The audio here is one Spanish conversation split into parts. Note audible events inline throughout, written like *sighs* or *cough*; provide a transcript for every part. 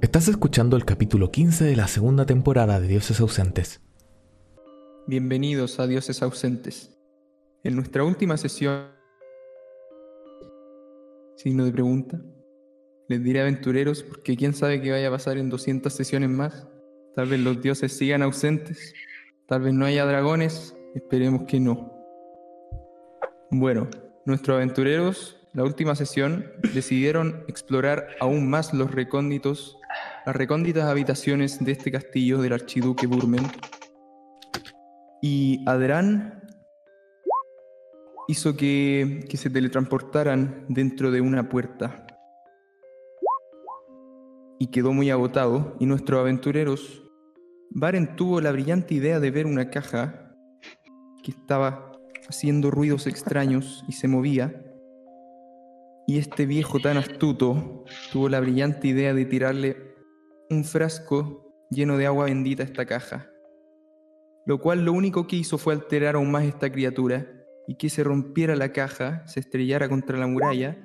Estás escuchando el capítulo 15 de la segunda temporada de Dioses Ausentes. Bienvenidos a Dioses Ausentes. En nuestra última sesión... Signo de pregunta. Les diré aventureros porque quién sabe qué vaya a pasar en 200 sesiones más. Tal vez los dioses sigan ausentes. Tal vez no haya dragones. Esperemos que no. Bueno, nuestros aventureros, la última sesión, decidieron explorar aún más los recónditos las recónditas habitaciones de este castillo del archiduque Burmen. Y Adran hizo que, que se teletransportaran dentro de una puerta. Y quedó muy agotado, y nuestros aventureros, Baren tuvo la brillante idea de ver una caja que estaba haciendo ruidos extraños y se movía. Y este viejo tan astuto tuvo la brillante idea de tirarle un frasco lleno de agua bendita a esta caja, lo cual lo único que hizo fue alterar aún más esta criatura y que se rompiera la caja, se estrellara contra la muralla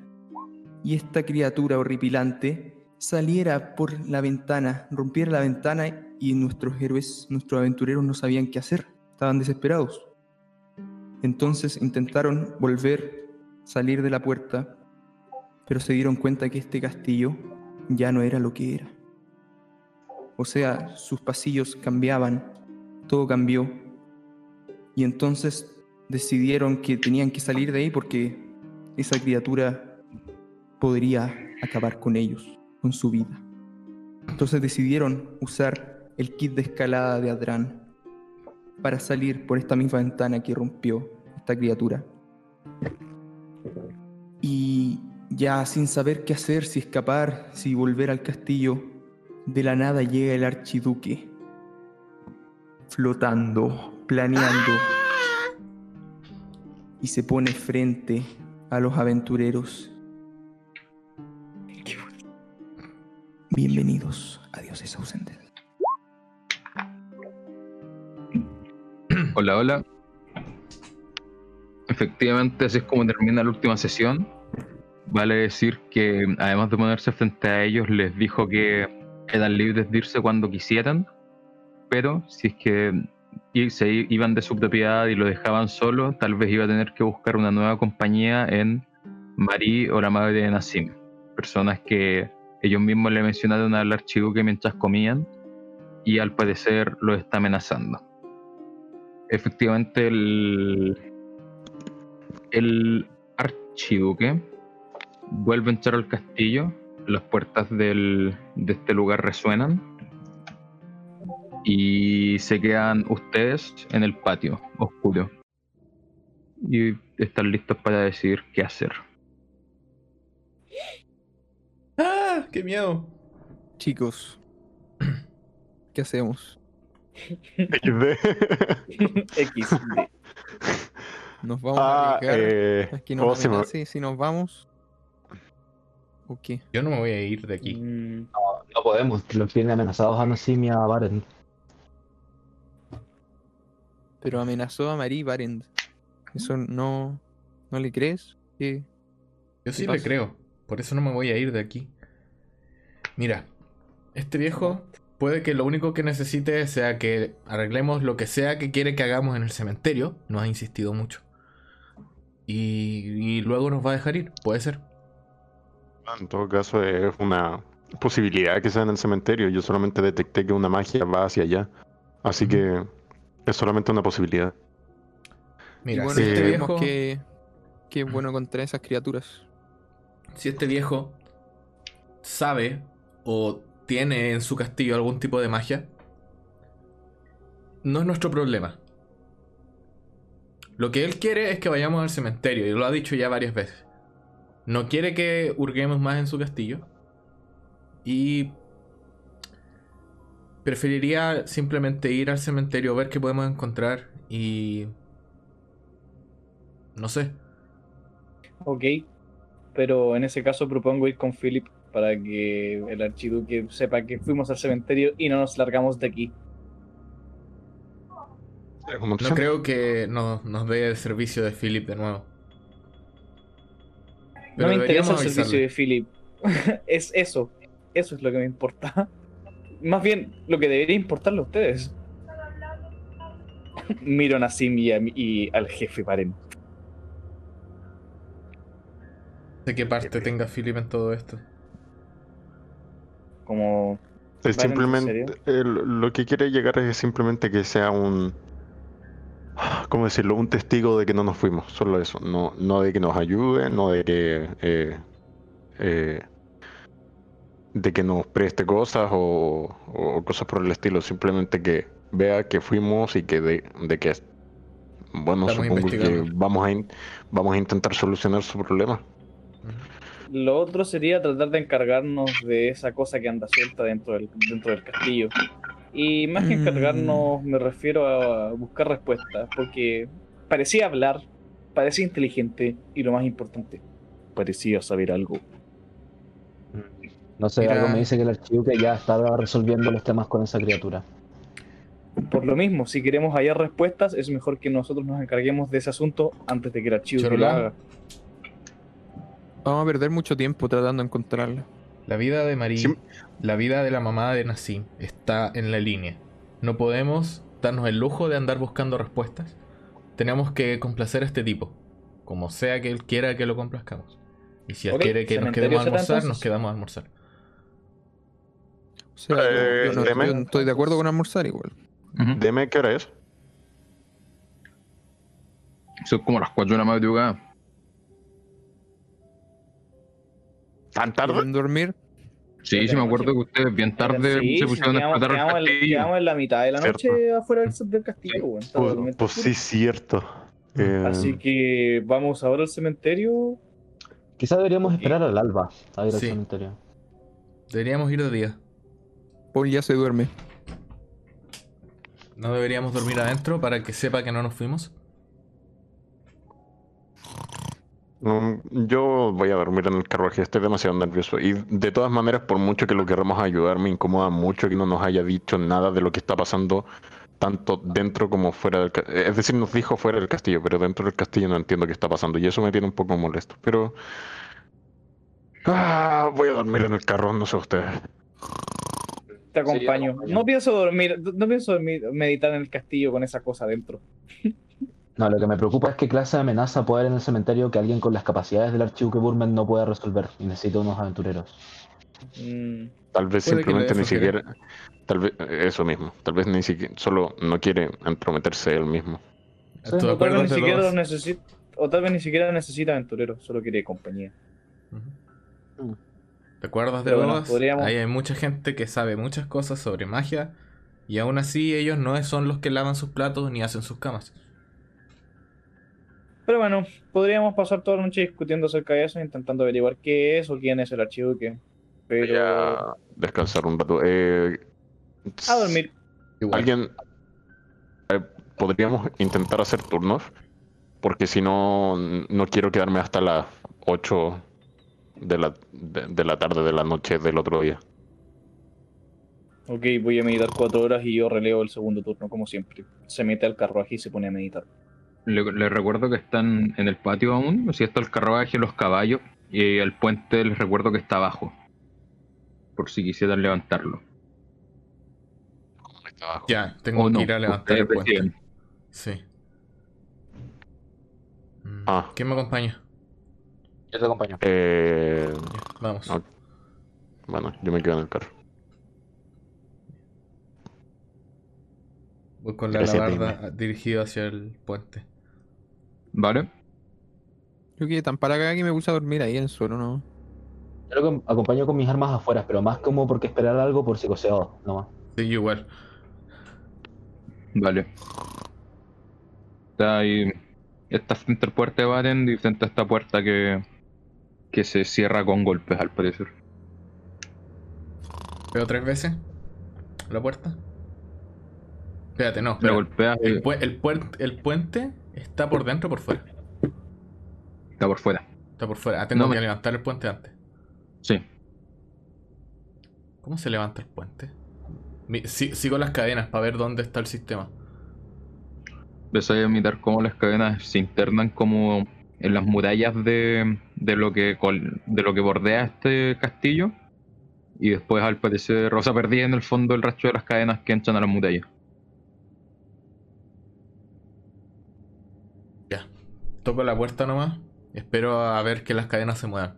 y esta criatura horripilante saliera por la ventana, rompiera la ventana y nuestros héroes, nuestros aventureros no sabían qué hacer, estaban desesperados. Entonces intentaron volver, salir de la puerta, pero se dieron cuenta que este castillo ya no era lo que era. O sea, sus pasillos cambiaban, todo cambió. Y entonces decidieron que tenían que salir de ahí porque esa criatura podría acabar con ellos, con su vida. Entonces decidieron usar el kit de escalada de Adran para salir por esta misma ventana que rompió esta criatura. Y ya sin saber qué hacer, si escapar, si volver al castillo, de la nada llega el archiduque, flotando, planeando, y se pone frente a los aventureros. Bienvenidos a Dioses Ausentes. Hola, hola. Efectivamente, así es como termina la última sesión. Vale decir que además de ponerse frente a ellos, les dijo que eran libres de irse cuando quisieran, pero si es que se iban de su propiedad y lo dejaban solo, tal vez iba a tener que buscar una nueva compañía en Marí o la madre de Nassim, personas que ellos mismos le mencionaron al archiduque mientras comían y al parecer lo está amenazando. Efectivamente, el, el archiduque vuelve a entrar al castillo las puertas del, de este lugar resuenan y se quedan ustedes en el patio oscuro y están listos para decir qué hacer. ¡Ah! ¡Qué miedo! Chicos, ¿qué hacemos? XD. *laughs* XD. *laughs* Nos vamos a Ah, eh, Aquí ¿cómo nos se llama? amenace si nos vamos. ¿O qué? Yo no me voy a ir de aquí. Mm, No podemos, los tienen amenazados a Nassim y a Baren. pero amenazó a Marie Barend. ¿Eso no, no le crees? ¿Qué? Yo sí ¿Qué le creo. Por eso no me voy a ir de aquí. Mira, este viejo puede que lo único que necesite sea que arreglemos lo que sea que quiere que hagamos en el cementerio. No ha insistido mucho. Y, y luego nos va a dejar ir. Puede ser. En todo caso, es una posibilidad que sea en el cementerio. Yo solamente detecté que una magia va hacia allá. Así que es solamente una posibilidad. Mira, y bueno, si este eh, esperemos viejo. que, que es bueno contra esas criaturas. si este viejo sabe o tiene en su castillo algún tipo de magia, no es nuestro problema. Lo que él quiere es que vayamos al cementerio, y lo ha dicho ya varias veces. No quiere que hurguemos más en su castillo. Y preferiría simplemente ir al cementerio, ver qué podemos encontrar y... No sé. Ok, pero en ese caso propongo ir con Philip para que el archiduque sepa que fuimos al cementerio y no nos largamos de aquí. Como No creo que nos, nos dé el servicio de Philip de nuevo. No me interesa el servicio de Philip. *laughs* es eso. Eso es lo que me importa. *laughs* Más bien, lo que debería importarle a ustedes. *laughs* Miro a Nassim y, a mi- y al jefe Baren. ¿De qué parte tenga Philip en todo esto? Como Es Vale, ¿en simplemente, lo que quiere llegar es simplemente que sea un, ¿cómo decirlo? Un testigo de que no nos fuimos, solo eso. No, no de que nos ayude, no de que, eh, eh, de que nos preste cosas o, o cosas por el estilo. Simplemente que vea que fuimos y que de, de que, bueno, Estamos supongo que vamos a, in- vamos a intentar solucionar su problema. Lo otro sería tratar de encargarnos de esa cosa que anda suelta dentro del, dentro del castillo. Y más que Mm. encargarnos, me refiero a buscar respuestas, porque parecía hablar, parecía inteligente y lo más importante, parecía saber algo. No sé, Mira. algo me dice que el archivo que ya estaba resolviendo los temas con esa criatura. Por lo mismo, si queremos hallar respuestas, es mejor que nosotros nos encarguemos de ese asunto antes de que el archivo lo haga. Vamos a perder mucho tiempo tratando de encontrarla. La vida de Marie, Sí. la vida de la mamá de Nassim está en la línea. No podemos darnos el lujo de andar buscando respuestas. Tenemos que complacer a este tipo, como sea que él quiera que lo complazcamos. Y si él quiere que nos quedemos a almorzar, nos quedamos a almorzar. O sea, yo- Eh, yo, no, deme. yo estoy de acuerdo con almorzar igual. Deme qué hora es. Son como las 4 de la madrugada. ¿Tan tarde? ¿Quieren dormir? Sí, sí, me acuerdo que ustedes bien tarde Sí, se sí, pusieron a explotar el quedamos en, castillo. quedamos en la mitad de la noche Cierto. afuera del, del castillo. Pues, pues sí, cierto. Eh, Así que vamos ahora al cementerio. Quizá deberíamos esperar al alba a ir Sí. al cementerio. Deberíamos ir de día. Paul ya se duerme. No deberíamos dormir adentro para que sepa que no nos fuimos. Mm, Yo voy a dormir en el carruaje, estoy demasiado nervioso. Y de todas maneras, por mucho que lo queramos ayudar, me incomoda mucho que no nos haya dicho nada de lo que está pasando, tanto dentro como fuera del castillo. Es decir, nos dijo fuera del castillo, pero dentro del castillo no entiendo qué está pasando. Y eso me tiene un poco molesto. Pero. Ah, voy a dormir en el carro, no sé ustedes. Te acompaño. no pienso dormir, no pienso dormir- meditar en el castillo con esa cosa adentro. *laughs* No, lo que me preocupa es qué clase de amenaza puede haber en el cementerio que alguien con las capacidades del archivo que Burman no pueda resolver. Y necesita unos aventureros. Mm, Tal vez Puede simplemente ni siquiera. Tal vez, eso mismo. Tal vez ni siquiera. Solo no quiere entrometerse él mismo. ¿Tú o, tal vez ni de siquiera los- necesita, o tal vez ni siquiera necesita aventureros, solo quiere compañía. Mm. ¿Te acuerdas de bueno, podríamos- Ahí hay mucha gente que sabe muchas cosas sobre magia y aún así ellos no son los que lavan sus platos ni hacen sus camas. Pero bueno, podríamos pasar toda la noche discutiendo acerca de eso, intentando averiguar qué es o quién es el archivo que. Voy Pero. a descansar un rato. Eh, A dormir. Igual. ¿Alguien eh, podríamos intentar hacer turnos? Porque si no, no quiero quedarme hasta las 8 de la, de, de la tarde de la noche del otro día. Ok, voy a meditar cuatro horas y yo releo el segundo turno, como siempre. Se mete al carruaje y se pone a meditar. Le, les recuerdo que están en el patio aún, si está el carruaje, los caballos, y el puente les recuerdo que está abajo. Por si quisieran levantarlo. Está abajo. Ya, tengo no, que ir a levantar el puente. deciden. Sí. Mm, Ah. ¿Quién me acompaña? Yo te acompaño. Eh, Ya, vamos. Bueno, yo me quedo en el carro. Voy con la Gracias, alabarda dirigido hacia el puente. ¿Vale? Yo quedé tan para acá que me puse a dormir ahí en el suelo, ¿no? Yo lo acompaño con mis armas afuera, pero más como porque esperar algo por psicoseado, nomás. Sí, igual. Vale. Está ahí. Está frente al puerta de Baten y frente a esta puerta que. que se cierra con golpes al parecer. ¿Veo tres veces la puerta? Espérate, no. Espera. golpea El, puer- el puente está por dentro o por fuera. está por fuera. Está por fuera. Ah, tengo No que me- levantar el puente antes. Sí. ¿Cómo se levanta el puente? Si- sigo las cadenas para ver dónde está el sistema. Ahí a mirar cómo las cadenas se internan como en las murallas de, de lo que de lo que bordea este castillo y después al parecer, o sea, perdí en el fondo el rastro de las cadenas que entran a las mutallas. Ya. Toco la puerta nomás. Espero a ver que las cadenas se muevan.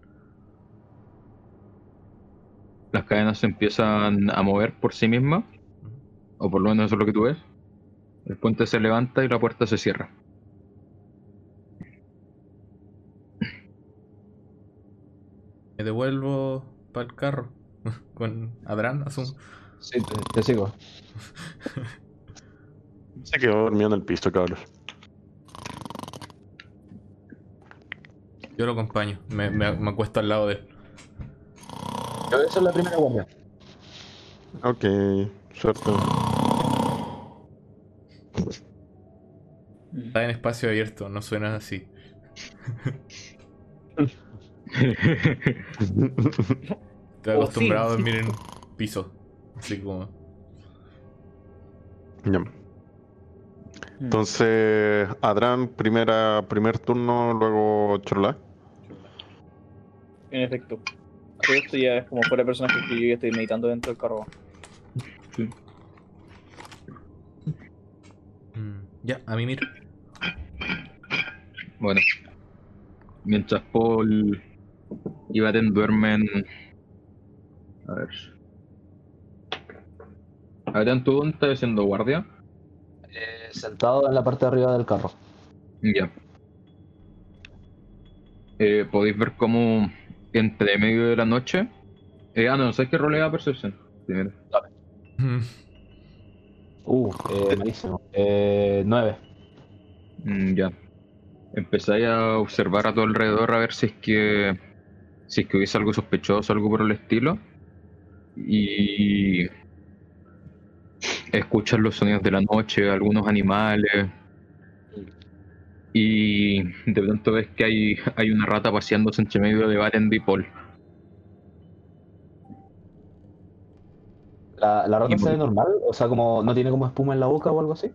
Las cadenas se empiezan a mover por sí mismas, o por lo menos eso es lo que tú ves. El puente se levanta y la puerta se cierra. Me devuelvo para el carro. *laughs* Con Adran, asumo. Sí, te, te sigo. Se quedó dormido en el piso, cabros. Yo lo acompaño. Me, me, me acuesto al lado de él. Yo esa es la primera guardia. Ok, suerte. Está en espacio abierto, no suena así. Estoy Oh, acostumbrado a sí. dormir en piso. Así como. Ya. Entonces, Adran, primera, primer turno, luego Chorla. En efecto. Todo esto ya es como fuera de personaje que yo ya estoy meditando dentro del carro. mm, Ya, a mí mira. Bueno, mientras Paul y Baten duermen. A ver. Adrián, ¿tú dónde estás haciendo guardia? Eh, sentado en la parte de arriba del carro. Ya. Eh, Podéis ver cómo entre medio de la noche. Eh, ah, no, ¿sabes qué rolea percepción? Primero. Mm, Uh, eh, malísimo. Eh, 9. Mm, ya. Empezáis a observar a tu alrededor a ver si es que. Si es que hubiese algo sospechoso, algo por el estilo. Y. Escuchas los sonidos de la noche, algunos animales. Y de pronto ves que hay, hay una rata paseándose entre medio de Barend y Paul. ¿La, la rata se ve por- normal? O sea, como no tiene como espuma en la boca o algo así.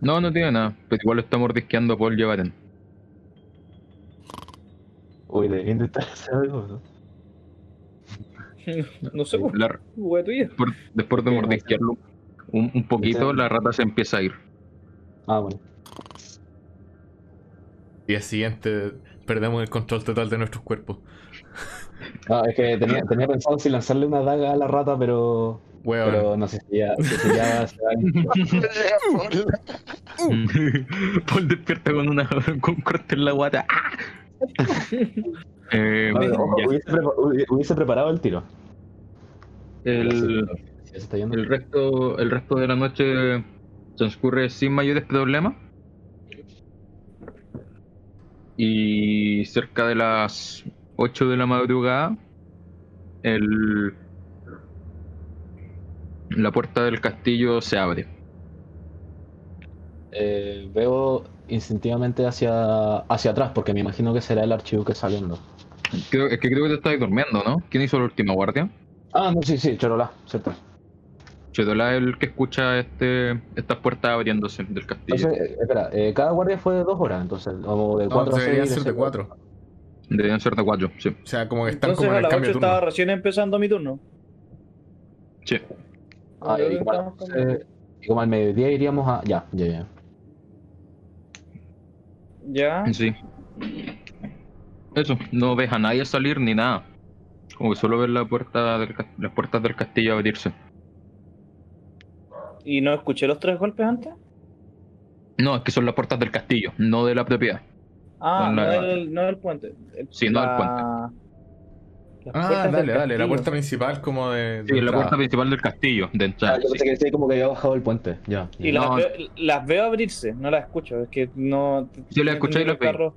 No, no tiene nada, pero igual está mordisqueando Paul y Baren. Uy, debería intentar hacer algo, ¿no? *laughs* No sé, pues, La- después, después de mordisquearlo un, un poquito, la rata se empieza a ir. Ah, bueno. Día siguiente perdemos el control total de nuestros cuerpos. Ah, es que tenía, tenía pensado si lanzarle una daga a la rata, pero. Weón. Pero no sé si ya, si ya se va *laughs* Paul despierta con una con un corte en la guata. ¡Ah! *laughs* Eh, No, ojo, hubiese, prepa- hubi- hubiese preparado el tiro. el, Ya se está yendo. el resto el resto de la noche transcurre sin mayores problemas. Y cerca de las 8 de la madrugada, el, la puerta del castillo se abre. Eh, veo instintivamente hacia, hacia atrás, porque me imagino que será el archivo que saliendo. Creo, es que creo que te estás durmiendo, ¿no? ¿Quién hizo la última guardia? Ah, no, sí, sí, Chorola, cierto. Chedola es el que escucha este, estas puertas abriéndose del castillo. Entonces, eh, espera, eh, cada guardia fue de dos horas, entonces, o de No, cuatro deberían ser de cuatro. Deberían ser de cuatro, sí. O sea, como que están Entonces como en el las 8 cambio de turno. estaba recién empezando mi turno. Sí. Ah, y, como eh, y como al mediodía iríamos a. Ya, ya, ya. Ya. Sí. Eso, no ves a nadie salir ni nada. Como que solo ves la puerta del las puertas del castillo abrirse. ¿Y no escuché los tres golpes antes? No, es que son las puertas del castillo, no de la propiedad. Ah, no la- del, no del puente. El- Sí, no del las Ah, dale, dale. La puerta principal como de. de Sí, la puerta principal del castillo, de Ah, entrada. yo pensé que decía como que había bajado el puente. Ya. Y las, veo, las veo abrirse, no las escucho. Es que no. Sí, las escuché y las carro.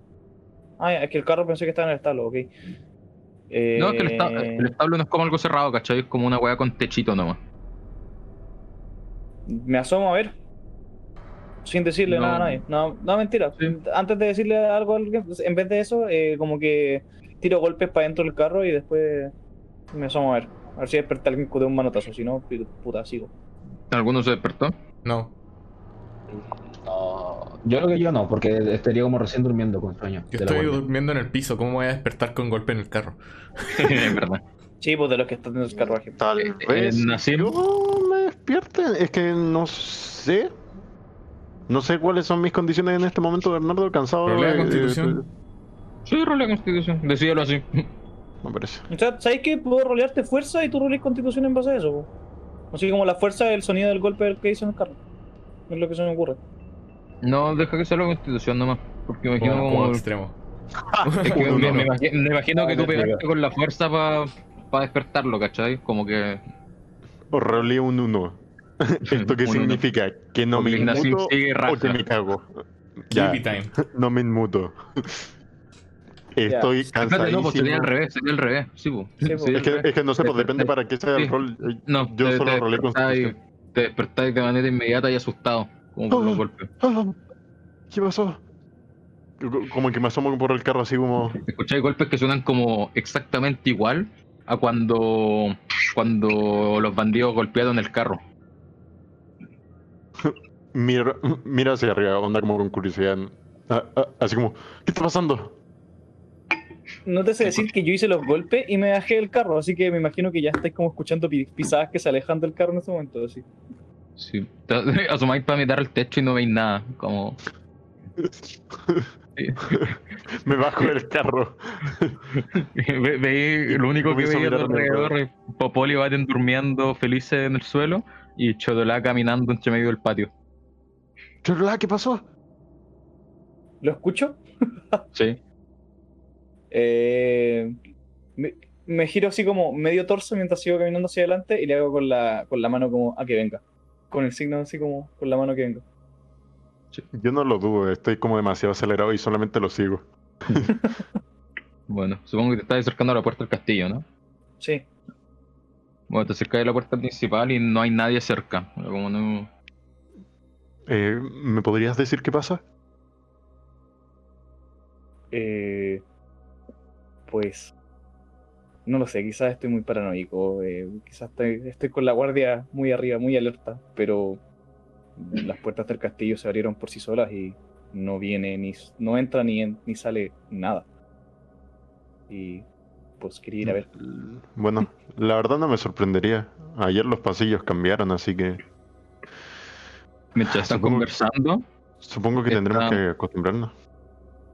Ah, ya, es que el carro pensé que estaba en el establo, ok. Eh, No, es que el, esta- el establo no es como algo cerrado, ¿cachai? Es como una weá con techito nomás. Me asomo a ver. Sin decirle No. nada a nadie. No, no mentira. Sí. Antes de decirle algo a alguien, pues, en vez de eso, eh, como que tiro golpes para dentro del carro y después me asomo a ver. A ver si desperta alguien de un manotazo. Si no, puta, sigo. ¿Alguno se despertó? No. No, yo creo que yo no, porque estaría como recién durmiendo con sueño. Yo estoy guardia. durmiendo en el piso. ¿Cómo voy a despertar con golpe en el carro? *laughs* es verdad. Sí, pues de los que están en el carruaje. Tal vez eh. Yo me despierte. Es que no sé. No sé cuáles son mis condiciones en este momento, Bernardo. Cansado. Rolea eh, Constitución. Sí, role constitución. Decídelo así. eh, me parece. O sea, ¿sabes qué? Puedo rolearte fuerza y tú roleas constitución en base a eso. po. Así como la fuerza del sonido del golpe del que hizo en el carro. Es lo que se me ocurre. No, deja que sea la constitución nomás. Porque me imagino Como, como. extremo. Es que *laughs* me, imagino, me imagino que Ah, tú pegaste con la fuerza para despertarlo, ¿cachai? Como que. O rolé un 1. *laughs* ¿Esto qué Un uno. significa? ¿Que no me inmuto o que me cago? Ya, time. *laughs* no me inmuto. Estoy cansadísimo. no, pues sería al revés, sería al revés. Sí. Sí. Sería Es que, revés. es que no sé, pues depende para qué sea sí. el rol. No, Yo te- solo te rolé constitución. Te despertáis de manera inmediata y asustado. Como por los Oh. golpes. Ah, ¿Qué pasó? Como que me asomo por el carro así como... Escucháis golpes que suenan como exactamente igual a cuando, cuando los bandidos golpearon el carro. *laughs* Mira, mira hacia arriba, onda como con curiosidad. Ah, ah, así como, ¿qué está pasando? No te sé decir que yo hice los golpes y me bajé del carro, así que me imagino que ya estáis como escuchando pi- pisadas que se alejan del carro en este momento. Así. Sí. *laughs* Asomáis para mirar el techo y no veis nada. Como. *laughs* *laughs* Me bajo del carro. *laughs* Ve- veis lo único que Comienzo a veis mirar alrededor es Popol y Baten durmiendo felices en el suelo y Chodolá caminando entre medio del patio. Chorla, ¿qué pasó? ¿Lo escucho? *laughs* Sí. Eh, me, me giro así como medio torso mientras sigo caminando hacia adelante y le hago con la, con la mano como a que venga. Con el signo así como con la mano que venga. Yo no lo dudo, estoy como demasiado acelerado y solamente lo sigo. *laughs* Bueno, supongo que te estás acercando a la puerta del castillo, ¿no? Sí. Bueno, te acercas a la puerta principal y no hay nadie cerca. Como no. Eh, ¿Me podrías decir qué pasa? Eh, pues no lo sé, quizás estoy muy paranoico, eh, quizás estoy, estoy con la guardia muy arriba, muy alerta, pero las puertas del castillo se abrieron por sí solas y no viene ni no entra ni en- ni sale nada. Y pues quería ir a ver. Bueno, la verdad no me sorprendería. Ayer los pasillos cambiaron, así que Mientras están Supongo- conversando, supongo que tendremos que acostumbrarnos.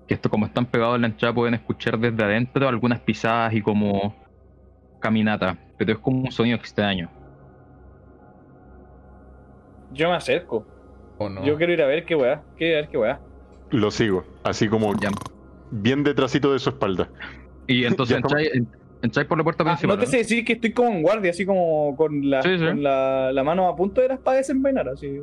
que esto como están pegados en la entrada pueden escuchar desde adentro algunas pisadas y como caminata, pero es como un sonido extraño. Yo me acerco. ¿O no? Yo quiero ir a ver qué weá, quiero ir a ver qué weá. Lo sigo, así como Ya. bien detrásito de su espalda. Y entonces como- entráis, en- entráis por la puerta Ah, principal. no te sé decir que estoy como en guardia, así como con la, Sí, sí. con la, la mano a punto de la espada desenvainar, así.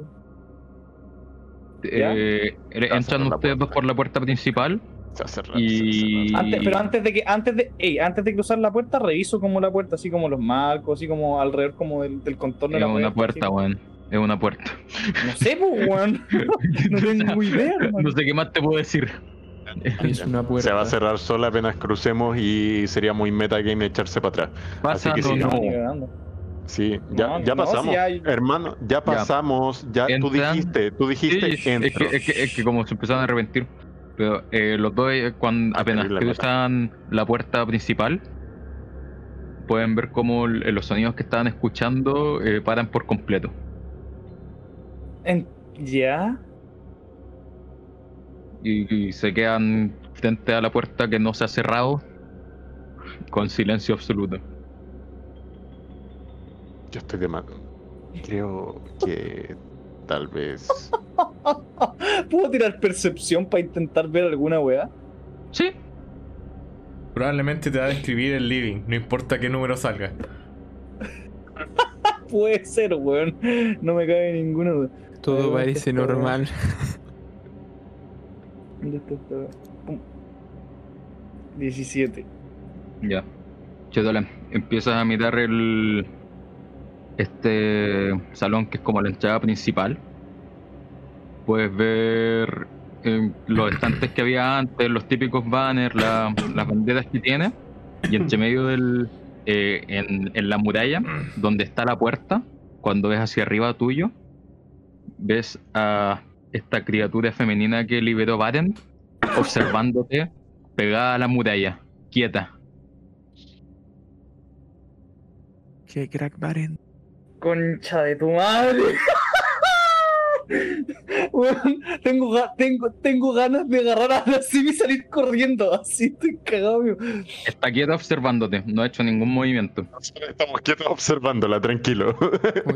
Eh, Está entran ustedes dos puerta. por la puerta principal raro, y... Antes, pero antes de que, antes de, ey, antes de cruzar la puerta, reviso como la puerta, así como los marcos, así como alrededor como del, del contorno de la una puerta. puerta, weón. Es una puerta. así. No sé, pues, weón. *laughs* No tengo idea, hermano. No sé qué más te puedo decir. Es una puerta. Se va a cerrar sola apenas crucemos y sería muy metagame echarse para atrás. Pasa, que no, sí, no. Sí, ya, No, ya no, pasamos. si ya- Hermano, ya pasamos. Ya, tú Entran. dijiste, tú dijiste. Sí, es, que, es, que, es que como se empezaron a arrepentir. Pero eh, los dos, eh, cuando Ah, apenas cruzan la puerta principal, pueden ver cómo los sonidos que estaban escuchando eh, paran por completo. En- ¿Ya? Y, y se quedan frente a la puerta que no se ha cerrado, con silencio absoluto. Yo estoy de mal. Creo que tal vez. *laughs* ¿Puedo tirar percepción para intentar ver alguna weá? Sí, Probablemente te va a describir el living, no importa qué número salga. *laughs* Puede ser, weón. No me cabe ninguna duda. Todo parece normal. *laughs* ¿Dónde está esta weá? Pum. 17. Ya. Chedola, empiezas a mirar el. Este salón que es como la entrada principal. Puedes ver eh, los estantes que había antes, los típicos banners, la- las banderas que tiene. Y entre medio del. eh, en, en la muralla, donde está la puerta, cuando ves hacia arriba tuyo, ves a esta criatura femenina que liberó Varen observándote pegada a la muralla, quieta. Qué crack, Baren. Concha de tu madre. *laughs* Tengo, ga- tengo, tengo ganas de agarrar a la y salir corriendo. Así estoy cagado. amigo. Está quieta observándote, no ha hecho ningún movimiento. Estamos quietos observándola, tranquilo.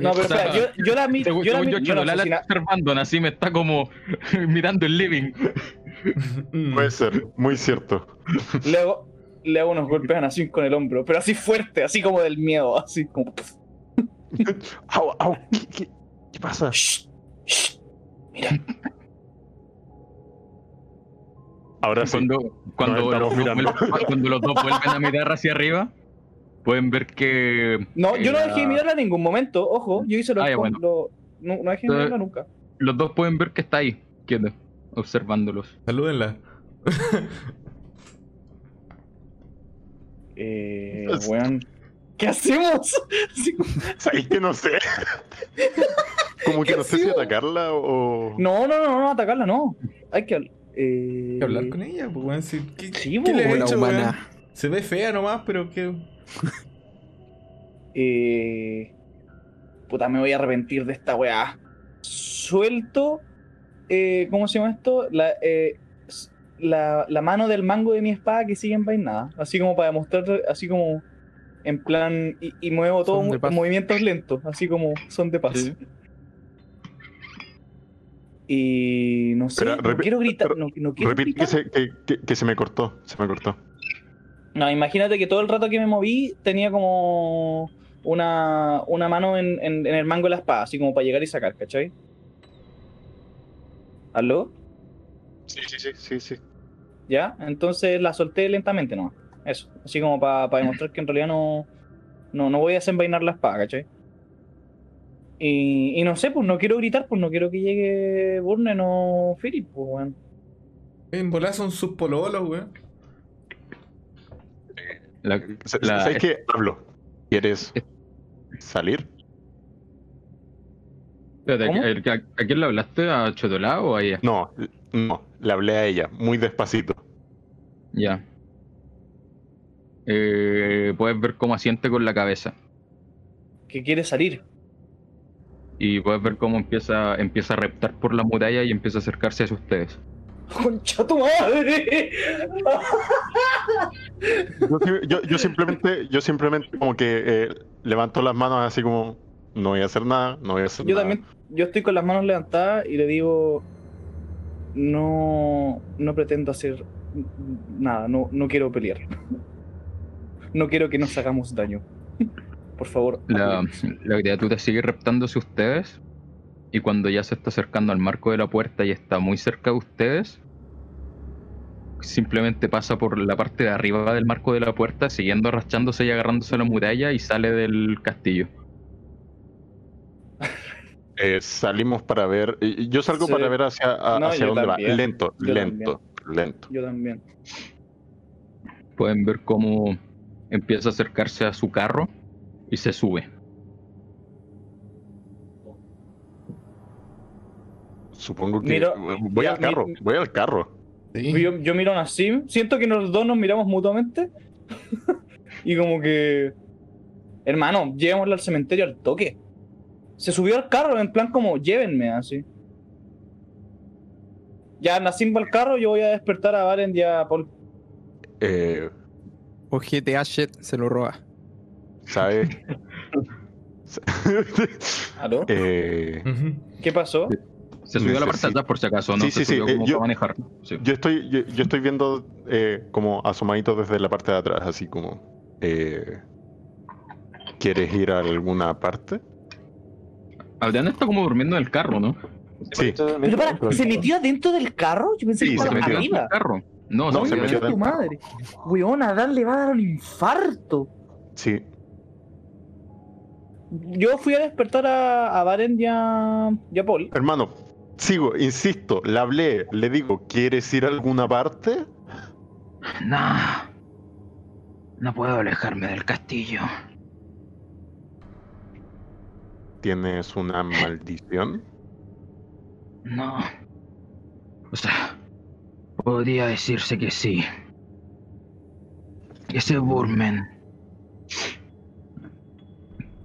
No, pero O sea, yo, yo la mi- Según, yo la mi- yo, no la la- está observando, así me está como *laughs* mirando el living. Mm. Puede ser, muy cierto. le hago, le hago unos golpes a Nassim con el hombro, pero así fuerte, así como del miedo, así como. Au, au, ¿qué, qué- qué pasa? "Shh, shh, mira, Ahora sí. Cuando, cuando, los dos vuelven, *laughs* cuando los dos vuelven a mirar hacia arriba, pueden ver que. No, yo no dejé de mirarla en ningún momento, ojo, yo hice lo, Ah, ya, bueno. lo- no, no dejé de mirarla nunca. Los dos pueden ver que está ahí, quieta, observándolos. Salúdenla. Eh, *laughs* weón. ¿Qué hacemos? ¿Sabéis que no sé? Como que ¿Qué no sé si atacarla o. No, no, no, no, atacarla, no. Hay que, eh, Hay que hablar con ella, pues, weón. si- ¿Qué, Sí, qué pues, le hecho, humana. weón? Se ve fea nomás, pero que. *laughs* Eh, puta, me voy a arrepentir de esta weá. Suelto. eh, ¿Cómo se llama esto? La, eh, la, la mano del mango de mi espada que sigue envainada. Así como para demostrar, así como en plan. Y, y muevo todo movimientos lentos, así como son de paz. Sí. Y no sé, no quiero gritar. No, no quiero Repite que gritar. se, que, que- que se me cortó. Se me cortó. No, imagínate que todo el rato que me moví tenía como una, una mano en, en- en el mango de la espada, así como para llegar y sacar, ¿cachai? ¿Aló? Sí, sí, sí, sí, sí. ¿Ya? Entonces la solté lentamente nomás. Eso. Así como para demostrar que en realidad no, no, no voy a desenvainar la espada, ¿cachai? Y, y no sé, pues no quiero gritar, pues no quiero que llegue Burnen o Philip, pues weón. En volar son sus pololos, weón. La- la- ¿Sabes qué? Hablo. ¿Quieres salir? Espérate, ¿Cómo? ¿a, a- a quién le hablaste? ¿A Chotolá o a ella? No, no. Le hablé a ella, muy despacito. Ya. Eh, puedes ver cómo asiente con la cabeza. Que quiere salir. Y puedes ver cómo empieza, empieza a reptar por la muralla y empieza a acercarse hacia ustedes. ¡Concha tu madre! Yo, sim- yo- yo simplemente, yo simplemente como que eh, levanto las manos así como no voy a hacer nada, no voy a hacer Yo nada. también, yo estoy con las manos levantadas y le digo, no, no pretendo hacer nada, no, no quiero pelear. No quiero que nos hagamos daño. Por favor. La, la criatura sigue reptando hacia ustedes. Y cuando ya se está acercando al marco de la puerta y está muy cerca de ustedes, simplemente pasa por la parte de arriba del marco de la puerta, siguiendo arrastrándose y agarrándose a la muralla y sale del castillo. Eh, salimos para ver. Yo salgo Sí. para ver hacia, a- No, hacia yo dónde también. va. Lento, Yo lento, lento. Yo también. Pueden ver cómo empieza a acercarse a su carro y se sube. Supongo que. Miro- voy ya, al carro, mi- voy al carro. Sí. Yo, yo miro a Nassim, siento que los dos nos miramos mutuamente. *laughs* y como que. Hermano, llevémoslo al cementerio al toque. Se subió al carro, en plan como, llévenme, así. Ya Nassim va al carro, yo voy a despertar a Valen y a Paul. Eh, O GTA shit se lo roba. ¿Sabes? ¿Aló? Eh. ¿Qué pasó? Se subió a la parte de atrás por si acaso, no Sí, se sí, sí, subió eh, como yo- para manejar. Sí. yo estoy, yo, yo estoy viendo eh, como asomadito desde la parte de atrás, así como. eh, ¿Quieres ir a alguna parte? Adrián está como durmiendo en el carro, ¿no? Sí. Pero para, ¿se metió adentro del carro? Yo pensé Sí, que se estaba arriba. del carro. No, No, se se. Concha tu madre. Weón, a Dan le va a dar un infarto. Sí. Yo fui a despertar a, a Varen y a, y a Paul. Hermano, sigo, insisto, le hablé, le digo, ¿quieres ir a alguna parte? No. No puedo alejarme del castillo. ¿Tienes una maldición? No. O sea, podría decirse que sí. Ese Burmen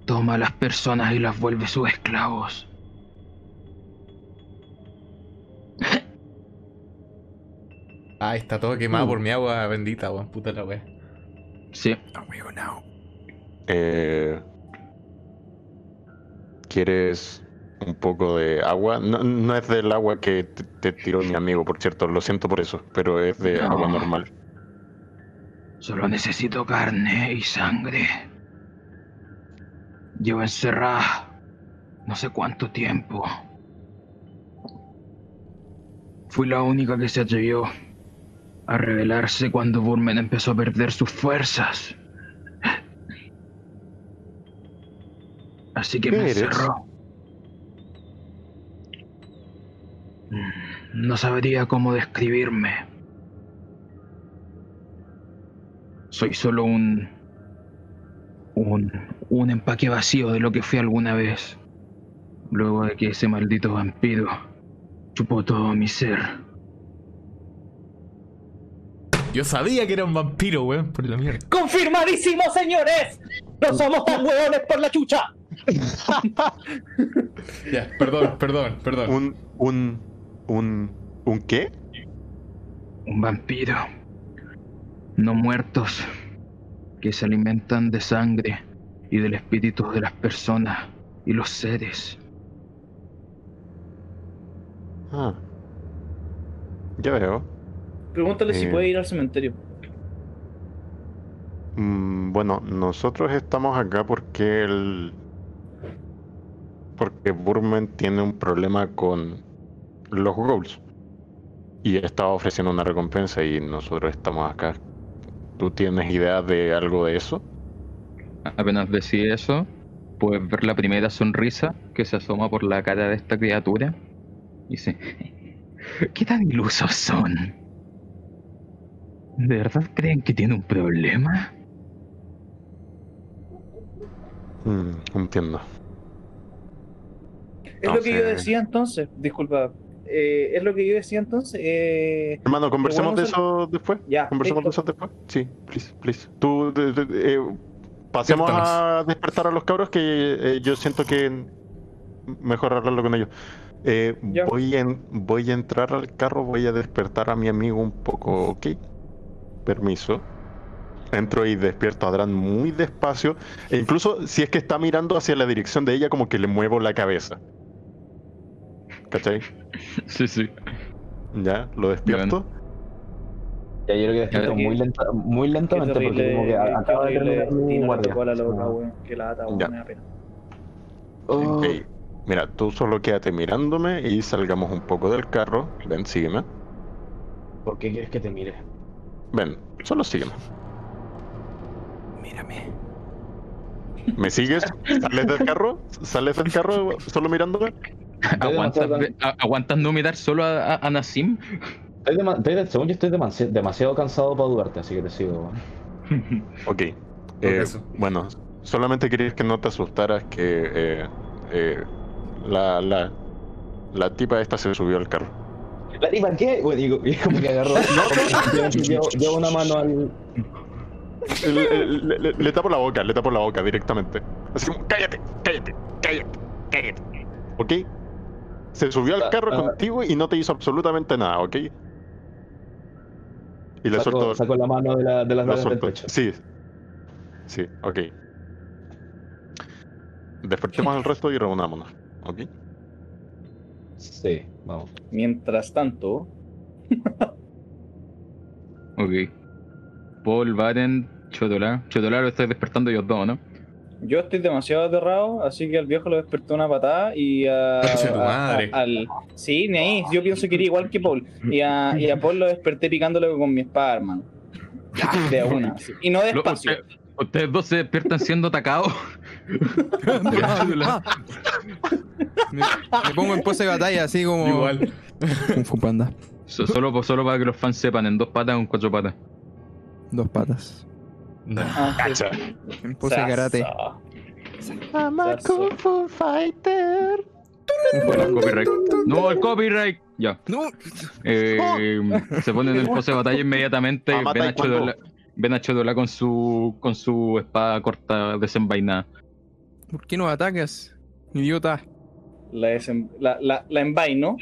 toma a las personas y las vuelve sus esclavos. Ay, está todo quemado Mm. por mi agua bendita, weón. Puta la wea. Sí, Eh, ¿Quieres un poco de agua? No, no es del agua que te, te tiró mi amigo, por cierto. Lo siento por eso, pero es de No. agua normal. solo necesito carne y sangre. Llevo encerrada no sé cuánto tiempo. Fui la única que se atrevió a rebelarse cuando Burmen empezó a perder sus fuerzas. Así que ¿Qué me encerró. Mm, No sabría cómo describirme. Soy solo un. un. un empaque vacío de lo que fui alguna vez. Luego de que ese maldito vampiro chupó todo mi ser. Yo sabía que era un vampiro, weón, por la mierda. ¡Confirmadísimo, señores! ¡No somos tan hueones por la chucha! *laughs* Ya, perdón, perdón, perdón. Un. un. Un. ¿Un qué? Un vampiro. No muertos. Que se alimentan de sangre y del espíritu de las personas y los seres. Ah. Ya veo. Pregúntale si Eh. puede ir al cementerio. Mm, bueno, nosotros estamos acá porque el. Porque Burman tiene un problema con los Ghouls. Y estaba ofreciendo una recompensa y nosotros estamos acá. ¿Tú tienes idea de algo de eso? Apenas decía eso, puedes ver la primera sonrisa que se asoma por la cara de esta criatura. Y dice, *laughs* ¿qué tan ilusos son? ¿De verdad creen que tiene un problema? Mm, entiendo. Es lo que yo decía entonces. Disculpa. Eh, es lo que yo decía entonces. Eh, Hermano, conversemos bueno, de eso después. ya. Conversemos de eso después. Sí, please, please. Tú, de- de- eh, pasemos a despertar a los cabros que eh, yo siento que mejor hablarlo con ellos. Eh, Ya. voy, en, voy a entrar al carro, voy a despertar a mi amigo un poco, ¿ok? Permiso. Entro y despierto a Adran muy despacio. E incluso si es que está mirando hacia la dirección de ella, como que le muevo la cabeza. ¿Cachai? *laughs* Sí, sí. Ya, lo despierto. Ya yo creo que despierto muy, lenta, muy lentamente porque como que a- acaba de terminar mi guardia. la loca, No. weón. Que lata, weón, Ya. me da pena. Oh, Ok, Mira, tú solo quédate mirándome y salgamos un poco del carro. Ven, sígueme. ¿Por qué quieres que te mire? Ven, solo sígueme. Mírame. ¿Me sigues? *laughs* ¿Sales del carro? ¿Sales del carro solo mirándome? *laughs* ¿Aguantas, demasiado ve- a- ¿Aguantas no mirar solo a, a, a Nassim? Estoy dema- estoy- según yo estoy demasi- demasiado cansado para dudarte, así que te sigo. *laughs* Ok. Eh, eso. bueno, solamente quería que no te asustaras que eh, eh, la, la, la tipa esta se subió al carro. ¿La tipa qué? Bueno, digo, y como que agarró. *laughs* llevo, llevo una mano al. Le, le- le- le tapo la boca, le tapo la boca directamente. Así como, cállate, cállate, cállate, cállate. ¿Ok? Se subió al Ah, carro ah. contigo y no te hizo absolutamente nada, ¿ok? Y le Saco, suelto. la mano de, la, de las del pecho. Sí. Sí, ok. Despertemos al resto y reunámonos, ¿ok? Sí, vamos. Mientras tanto, Ok. Paul, Baren, Chotola. Chotola lo estoy despertando ellos dos, ¿no? Yo estoy demasiado aterrado, así que al viejo lo despertó una patada y a, Conche tu a- madre. a- al sí, ni ahí, yo pienso que era igual que Paul y a, y a Paul lo desperté picándole con mi espada, hermano. De una, así. y no Lo- despacio. usted- ustedes dos se despiertan siendo atacados. Me, me pongo en pose de batalla, así como. Igual. Fu Panda. So- solo, solo para que los fans sepan, en dos patas o en cuatro patas. Dos patas. No. Ah, sí. En pose de karate. Sa- sa- sa- Fu Fighter. Bueno, el copyright. No, el copyright. Ya. No. Eh, se ponen en el pose de batalla inmediatamente. Ven, a. Chodola, ven a Chodola con su, con su espada corta desenvainada. ¿Por qué nos atacas? Idiota. La, desem- la, la, la envaino.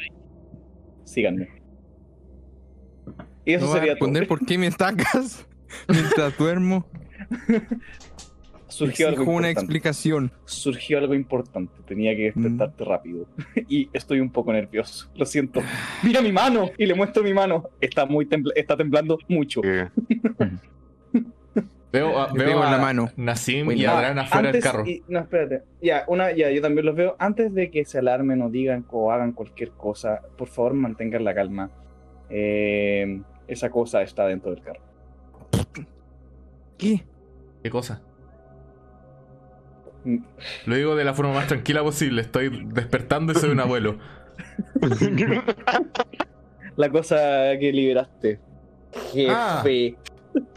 Síganme. Y eso no a sería todo. responder por qué me atacas mientras *laughs* duermo. Surgió algo una importante. explicación. Surgió algo importante. Tenía que despertarte Mm. rápido. *laughs* y estoy un poco nervioso. *laughs* Lo siento. Mira mi mano. Y le muestro mi mano. Está muy está temblando mucho. Veo, a, veo a la mano. Bueno. y afuera del carro. y- no, espérate. Ya, una, ya, yo también los veo. Antes de que se alarmen o digan o hagan cualquier cosa, por favor mantengan la calma. Eh, esa cosa está dentro del carro. ¿Qué? ¿Qué cosa? Mm. Lo digo de la forma más tranquila posible. Estoy despertando y soy un abuelo. *laughs* La cosa que liberaste. Jefe.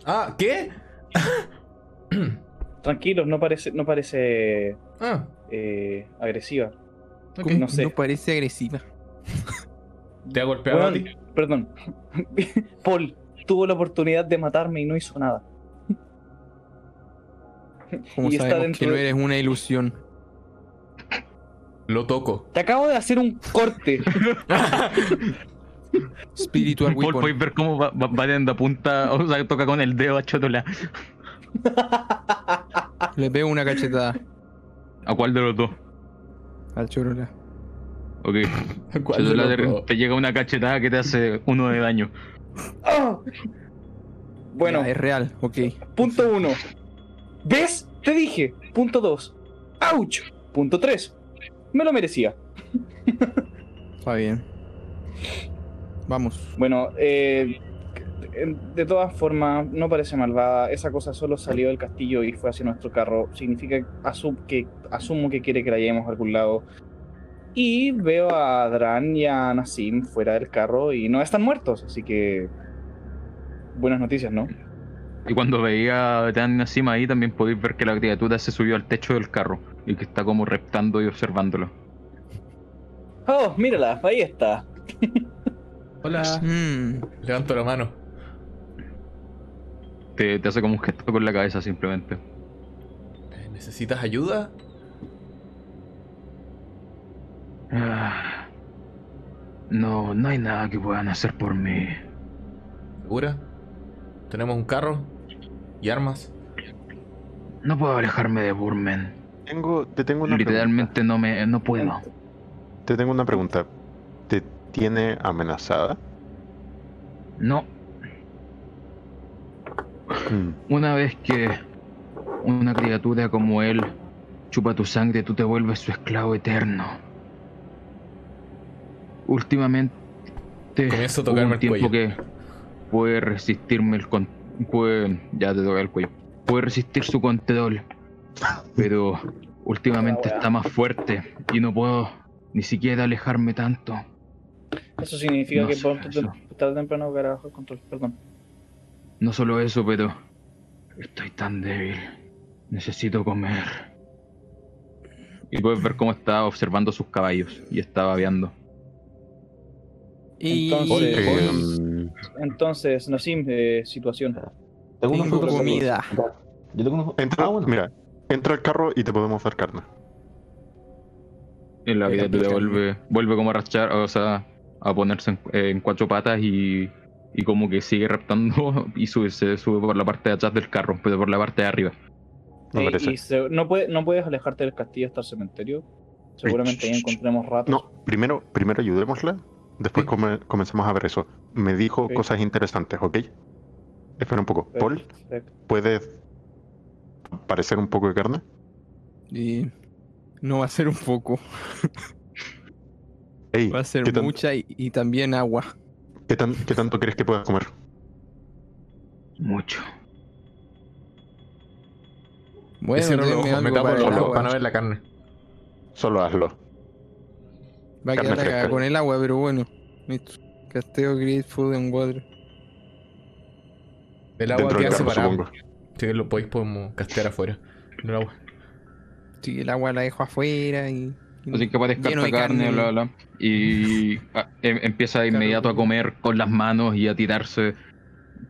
Ah, ¿qué? *coughs* Tranquilos, no parece, no parece Ah, eh, agresiva. ok. ¿Cómo no sé. no parece agresiva? *laughs* ¿Te ha golpeado a ti? perdón. *laughs* Paul tuvo la oportunidad de matarme y no hizo nada. Como Y está sabemos dentro que no eres una ilusión. Lo toco. Te acabo de hacer un corte. *laughs* Spiritual Paul, Weapon. podéis ver cómo va, va, punta, *laughs* o sea, toca con el dedo a Chotola. Le pego una cachetada ¿A cuál de los dos? al chorola. Ok. *laughs* ¿Cuál de Chotola los te, dos? te llega una cachetada que te hace uno de daño. ¡Ah! Bueno, Ya, es real, ok. punto uno. ¿Ves? Te dije. Punto dos. ¡Auch! Punto tres. Me lo merecía. Está bien. Vamos. Bueno, eh, de todas formas, no parece malvada. Esa cosa solo salió del castillo y fue hacia nuestro carro. Significa asum- que asumo que quiere que la llevemos a algún lado. Y veo a Adran y a Nassim fuera del carro y no están muertos, así que buenas noticias, ¿no? Y cuando veía a Dan encima ahí, también podéis ver que la criatura se subió al techo del carro y que está como reptando y observándolo. Oh, mírala, ahí está. Hola. Mm, Levanto la mano. Te, te hace como un gesto con la cabeza simplemente. ¿Necesitas ayuda? Ah, No, no hay nada que puedan hacer por mí. ¿Segura? ¿Tenemos un carro? ¿Y armas? No puedo alejarme de Burmen. tengo, te tengo una Literalmente no me no puedo. pregunta. Te tengo una pregunta. ¿Te tiene amenazada? No, Mm, una vez que una criatura como él chupa tu sangre, tú te vuelves su esclavo eterno. Últimamente Comienzo a hubo tocarme un el tiempo cuello. que puede resistirme el con puede ya te toca el cuello. Puede resistir su control. Pero últimamente Ah, está más fuerte y no puedo ni siquiera alejarme tanto. Eso significa No que pronto tarde o temprano quedará bajo el control. Perdón. No solo eso, pero estoy tan débil. Necesito comer. Y puedes ver cómo está observando sus caballos y está babeando. Y Entonces- eh, Entonces, Nassim, eh, situación. Tengo frutos comida. Yo tengo unos... entra, Ah, bueno. Mira, entra al carro y te podemos dar carne. En la vida te devuelve, vuelve como a rachar, o sea, a ponerse en, en cuatro patas y, y como que sigue raptando *laughs* y sube, se sube por la parte de atrás del carro, pero por la parte de arriba. Me parece. y se- no, puede- no puedes alejarte del castillo hasta el cementerio. Seguramente ahí encontremos ratos. No, primero, primero ayudémosla. Después Sí. come- comencemos a ver eso. Me dijo cosas interesantes, ¿ok? Espera un poco. Paul. ¿puedes parecer un poco de carne? y no va a ser un poco, Ey, va a ser ¿qué, tan- mucha y, y también agua. qué tan- qué tanto crees que puedas comer? Mucho. Bueno, Cierro los ojos, me tapo los ojos para no ver la carne. Solo hazlo. Va a carne quedar cagada con el agua, pero bueno. Listo. Casteo Great Food and Water. El agua Dentro del queda separado. supongo. Que lo podéis podemos castear afuera. En el agua. El la dejo afuera y. Así que aparezca esta carne, bla, bla. Y ah, em- empieza de inmediato a comer con las manos y a tirarse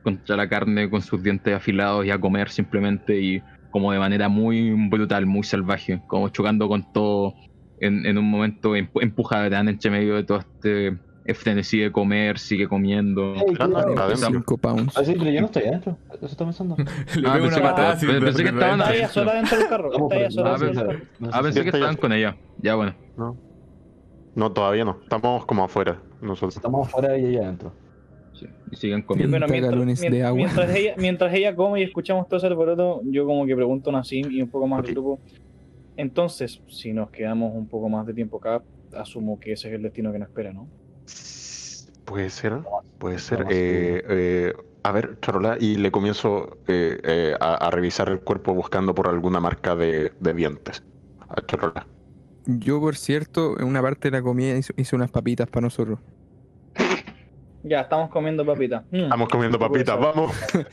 contra la carne con sus dientes afilados y a comer simplemente. Y como de manera muy brutal, muy salvaje, como chocando con todo. En, en un momento empu- empuja a Dan entre medio de todo este frenesí de comer, sigue comiendo. Ey, Ah. 5 pounds. Ah, sí, pero yo no estoy adentro. Eso está pensando. *laughs* Le Ah, pensé una que- patada así. pensé de- que de- estaban de- Está ella sola dentro del carro. Está ella sola Ah, del pensé- carro. Ah, pensé que estaban con ella. Ya bueno. No. No, todavía no. Estamos como afuera nosotros. Estamos afuera y ella adentro. Sí, Y siguen comiendo. Bueno, 30 mientras, de agua. mientras ella, *laughs* mientras ella come y escuchamos todo ese alboroto, yo como que pregunto a Nassim y un poco más al grupo. Entonces, si nos quedamos un poco más de tiempo acá, asumo que ese es el destino que nos espera, ¿no? Puede ser, puede ser. Eh, eh, a ver, Charola, y le comienzo eh, eh, a, a revisar el cuerpo buscando por alguna marca de, de dientes. A Charola. Yo, por cierto, en una parte de la comida hice, hice unas papitas para nosotros. Ya, estamos comiendo papitas. Mm, Estamos comiendo papitas, vamos. *laughs*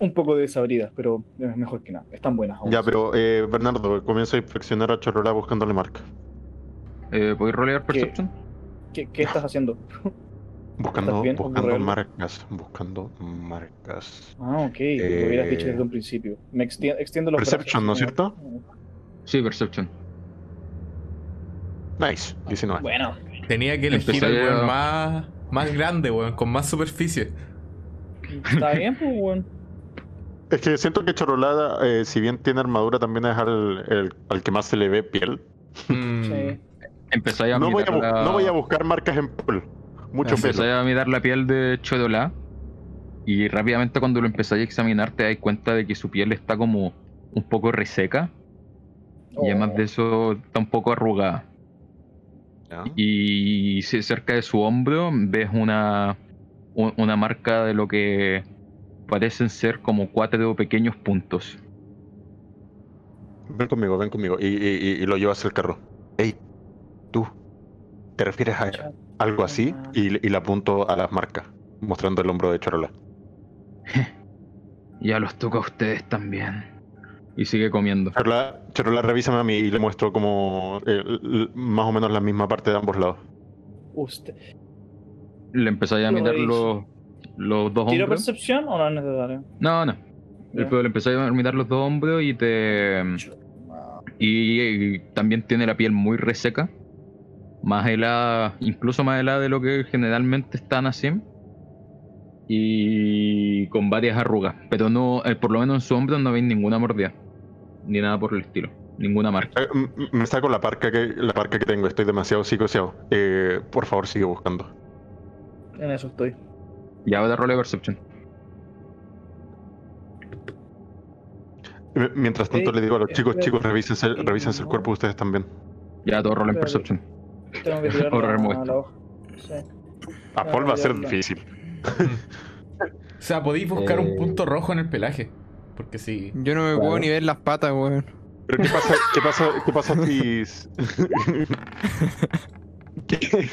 Mm, un poco desabridas, pero es mejor que nada. Están buenas aún. Ya, pero eh, Bernardo, comienzo a inspeccionar a Charola buscándole marca. Eh, ¿Podéis rolear Perception? ¿Qué, qué estás haciendo? Buscando, buscando marcas, buscando marcas. Ah, ok. Lo hubieras dicho Eh, desde un principio. Me extiendo, extiendo los Perception, brazos, ¿no es cierto? Sí, Perception. Nice, 19. Bueno, Tenía que elegir Empecé el weón a- más, más grande, weón, con más superficie. está bien, pues, bueno. Es que siento que Charolada, eh, si bien tiene armadura, también es al, el- al que más se le ve piel. Mm, Sí. Empezáis a No voy a, mirar bu- la- no voy a buscar marcas en piel. Mucho pelo. a mirar la piel de Chodolá y rápidamente cuando lo empezáis a examinar te das cuenta de que su piel está como un poco reseca y además Oh. de eso está un poco arrugada. Ya. Y ce- cerca de su hombro ves una, una marca de lo que parecen ser como cuatro pequeños puntos. Ven conmigo, ven conmigo. Y, y- lo llevo hacia el carro. Ey, tú, ¿te refieres a algo así? Y, y le apunto a las marcas, mostrando el hombro de Charola. *laughs* Ya los toca a ustedes también. Y sigue comiendo. Charola, Charola, revísame a mí y le muestro como eh, más o menos la misma parte de ambos lados. Usted. Le empezáis a Lo mirar los, los dos ¿Tiro hombros. percepción o no es necesario? No, no. Le empezáis a mirar los dos hombros y te. Y, y también tiene la piel muy reseca. Más helada, incluso más helada de lo que generalmente están así. Y con varias arrugas. Pero no, eh, por lo menos en su hombro no veis ninguna mordida. Ni nada por el estilo. Ninguna marca. Eh, me saco la parca que la parca que tengo, estoy demasiado psicoseado. Eh, por favor, sigue buscando. En eso estoy. Y ahora role Perception. Mientras tanto le digo a los chicos, chicos, revísense, revísense el cuerpo ustedes también. Ya todo role en Espérate. Perception. Tengo que tirar la, la hoja. Sí. A Paul va a ser difícil. *laughs* O sea, podéis buscar un Eh. punto rojo en el pelaje. Porque si. Yo no me puedo ni ver las patas, weón. Pero ¿qué pasa, qué pasa, qué pasa *laughs* si... ¿Qué?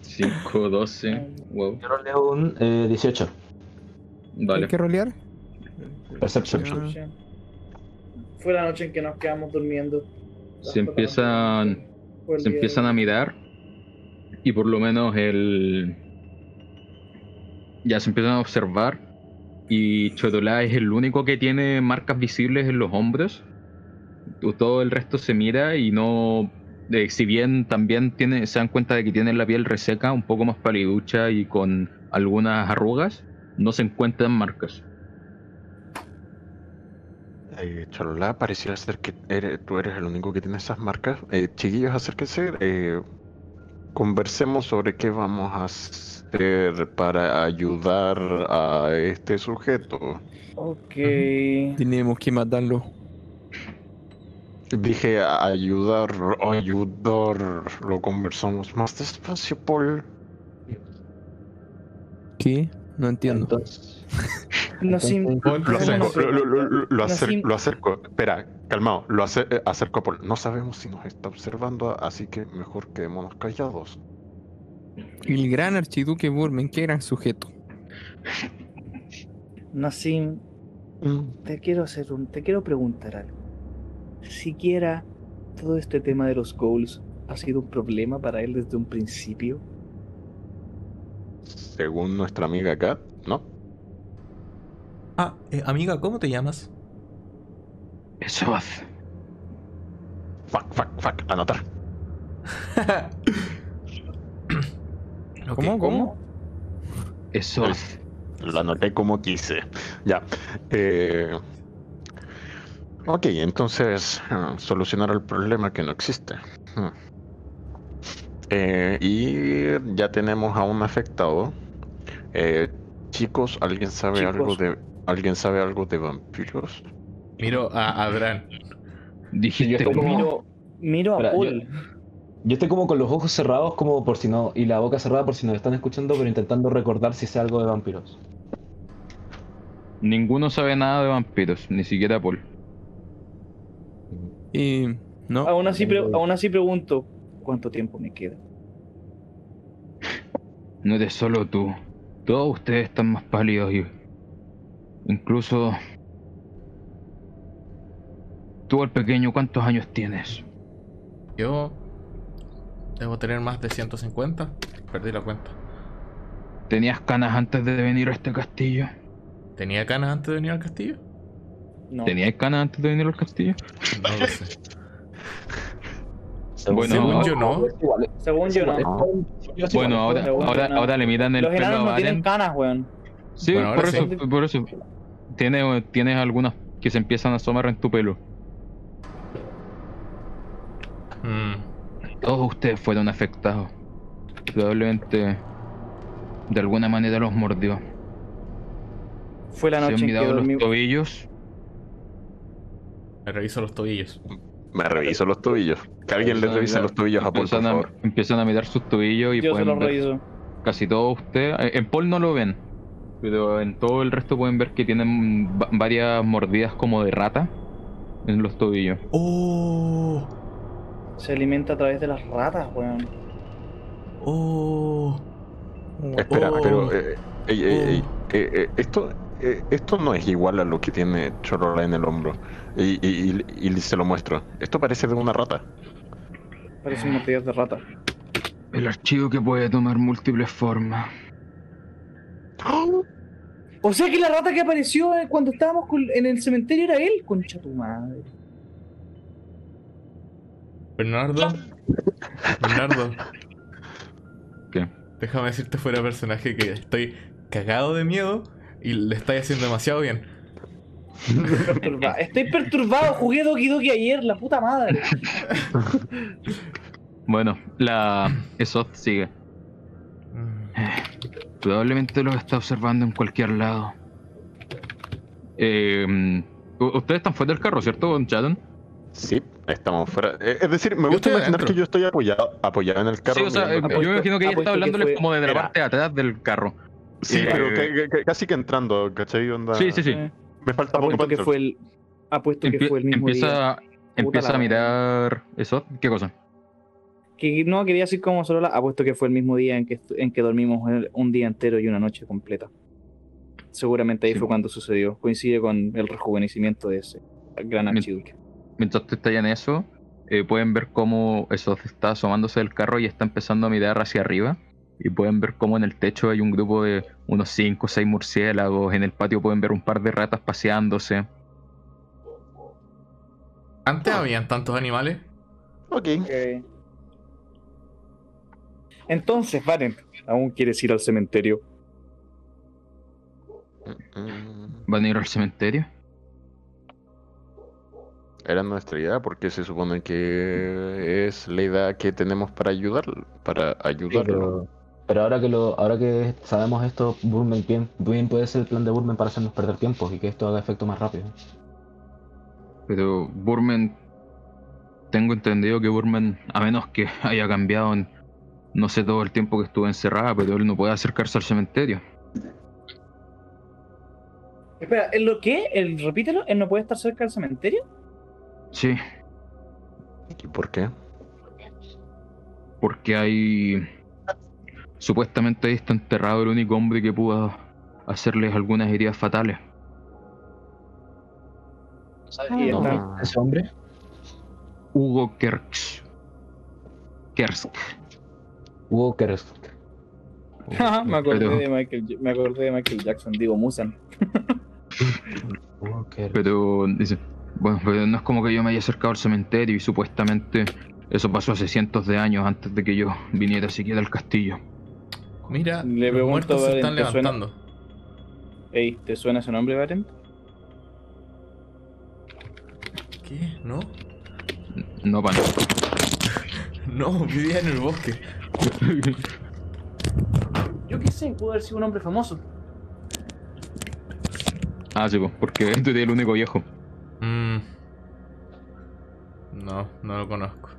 5, 12. Wow. Yo roleo un eh, 18. Vale. ¿Hay que rolear? Perception. Sí. Fue la noche en que nos quedamos durmiendo. Se empiezan. El se empiezan a mirar y por lo menos el ya se empiezan a observar y Chodolá es el único que tiene marcas visibles en los hombros. Todo el resto se mira y no eh, si bien también tiene, se dan cuenta de que tienen la piel reseca un poco más paliducha y con algunas arrugas no se encuentran marcas Eh, Chalola, pareciera ser que eres- tú eres el único que tiene esas marcas. Eh, chiquillos, acérquense. eh, conversemos sobre qué vamos a hacer para ayudar a este sujeto. Ok. Tenemos que matarlo. Dije ayudar, ayudar. Lo conversamos más despacio, Paul. ¿Qué? No entiendo. Entonces- *laughs* Lo acerco, lo, acerco. Espera, calmado. Lo acer- eh, acerco a Paul. No sabemos si nos está observando, así que mejor quedémonos callados. El gran archiduque Burmen, qué gran sujeto. *laughs* Nassim, te quiero hacer un, te quiero preguntar algo. Siquiera todo este tema de los goals ha sido un problema para él desde un principio. Según nuestra amiga Kat, ¿no? Ah, eh, amiga, ¿cómo te llamas? Eso hace. Fuck, fuck, fuck. Anotar. *coughs* ¿Cómo? ¿Cómo? Eso hace. Lo anoté como quise. Ya. Eh, ok, entonces ah, solucionar el problema que no existe. Hmm. Eh, y ya tenemos a un afectado. Eh, chicos, ¿alguien sabe Chicos. algo de alguien sabe algo de vampiros? Miro a Adran. Dijiste Yo estoy como. Miro, miro a Paul. Yo estoy como con los ojos cerrados, como por si no, y la boca cerrada por si nos están escuchando, pero intentando recordar si sé algo de vampiros. Ninguno sabe nada de vampiros, ni siquiera Paul. Y. No. Aún así, pre- aún así pregunto, ¿cuánto tiempo me queda? No eres solo tú. Todos ustedes están más pálidos y. Incluso. Tú, el pequeño, ¿cuántos años tienes? Yo debo tener más de 150. Perdí la cuenta. ¿Tenías canas antes de venir a este castillo? ¿Tenía canas antes de venir al castillo? No. ¿Tenías canas antes de venir al castillo? No lo sé. *laughs* Bueno, Según yo no. Según yo, no. Bueno, ahora, ahora, ahora le miran el Los pelo a enanos no tienen Valen. canas, weón. Sí, Bueno, por sí. eso, por eso. Tienes, tienes algunas que se empiezan a asomar en tu pelo. Mm, Todos ustedes fueron afectados. Probablemente de alguna manera los mordió. Fue la ¿Se noche han en que mirado los dormí. tobillos? me reviso los tobillos. Me reviso los tobillos. Que alguien le Empiezan a revise los tobillos a Paul, por empiezan, a, favor. empiezan a mirar sus tobillos y Yo se pueden los ver reviso. casi todos ustedes. eh, En Paul no lo ven, pero en todo el resto pueden ver que tienen va- varias mordidas como de rata en los tobillos. ¡Oh! Se alimenta a través de las ratas, weón. ¡Oh! Espera, Oh. pero eh, ey, ey, ey, Oh. eh, eh, esto, eh, esto no es igual a lo que tiene Chorola en el hombro. Y, y- y- y se lo muestro. Esto parece de una rata. Parecen mordidas de rata. El archivo que puede tomar múltiples formas. O sea que la rata que apareció eh, cuando estábamos con- en el cementerio era él, concha tu madre. Bernardo. Bernardo. ¿Qué? Déjame decirte fuera personaje que estoy cagado de miedo y le estáis haciendo demasiado bien. Estoy perturbado, jugué Doki Doki ayer, la puta madre. Bueno, la Esot sigue. Probablemente los está observando en cualquier lado. Eh, ustedes están fuera del carro, ¿cierto, Don Chatham? Sí, estamos fuera. Eh, Es decir, me gusta imaginar adentro. que yo estoy apoyado, apoyado en el carro. Sí, o sea, eh, mirando- yo me imagino que ella está hablándoles fue- como de la Era. parte de atrás del carro. sí, eh, pero que- que- casi que entrando, ¿cachai? Onda- Sí, sí, sí. Eh, Me falta poco apuesto para que fue el. Apuesto que fue el mismo día. empieza empieza a mirar eso. ¿Qué cosa? Que no quería decir como solo la. Apuesto que fue el mismo día en que, en que dormimos un día entero y una noche completa. Seguramente ahí Sí. fue cuando sucedió. Coincide con el rejuvenecimiento de ese gran archivo. Mientras tú estás en eso, eh, pueden ver cómo eso está asomándose del carro y está empezando a mirar hacia arriba. Y pueden ver cómo en el techo hay un grupo de unos 5 o 6 murciélagos. En el patio pueden ver un par de ratas paseándose. Antes habían tantos animales. Ok. Ok. Entonces, Varen, ¿aún quieres ir al cementerio? ¿Van a ir al cementerio? Era nuestra idea porque se supone que es la idea que tenemos para ayudarlo. Para Sí, ayudarlo. pero, pero ahora que lo, ahora que sabemos esto, Burmen bien, bien puede ser el plan de Burmen para hacernos perder tiempo y que esto haga efecto más rápido. Pero Burman, tengo entendido que Burman, a menos que haya cambiado en no sé todo el tiempo que estuvo encerrada, pero él no puede acercarse al cementerio. Espera, ¿en lo qué? ¿El, repítelo, ¿él no puede estar cerca del cementerio? Sí, ¿Y por qué? porque hay. Supuestamente ahí está enterrado el único hombre que pudo hacerles algunas heridas fatales. Y No, está- ese hombre. Hugo Kerks. Kersk. Hugo Kersk. *laughs* me, acordé Pero- de Michael, me acordé de Michael Jackson, digo Musan. *laughs* Walker. Pero dice, bueno, pero no es como que yo me haya acercado al cementerio y supuestamente eso pasó hace cientos de años antes de que yo viniera siquiera al castillo. Mira, Le los pregunto, muertos se están levantando. Ey, ¿te suena ese nombre, Baren? ¿Qué? ¿No? No, pan. *laughs* No, vivía en el bosque. *laughs* Yo qué sé, pudo haber sido un hombre famoso. ah, sí, porque *laughs* tú eres el único viejo. Mm. No, no lo conozco.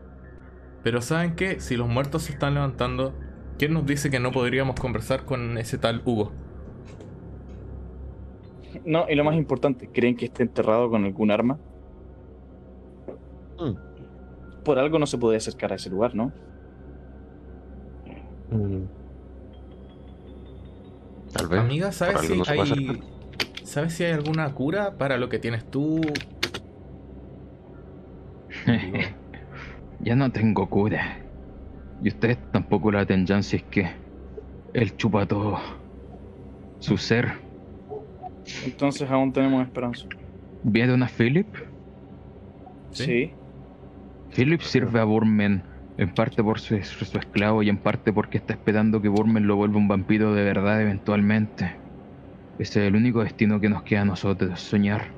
Pero ¿saben qué? Si los muertos se están levantando, ¿quién nos dice que no podríamos conversar con ese tal Hugo? No, y lo más importante, ¿creen que esté enterrado con algún arma? Mm. Por algo no se puede acercar a ese lugar, ¿no? Mm, Tal vez. Amiga, ¿sabes si no hay. ¿Sabes si hay alguna cura para lo que tienes tú? *laughs* ya no tengo cura. Y ustedes tampoco la tendrán si es que él chupa todo su ser. Entonces aún tenemos esperanza. ¿Vieron a Philip? Sí. Sí. Philip sirve a Burmen en parte por su, su esclavo y en parte porque está esperando que Burmen lo vuelva un vampiro de verdad eventualmente. Ese es el único destino que nos queda a nosotros, soñar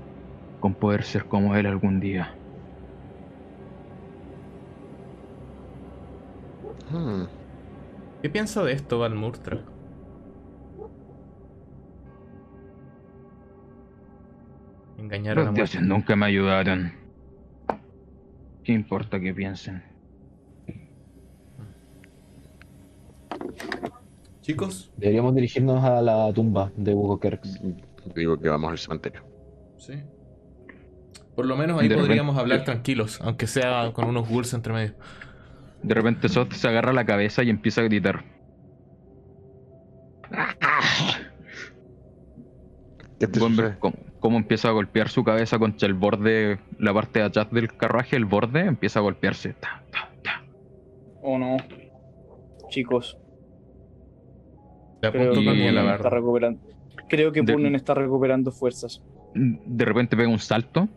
con poder ser como él algún día. Hmm. ¿Qué piensa de esto, Valmurtra? Engañar a la Los muerte. dioses nunca me ayudaron. ¿Qué importa que piensen? Chicos, Deberíamos dirigirnos a la tumba de Hugo Kerks. Digo que vamos al cementerio. sí. Por lo menos ahí De podríamos repente- hablar tranquilos, aunque sea con unos ghouls entre medio. De repente Soth se agarra la cabeza y empieza a gritar. Cómo, cómo empieza a golpear su cabeza contra el borde, la parte de atrás del carruaje, el borde empieza a golpearse. Ta, ta, ta. ¿O no? Chicos, Creo que también la Purnen está recuperando. Creo que De- Purnen está recuperando fuerzas. De repente pega un salto,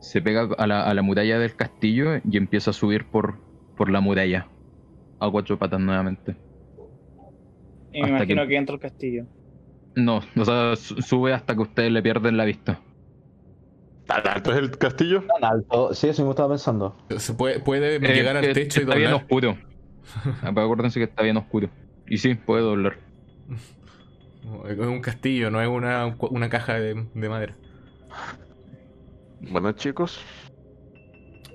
se pega a la, a la muralla del castillo y empieza a subir por, por la muralla. A cuatro patas nuevamente. Y me Hasta imagino que- que... entra al castillo. No, o sea, su- sube hasta que ustedes le pierden la vista. ¿Tan alto es el castillo? Tan alto. Sí, eso me estaba pensando. Se puede, puede Eh, llegar al eh, techo y está bien doblar. oscuro. *laughs* Acuérdense que está bien oscuro. Y sí, puede doblar. *laughs* Es un castillo, no es una, una caja de, de madera. Bueno, chicos,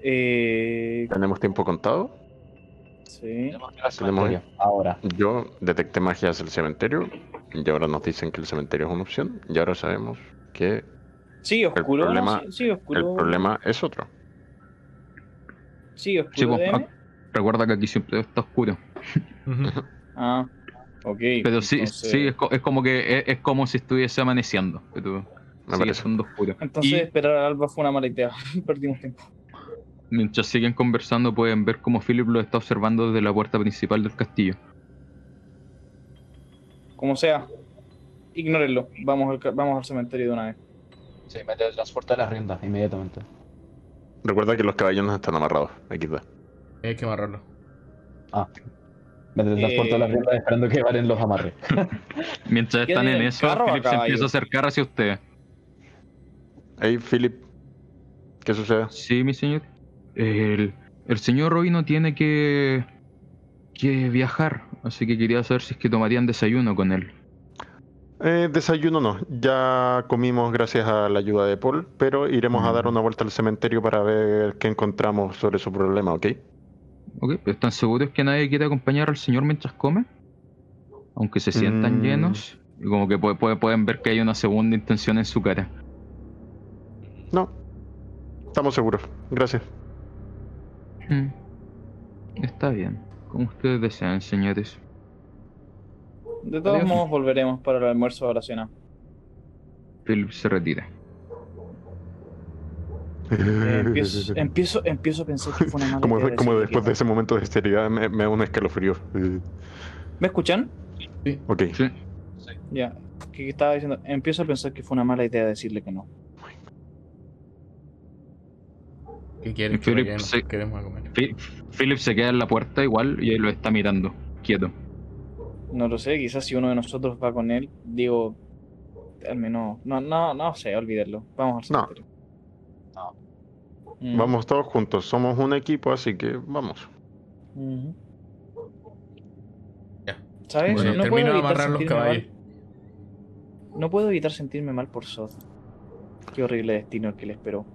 Eh, tenemos tiempo contado. sí. Tenemos- Ahora. Yo detecté magia hacia el cementerio y ahora nos dicen que el cementerio es una opción y ahora sabemos que Sí, oscuro. ¿no? problema- Sí, sí, oscuro. el problema es otro. Sí, oscuro. Recuerda que aquí siempre está oscuro. Ah, ok. Pero sí, entonces- sí es, co- es como que es, es como si estuviese amaneciendo. Pero sigue siendo oscuro. Entonces Y esperar al alba fue una mala idea. *laughs* Perdimos tiempo. mientras siguen conversando pueden ver cómo Philip lo está observando desde la puerta principal del castillo. Como sea, ignórenlo. Vamos al, vamos al cementerio de una vez. Sí, me transporta las riendas inmediatamente. Recuerda que los caballos no están amarrados. Aquí está. Hay que amarrarlo. Me transporta Eh, las riendas esperando que Varen los amarre. *laughs* Mientras ¿Quién están en eso, Philip se empieza a acercar hacia ustedes. Hey, Philip. ¿Qué sucede? Sí, mi señor. El, el señor hoy no tiene que, que viajar, así que quería saber si es que tomarían desayuno con él. Eh, desayuno no. Ya comimos gracias a la ayuda de Paul, pero iremos a dar Mm. una vuelta al cementerio para ver qué encontramos sobre su problema, ¿ok? ¿Ok? ¿Pero están seguros que nadie quiere acompañar al señor mientras come? Aunque se sientan Mm. llenos, y como que puede- puede- pueden ver que hay una segunda intención en su cara. No. Estamos seguros. Gracias. Mm. Está bien, como ustedes desean, señores. De todos Adiós. modos, volveremos para el almuerzo o la cena. Philip se retira. Eh, empiezo, empiezo, empiezo a pensar que fue una mala *laughs* como idea como después que de ese momento de esterilidad me, me da un escalofrío. ¿Me escuchan? ok. Sí. Ya. que estaba diciendo, empiezo a pensar que fue una mala idea decirle que no. ¿Qué quieres? Philip que se- queremos comer. Philip se queda en la puerta igual y él lo está mirando, quieto. No lo sé, quizás si uno de nosotros va con él, digo, al menos, no, no, no sé, olvídalo. Vamos al No. Mm, Vamos todos juntos, somos un equipo, así que vamos. Ya. ¿Sabes? Bueno, no puedo evitar los sentirme caballos. mal. No puedo evitar sentirme mal por Sod. Qué horrible destino el que le esperó.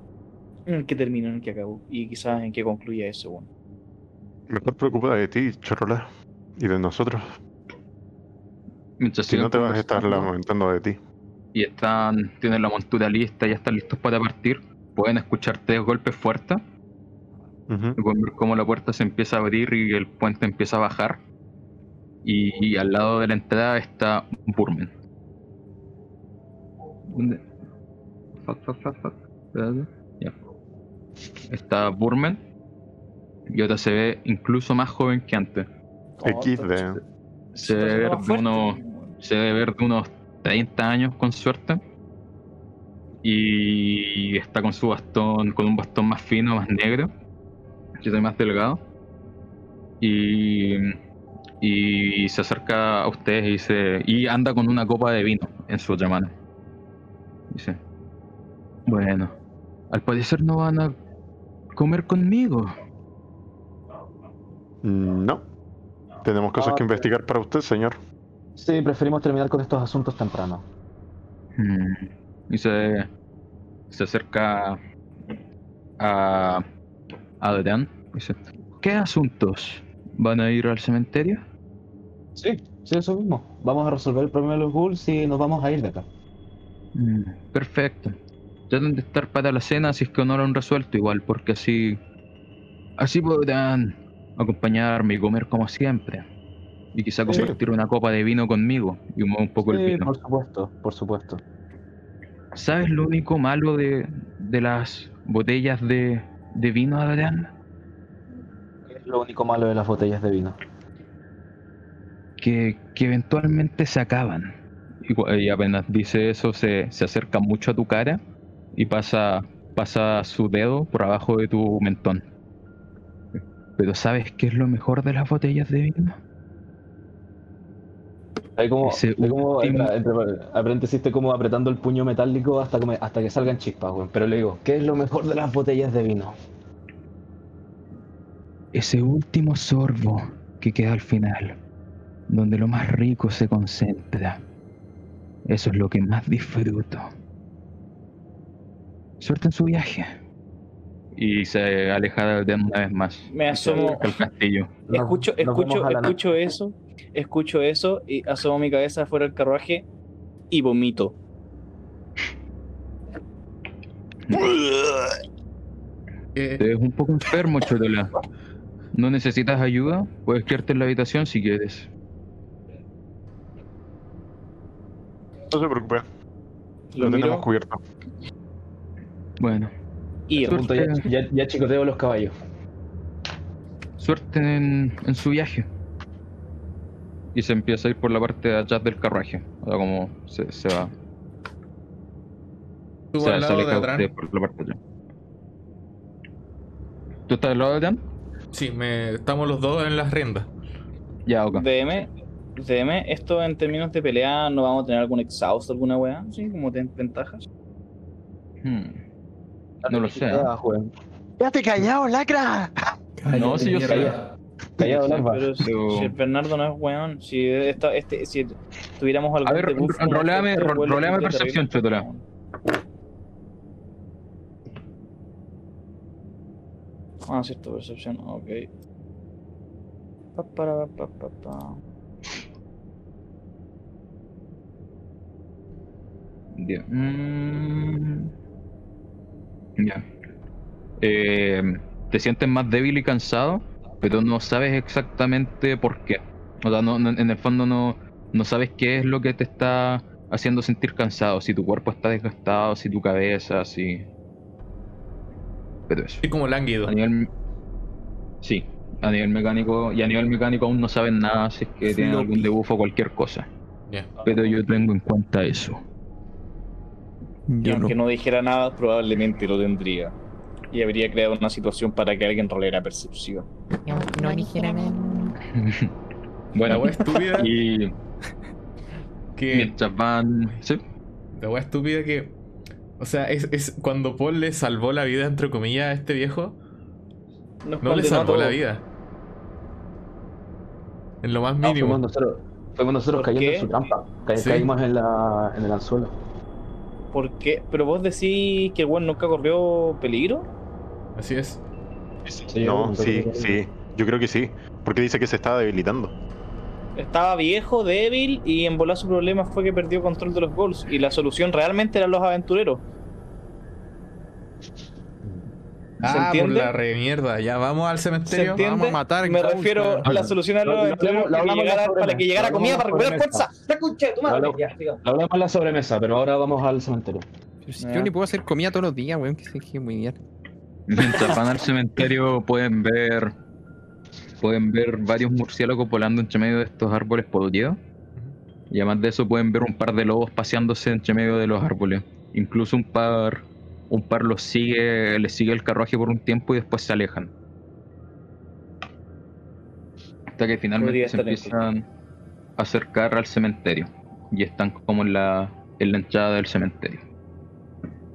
En el que terminó, en el que acabó. Y quizás en que concluya ese bueno. Mejor preocupa de ti, Chorola. Y de nosotros. Mientras Si no te vas a estar lamentando de ti. y están, tienen la montura lista, ya están listos para partir, pueden escuchar tres golpes fuertes. Ujú. y Pueden ver cómo la puerta se empieza a abrir y el puente empieza a bajar. Y, y al lado de la entrada está Burmen. ¿Dónde? Fuck, fuck, fuck, fuck. Ya. Está Burmen. Y ahora se ve incluso más joven que antes. XD. Se debe ver de unos, se debe ver de unos 30 años con suerte. Y está con su bastón, con un bastón más fino, más negro. Yo soy más delgado. Y, y se acerca a ustedes y dice. Y anda con una copa de vino en su otra mano. Dice. Bueno, al parecer no van a comer conmigo. Mm, No. Tenemos cosas Ah, que investigar para usted, señor. Sí, preferimos terminar con estos asuntos temprano. Mm, Y se, se acerca a, a Adrián. Dice, ¿qué asuntos? ¿Van a ir al cementerio? Sí, sí, eso mismo. Vamos a resolver el problema de los ghouls y nos vamos a ir de acá. Mm, perfecto. Traten de estar para la cena si es que no lo han resuelto igual, porque así... Así podrán acompañarme y comer como siempre. Y quizá Sí. compartir una copa de vino conmigo y un, un poco el vino. por supuesto, por supuesto. ¿Sabes lo único malo de, de las botellas de, de vino, Adrián? ¿Qué es lo único malo de las botellas de vino? que, que eventualmente se acaban. Y, y apenas dice eso, se, se acerca mucho a tu cara y pasa, pasa su dedo por abajo de tu mentón. Pero ¿sabes qué es lo mejor de las botellas de vino? Hay como, Ese hay como último- entre, entre paréntesis, estoy como apretando el puño metálico hasta que, me- hasta que salgan chispas, weón. Pero le digo, ¿qué es lo mejor de las botellas de vino? Ese último sorbo que queda al final, donde lo más rico se concentra. Eso es lo que más disfruto. Suerte en su viaje. Y se aleja de una vez más. Me asomo, al castillo. Nos- escucho, escucho, escucho eso, escucho eso y asomo mi cabeza fuera del carruaje y vomito. Eh, Te ves un poco enfermo, Chorola. ¿No necesitas ayuda? Puedes quedarte en la habitación si quieres. No se preocupe. Lo tenemos cubierto. Bueno, y. Punto, ya, ya, ya chicoteo los caballos. suerte en, en su viaje. Y se empieza a ir por la parte de atrás del carruaje. O sea, como se, se va. tú se, al lado de atrás. usted por la parte de atrás. ¿Tú estás del lado de atrás? Sí, me, estamos los dos en las riendas. Ya, ok. DM, DM, esto en términos de pelea, ¿no vamos a tener algún exhausto, alguna weá? Sí, como ten- ventajas. Hmm. No lo sé. ¿eh? ¡Quédate callado, lacra! No, si yo sé. Callado. Pero si, Pero- si el Bernardo no es weón, si, esta, este, si tuviéramos algún A ver, como roleame- ro- percepción. Chotola. Ah, cierto, percepción, ok. Pa, para, pa, pa, pa. Ya. Mm. Ya. Eh, te sientes más débil y cansado, pero no sabes exactamente por qué. O sea, no, no- en el fondo no, no sabes qué es lo que te está haciendo sentir cansado. Si tu cuerpo está desgastado, si tu cabeza, si. Pero eso. Estoy como lánguido. A nivel. Sí, a nivel mecánico. Y a nivel mecánico aún no saben nada si es que tienen algún Floppy. debuff o cualquier cosa. Pero yo tengo en cuenta eso. Y Yo no. aunque no dijera nada, probablemente lo tendría. Y habría creado una situación para que alguien roleara percepción. No dijera *laughs* nada. La bueno, wea estúpida y que. mientras van. ¿Sí? La wea estúpida que. O sea, es, es cuando Paul le salvó la vida, entre comillas, a este viejo. Nos No le salvó la vida. En lo más No, mínimo. fuimos nosotros, fuimos nosotros ¿Por cayendo qué? en su trampa. Ca- Sí. Caímos en, la, en el anzuelo. ¿Por qué? ¿Pero vos decís que el weón nunca corrió peligro? Así es. No, sí, sí. Yo creo que sí. Porque dice que se estaba debilitando. Estaba viejo, débil y en volar su problema fue que perdió control de los goals. Y la solución realmente eran los aventureros. Ah, por entiende? la re mierda. Ya vamos al ¿Se cementerio. vamos a matar Me refiero a la solución a Lo- los lo aventureros que llegara- en la para que llegara Lo comida para recuperar la fuerza. ¡La concha de tu madre! Lo- Ya, siga. Lo hablamos en la sobremesa, pero ahora vamos al cementerio. Yo ni puedo hacer comida todos los días, weón, que se que muy bien. Mientras van al cementerio pueden ver pueden ver varios murciélagos volando entre medio de estos árboles podridos. Y además de eso pueden ver un par de lobos paseándose entre medio de los árboles. Incluso un par un par los sigue, les sigue el carruaje por un tiempo y después se alejan. Hasta que finalmente se empiezan a acercar al cementerio. Y están como en la, en la entrada del cementerio.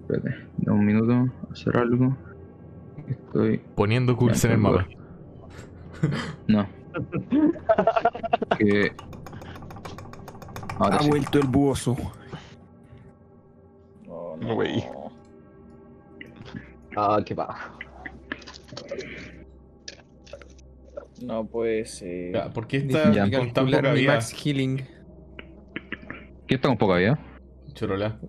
Espérate, dame un minuto, hacer algo. Estoy. Poniendo cursos en el mapa. *laughs* No. *laughs* que. Ahora Ha sí. vuelto el buoso. No, No. Ah, qué paja. No puede ser. Ya, ¿Por qué está Ya. con tan poca mi vida? max healing. ¿Qué está con poca vida? Chorola.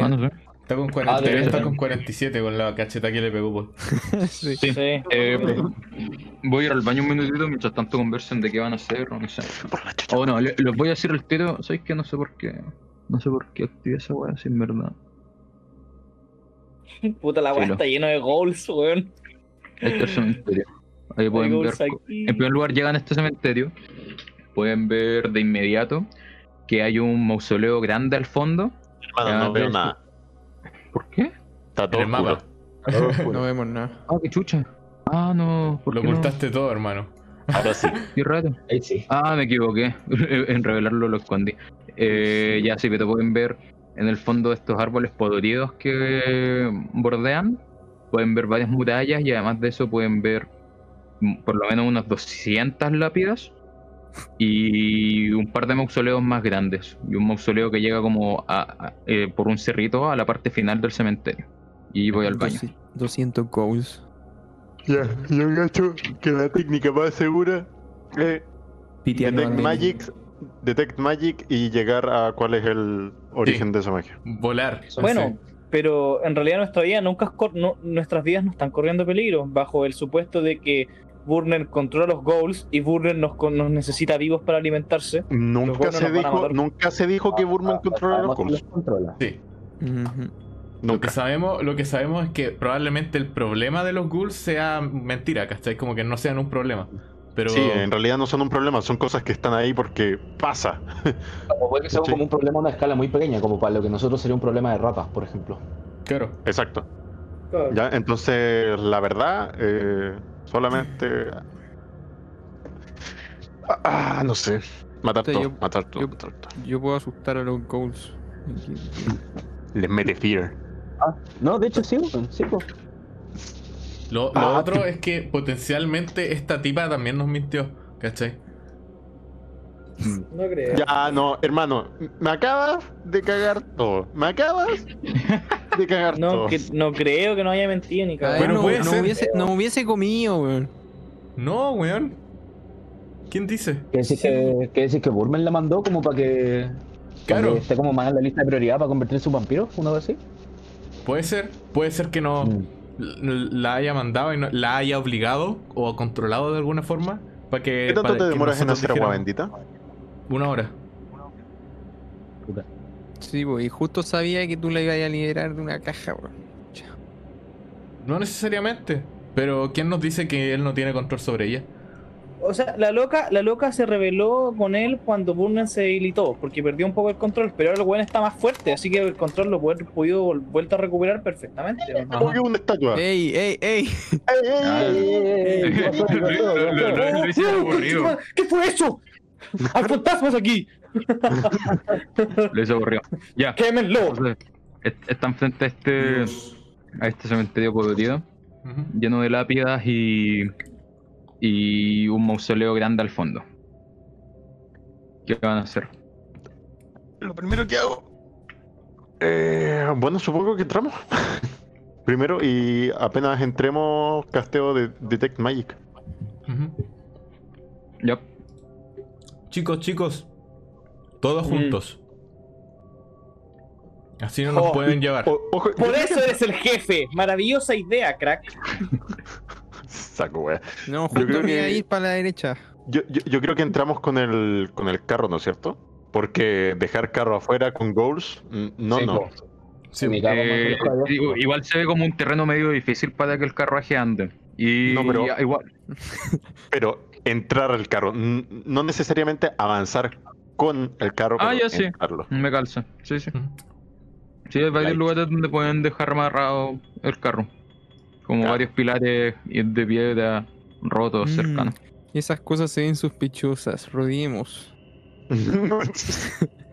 Ah, no sé. Está con Ah, 40, debe está con 47 con la cacheta que le pegó Paul. *laughs* Sí. Sí. Eh, voy a ir al baño un minutito mientras tanto conversen de qué van a hacer o no sé. O no, le- les voy a decir el tiro. ¿Sabéis que no sé por qué? No sé por qué activé esa weá, sin verdad. *laughs* Puta, la weá está lleno de goals, weón. Este es el cementerio. Ahí pueden ver. aquí. En primer lugar, llegan a este cementerio. Pueden ver de inmediato que hay un mausoleo grande al fondo. Hermano, no veo nada. ¿Por qué? Está todo En el oscuro. mapa. *laughs* No vemos nada. Ah, qué chucha. Ah, no. ¿por Lo qué no? ocultaste todo, hermano. Ahora sí. *laughs* Qué. Ahí sí. Ah, me equivoqué. *laughs* en revelarlo lo escondí. Eh, ya sí, pero pueden ver en el fondo de estos árboles podridos que bordean. Pueden ver varias murallas y además de eso pueden ver por lo menos unas 200 lápidas y un par de mausoleos más grandes. Y un mausoleo que llega como a- a- eh, por un cerrito a la parte final del cementerio. Y voy al baño. 200 goals. Ya, yo gacho que la técnica más segura es Detect Magic, Detect Magic y llegar a cuál es el origen de esa magia. Volar. Bueno, pero en realidad nuestra vida nunca no- nuestras vidas no están corriendo peligro bajo el supuesto de que Burner controla los goals y Burner nos, nos necesita vivos para alimentarse. Nunca se dijo, nunca se dijo que Burman controla los Sabemos que goals. los controla. Sí. Lo que, sabemos, lo que sabemos es que probablemente el problema de los ghouls sea mentira, ¿cachai? Como que no sean un problema. Pero Sí, en realidad no son un problema, son cosas que están ahí porque pasa. O puede que sea Sí. como un problema a una escala muy pequeña, como para lo que nosotros sería un problema de ratas, por ejemplo. claro. Exacto. Ya, entonces, la verdad, eh, solamente. Ah, no sé. Matar todo, yo- matar todo, yo- matar todo. Yo puedo asustar a los goals. Les mete fear. No, de hecho sí, sí, pues. Lo, lo Ah, otro es que potencialmente esta tipa también nos mintió, ¿cachai? No creo. Ya, no, hermano, me acabas de cagar todo. Me acabas de cagar No, todo. que, no creo que no haya mentido ni Ay, cagado. Bueno, no, puede no ser. hubiese, no hubiese comido, weón. No, weón. ¿Quién dice? ¿Qué decís que, qué decís que Burman la mandó como para que, Claro. que esté como más en la lista de prioridad para convertirse en un vampiro? ¿Una vez así? Puede ser. Puede ser que no Mm. la haya mandado y no- la haya obligado o controlado de alguna forma para que. ¿Qué tanto para te que demoras en hacer agua bendita? Una hora. Puta. Sí, pues, y justo sabía que tú la ibas a liberar de una caja, weón. No necesariamente. Pero ¿quién nos dice que él no tiene control sobre ella? O sea, la loca, la loca se rebeló con él cuando Burnen se debilitó, porque perdió un poco el control, pero ahora el weón está más fuerte, así que el control lo puede podido vuelto a recuperar perfectamente. ¿no? Como que una estatua. ¡Ey, ey, ey! Ah. Lo hice ¡Oh, aburrido. conchetumare! ¿Qué fue eso? *laughs* ¡Hay fantasmas aquí! Lo hizo aburrido. Ya. ¡Quémenlo! Están frente a este, a este cementerio Ujú. lleno de lápidas y, y un mausoleo grande al fondo. ¿Qué van a hacer? Lo primero que hago. Eh, bueno, supongo que entramos. *laughs* Primero, y apenas entremos, casteo de Detect Magic. Ya. Chicos, chicos. Todos Mm. juntos. Así no nos Oh, pueden llevar. Por yo- eso eres el jefe. Maravillosa idea, crack. Saco, wea. No, Yo justo creo voy a que- ir para la derecha. Yo, yo, yo creo que entramos con el, con el carro, ¿no es cierto? Porque dejar carro afuera con goals, no, Sí, no. Sí, Eh, igual se ve como un terreno medio difícil para que el carruaje ande. Y No, pero- y- igual, Pero entrar al carro, no necesariamente avanzar con el carro, Ah, ya sí. entrarlo. me calza. Sí, sí. Sí, hay varios lugares donde pueden dejar amarrado el carro. Como varios pilares de piedra rotos Mm. cercanos. Esas cosas se ven sospechosas. Rodeemos. *laughs* *laughs*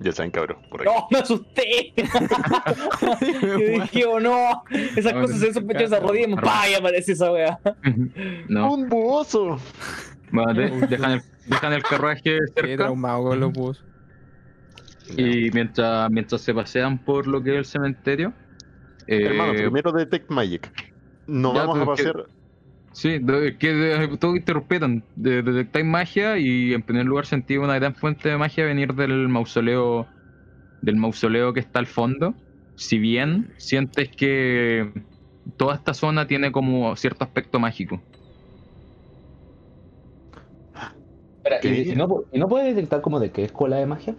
ya saben, cabrón, por aquí. ¡No, me asusté! *laughs* Yo dije, oh no, esas No, cosas se sospechosas, arma. ¡pa! Y aparece esa wea. *laughs* no, ¡Un de- *laughs* dejan, el, dejan el carruaje Qué cerca traumado con los bus. y mientras, mientras se pasean por lo que es el cementerio. eh, Hermano, primero Detect Magic. No ya, vamos a pasar. Sí, de- que de- todo interrumpetan. De, detectáis magia y en primer lugar sentí una gran fuente de magia venir del mausoleo del mausoleo que está al fondo. Si bien sientes que toda esta zona tiene como cierto aspecto mágico. ¿y, y no, ¿y no puede detectar como de qué escuela de magia?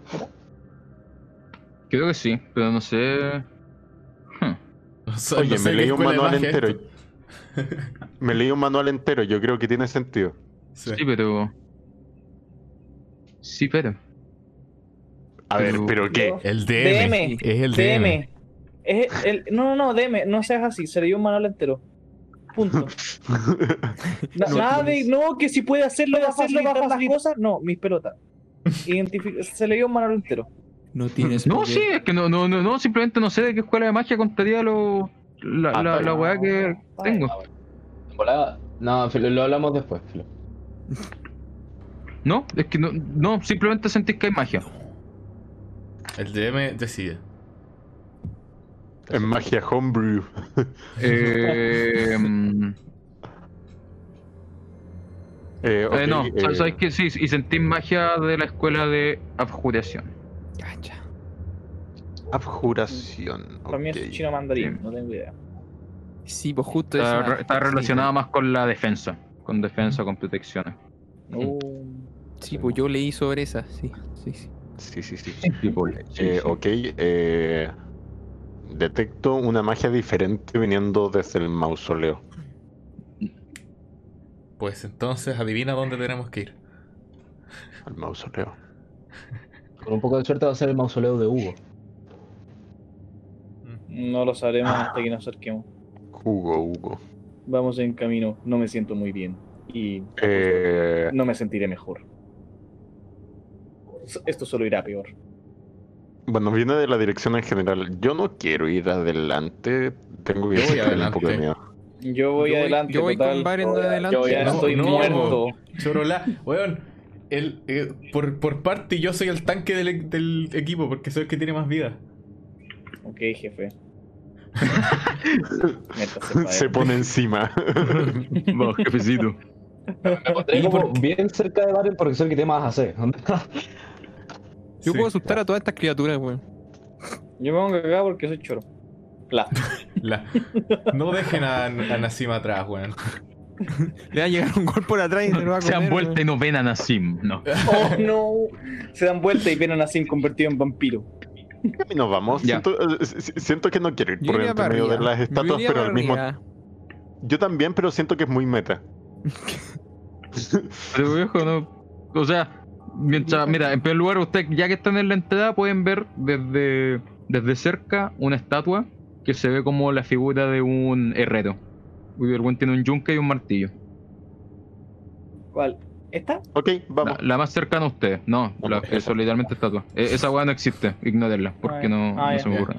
Creo que sí, pero no sé. *laughs* O sea, Oye, no sé me leí un manual entero. esto. Me leí un manual entero, yo creo que tiene sentido. Sí. Sí, pero. Sí, pero. A ver, Pero- ¿qué? El DM. DM. Es el DM. DM. Es el, no, no, no, DM, no seas así, se le dio un manual entero. Punto. *laughs* No, nada no de, que si puede hacerlo, va a hacerlo, va a las cosas. No, mis pelotas. Identifica- se le dio un manual entero. No tienes No, sí, es que no, no, no, no, simplemente no sé de qué escuela de magia contaría lo, la, Ah, la, la weá que tengo. En volada- No, lo hablamos después, Filo. No, es que no, no, simplemente sentís que hay magia. El DM decide. En magia homebrew. *laughs* Eh, Eh, eh, no, eh, sabes que sí, y sentís magia de la escuela de abjuración. Cacha. Abjuración. Para mí es chino mandarín, Sí. no tengo idea. Sí, pues justo Está, esa- re- está relacionada más con la defensa, con defensa, con protecciones. No. Sí, pues yo leí sobre esa, sí. Sí, sí. Sí, sí, sí. Tipo, Eh, ok, eh, detecto una magia diferente viniendo desde el mausoleo. Pues entonces adivina dónde tenemos que ir. Al mausoleo. Con un poco de suerte va a ser el mausoleo de Hugo. No lo sabremos hasta que nos acerquemos. Hugo, Hugo. Vamos en camino, no me siento muy bien. Y Eh, no me sentiré mejor. Esto solo irá peor. bueno, viene de la dirección en general. Yo no quiero ir adelante. Tengo que tener un poco de adelante. miedo. Yo voy Yo voy- adelante. yo voy total. con Baren de adelante. Yo ya No, estoy no. muerto. Chorola, weón. El, eh, por, por parte yo soy el tanque del, del equipo porque soy el que tiene más vida. Ok, jefe. *laughs* Se pone encima. *laughs* Vamos, jefecito. Me pondré ¿Y como por bien cerca de Baren porque que tiene más AC. Yo Sí. puedo asustar a todas estas criaturas, weón. Yo me pongo acá porque soy choro. Pla. La- No dejen a, a Nassim atrás, weón. Le va a llegar un gol por atrás y se lo va a *laughs* Se comer. han vuelto y weón. no ven a Nassim, no. Oh no. Se dan vuelta y ven a Nassim convertido en vampiro. Y nos vamos. Ya. Siento, eh, si- siento que no quiero ir por para medio de las estatuas, pero al mismo. Yo también, pero siento que es muy meta. *laughs* Pero viejo, no. O sea, mientras, mira, en primer lugar, usted, ya que están en la entrada, pueden ver desde, desde cerca una estatua que se ve como la figura de un herrero. Y el buen tiene un yunque y un martillo. ¿Cuál? ¿Esta? Ok, vamos. La, la más cercana a usted, no, la, literalmente estatua. E- esa weá no existe, ignórenla, porque no, Ah, no se me ocurre.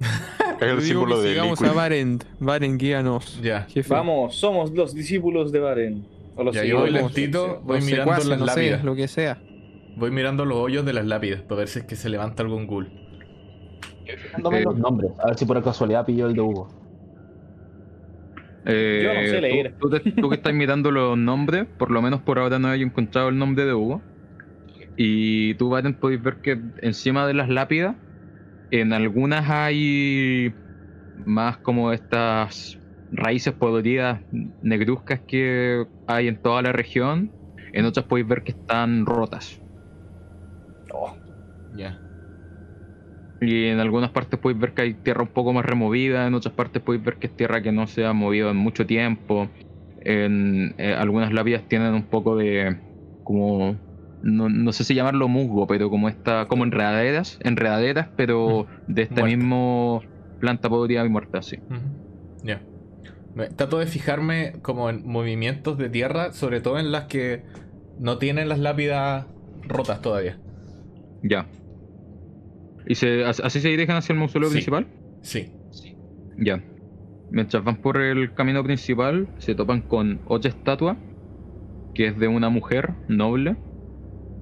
*laughs* Es el símbolo que de sigamos Liquid. a Varen. Varen, guíanos. Ya. Jefe. Vamos, somos los discípulos de Baren. O los Ya, yo voy lentito, voy mirando secuaces, las no sé, lápidas. lo que sea. Voy mirando los hoyos de las lápidas para ver si es que se levanta algún ghoul. Eh, los nombres, a ver si por casualidad pillo el de Hugo. Eh, Yo no sé tú- leer. Tú, te- tú que estás mirando los nombres, por lo menos por ahora no he encontrado el nombre de Hugo. Y tú, Baten, podéis ver que encima de las lápidas, en algunas hay más como estas raíces podridas negruzcas que hay en toda la región. En otras podéis ver que están rotas. Oh, Ya. Y en algunas partes podéis ver que hay tierra un poco más removida, en otras partes podéis ver que es tierra que no se ha movido en mucho tiempo. En eh, algunas lápidas tienen un poco de como no, no sé si llamarlo musgo, pero como esta como enredaderas, enredaderas, pero de esta Muerta. misma planta podrida y muerta, sí. Ya. Trato de fijarme como en movimientos de tierra, sobre todo en las que no tienen las lápidas rotas todavía. Ya. ¿Y se, as- así se dirigen hacia el mausoleo Sí. principal? Sí. Ya. Mientras van por el camino principal, se topan con otra estatua, que es de una mujer noble,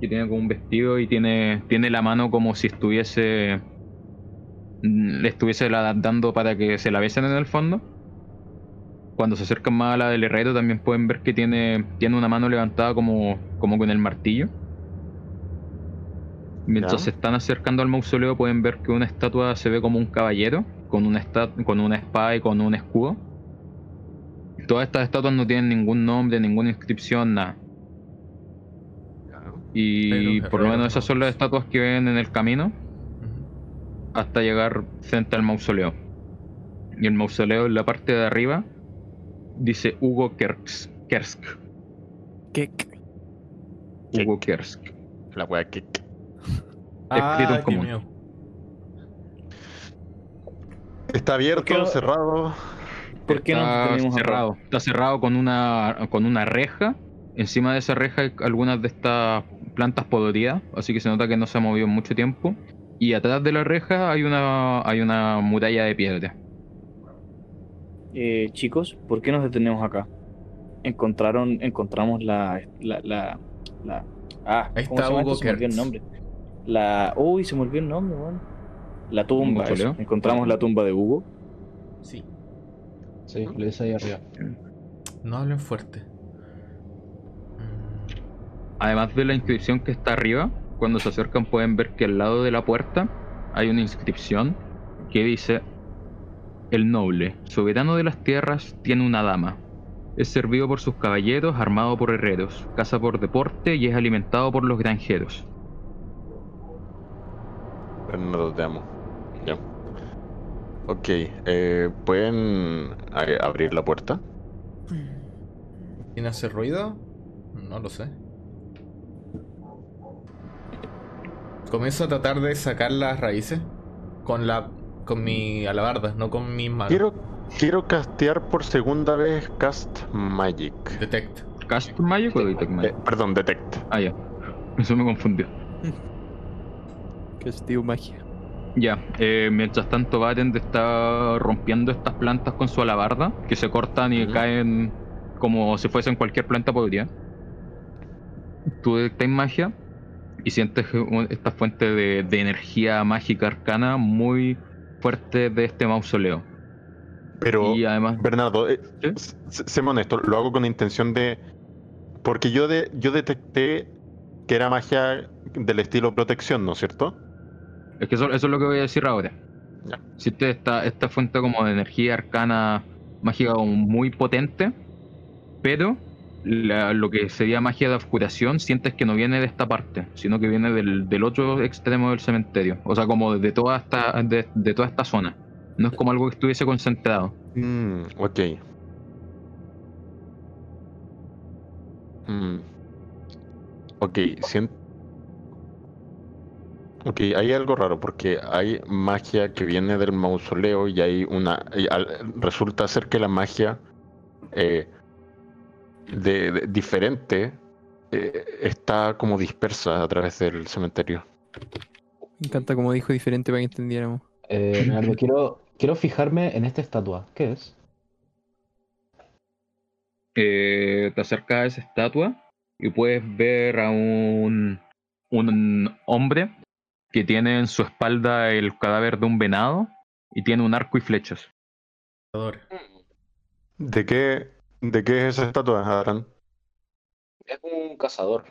que tiene como un vestido y tiene, tiene la mano como si estuviese. le estuviese la- dando para que se la besen en el fondo. Cuando se acercan más a la del herrero, también pueden ver que tiene, tiene una mano levantada como, como con el martillo. Mientras se están acercando al mausoleo, pueden ver que una estatua se ve como un caballero, con una, con una espada y con un escudo. Todas estas estatuas no tienen ningún nombre, ninguna inscripción, nada. Y por lo menos esas son las estatuas que ven en el camino hasta llegar frente al mausoleo. Y el mausoleo en la parte de arriba dice Hugo Kersk. Kersk. ¿Qué? Hugo Kersk. La wea que. Escrito Ah, común. mío. Está abierto, ¿Por qué no- cerrado. ¿Por qué está nos detenemos acá? cerrado. Está cerrado con una, con una reja. Encima de esa reja hay algunas de estas plantas podridas, así que se nota que no se ha movido en mucho tiempo. Y atrás de la reja hay una, hay una muralla de piedra. Eh, chicos, ¿por qué nos detenemos acá? Encontraron, encontramos la, la, la, la- ah, Ahí ¿cómo está se llama Hugo? Se me el nombre. La, uy, se me olvidó el nombre, weón. La tumba. Encontramos la tumba de Hugo. Sí. Sí, lo dice ahí arriba. No hablen fuerte. Mm, Además de la inscripción que está arriba, cuando se acercan pueden ver que al lado de la puerta hay una inscripción que dice El noble, soberano de las tierras, tiene una dama. Es servido por sus caballeros, armado por herreros, caza por deporte y es alimentado por los granjeros. Bernardo, te amo. Ya. Ok, eh, ¿pueden abrir la puerta? ¿Quién hace ruido? No lo sé. Comienzo a tratar de sacar las raíces con la con mi alabarda, no con mis manos. Quiero, quiero castear por segunda vez Cast Magic. Detect. ¿Cast Magic o Detect Eh, Magic? perdón, Detect. Ah, ya. Eso me confundió. *laughs* Tío magia. Ya, eh, mientras tanto Baten está rompiendo estas plantas con su alabarda, que se cortan y caen como si fuesen cualquier planta podría. Tú detectas magia y sientes esta fuente de, de energía mágica arcana muy fuerte de este mausoleo. Pero, y además, Bernardo, eh, ¿Sí? s- séme honesto, lo hago con intención de. Porque yo, de, yo detecté que era magia del estilo protección, ¿no es cierto? Es que eso, eso es lo que voy a decir ahora. Ya. Esta, esta fuente como de energía arcana mágica muy potente, pero la- lo que sería magia de oscuración sientes que no viene de esta parte, sino que viene del, del otro extremo del cementerio. O sea, como de toda esta, de, de toda esta zona. No es como algo que estuviese concentrado. Mm, ok. Mm. Ok, sien- Ok, hay algo raro porque hay magia que viene del mausoleo y hay una. y al- resulta ser que la magia eh, de, de- diferente eh, está como dispersa a través del cementerio. Me encanta como dijo diferente para que entendiéramos. Eh, *clears throat* Leonardo, quiero, quiero fijarme en esta estatua. ¿Qué es? Eh, te acercas a esa estatua y puedes ver a un, un hombre que tiene en su espalda el cadáver de un venado y tiene un arco y flechas. Adoro. ¿De qué, de qué es esa estatua, Adran? Es un cazador.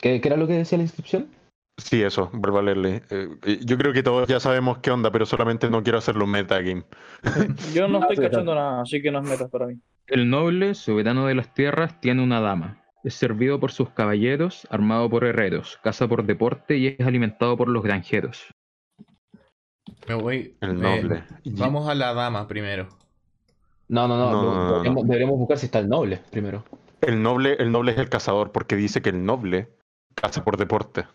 ¿Qué, qué era lo que decía la inscripción? Sí, eso, vuelvo a leerle. Eh, eh, yo creo que todos ya sabemos qué onda, pero solamente no quiero hacerlo metagame. *laughs* Yo no estoy cachando nada, así que no es metas para mí. El noble, soberano de las tierras, tiene una dama. Es servido por sus caballeros, armado por herreros, caza por deporte y es alimentado por los granjeros. Me voy. El eh, noble. Vamos a la dama primero. No, no, no. No, deberíamos, deberíamos buscar si está el noble primero. El noble, el noble es el cazador, porque dice que el noble caza por deporte.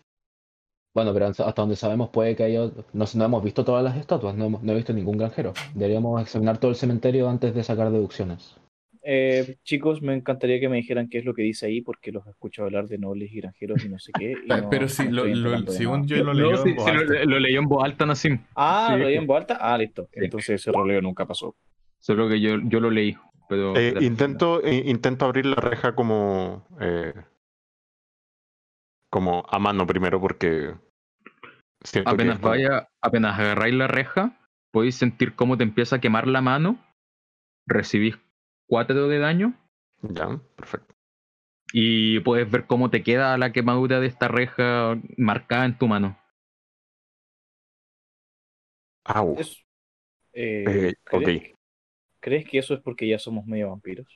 Bueno, pero hasta hasta donde sabemos puede que haya... No, no hemos visto todas las estatuas, no, hemos- no he visto ningún granjero. Deberíamos examinar todo el cementerio antes de sacar deducciones. Eh, chicos, me encantaría que me dijeran qué es lo que dice ahí, porque los escucho hablar de nobles y granjeros y no sé qué. y *laughs* Pe- no- Pero si no lo, lo- según yo lo No, leyó en voz sí, lo, alta. lo leyó en voz alta, Nassim. Ah, Sí. lo leí en voz alta. Ah, listo. Sí. Entonces ese roleo nunca pasó. Solo que yo, yo lo leí. Pero Eh, intento, eh, intento abrir la reja como. eh, como a mano primero, porque. Que apenas vaya, apenas agarráis la reja, podéis sentir cómo te empieza a quemar la mano. Recibís 4 de daño Ya, perfecto. y puedes ver cómo te queda la quemadura de esta reja marcada en tu mano. Au. Es- eh, Eh, ok. ¿crees, crees que eso es porque ya somos medio vampiros?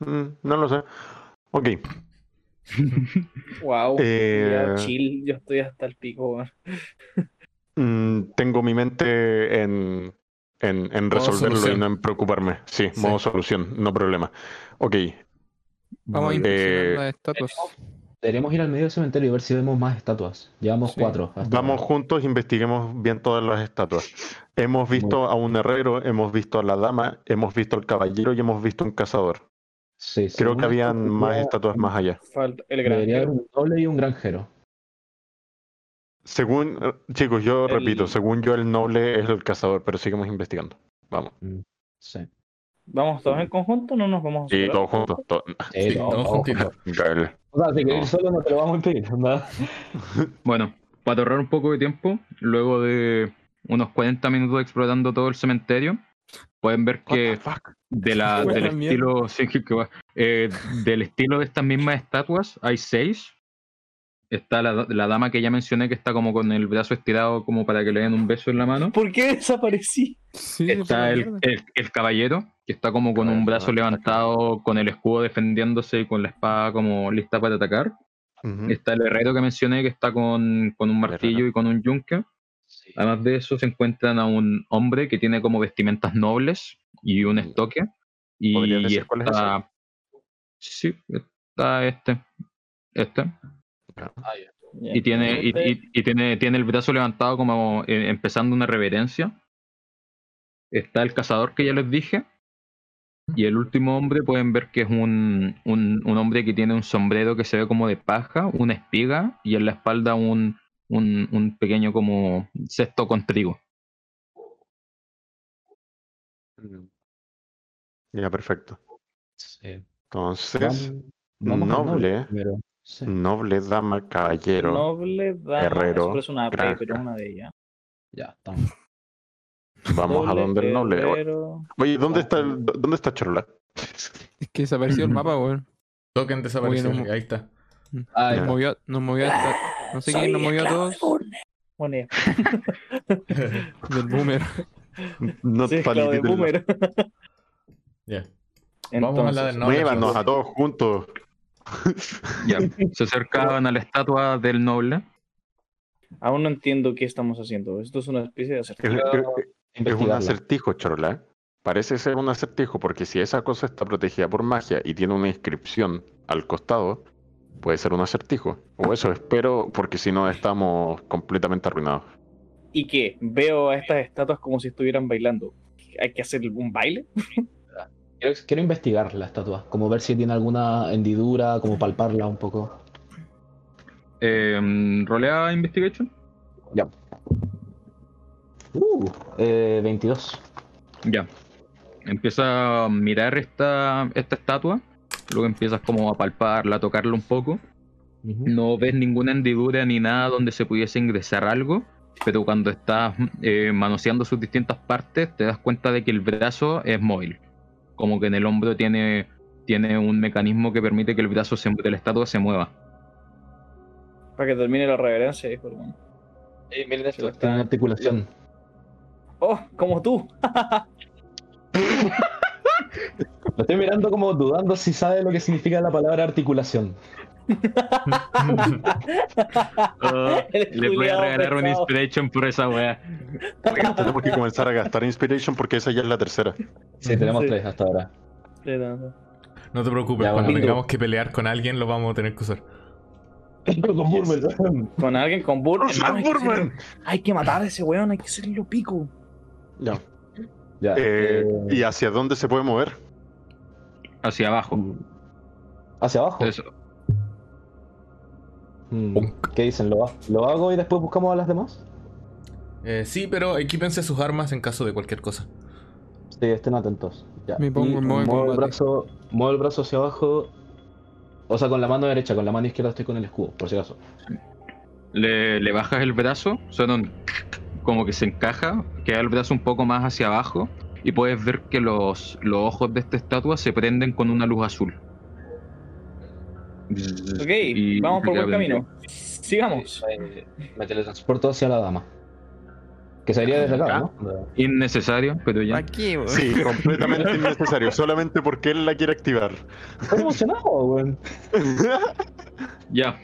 Mm, no lo sé. Ok. Wow. *laughs* Eh, chill, yo estoy hasta el pico. Mm, tengo mi mente en, en, resolverlo y no en preocuparme. Sí, Sí. modo solución, no problema. Ok. Vamos a Eh, inspeccionar las estatuas. Deberíamos ir al medio del cementerio y ver si vemos más estatuas. Llevamos Sí. cuatro. hasta Vamos ahora. juntos, investiguemos bien todas las estatuas. Hemos visto a un herrero, hemos visto a la dama, hemos visto al caballero y hemos visto un cazador. Sí, Creo que habían más estatuas más allá. Falta el Debería haber un noble y un granjero. Según, eh, chicos, yo El- repito, según yo el noble es el cazador, pero sigamos investigando. Vamos. Sí. ¿Vamos todos en conjunto o no nos vamos a separar? todos juntos. to- Sí, Sí, todos juntitos. O sea, si No. solo no te lo vamos a impedir. ¿no? *laughs* Bueno, para ahorrar un poco de tiempo, luego de unos 40 minutos explorando todo el cementerio, pueden ver que de la, del estilo sí, que- que va. Eh, del estilo de estas mismas estatuas hay seis está la, la dama que ya mencioné que está como con el brazo estirado como para que le den un beso en la mano ¿Por qué desaparecí? Sí, está el, el- el caballero que está como con un brazo levantado con el escudo defendiéndose y con la espada como lista para atacar está el herrero que mencioné que está con, con un martillo y con un yunque Sí. Además de eso, se encuentran a un hombre que tiene como vestimentas nobles y un estoque. ¿Podrías Y decir cuál es está. Sí, está este. Este. Ah. Y tiene, y, y- y tiene, tiene el brazo levantado como eh, empezando una reverencia. Está el cazador que ya les dije. Y el último hombre pueden ver que es un, un, un hombre que tiene un sombrero que se ve como de paja, una espiga y en la espalda un, un, un pequeño como cesto con trigo. Mm. Ya, perfecto. Sí. Entonces, Vamos- noble. Sí. noble, dama, caballero. Noble, dama, Herrero, eso es una P, pero una de ellas. Ya, estamos. Vamos a donde el noble. herrero. Oye, ¿dónde está el, dónde está Chorola? Es que desapareció el mapa, *clears throat* weón. Token desapareció. Bueno, ahí está. Ah, Nos movió, nos movió hasta. No sé quién nos movió a todos. Ya. *laughs* Del boomer. No Sí, de boomer. Ya. *laughs* Vamos a la del noble. Muévanos a todos juntos. *laughs* Ya, se acercaban a la estatua del noble. Aún no entiendo qué estamos haciendo. Esto es una especie de acertijo. es- es un acertijo, Chorola. parece ser un acertijo, porque si esa cosa está protegida por magia y tiene una inscripción al costado, puede ser un acertijo. O eso espero, porque si no estamos completamente arruinados. ¿Y qué? Veo a estas estatuas como si estuvieran bailando. ¿Hay que hacer un baile? *laughs* Quiero, quiero investigar la estatua, como ver si tiene alguna hendidura, como palparla un poco. Eh, ¿Rolea Investigation? Ya. Uh, eh, 22. Ya. Empieza a mirar esta, esta estatua. Luego empiezas como a palparla, a tocarla un poco. No ves ninguna hendidura ni nada donde se pudiese ingresar algo. Pero cuando estás eh, manoseando sus distintas partes, te das cuenta de que el brazo es móvil. Como que en el hombro tiene, tiene un mecanismo que permite que el brazo se- de la estatua se mueva. Para que termine la reverencia, dijo el weón. Eh, miren esto, Está- tiene una articulación. Oh, como tú. *laughs* Lo estoy mirando como dudando si sabe lo que significa la palabra articulación. *laughs* El Les voy a regalar un pesado. inspiration por esa wea. Tenemos que comenzar a gastar Inspiration porque esa ya es la tercera. Sí, tenemos Sí. tres hasta ahora. No, no. No te preocupes, Ya, cuando tengamos que pelear con alguien lo vamos a tener que usar. Con Burman. Con alguien con Burman. ¡Rosa Hermano, hay, hay que matar a ese weón, hay que hacerlo pico. Ya. Ya. Eh, eh, ¿Y hacia dónde se puede mover? Hacia abajo. Hacia abajo. Eso. Mm, ¿Qué dicen? ¿Lo, ¿Lo hago y después buscamos a las demás? Eh, sí, pero equípense sus armas en caso de cualquier cosa. Sí, estén atentos. Ya. Me pongo modo de muevo el brazo, muevo el brazo hacia abajo. O sea, con la mano derecha, con la mano izquierda estoy con el escudo, por si acaso. Le, le bajas el brazo, suena un como que se encaja, queda el brazo un poco más hacia abajo y puedes ver que los, los ojos de esta estatua se prenden con una luz azul. Ok, Y- vamos por buen ya camino. Sigamos. Eh, Me teletransporto hacia la dama. Que sería desde acá, ¿no? Innecesario, pero ya. Aquí, weón. Sí, *laughs* completamente innecesario, solamente porque él la quiere activar. Estoy emocionado, weón. *laughs* Ya.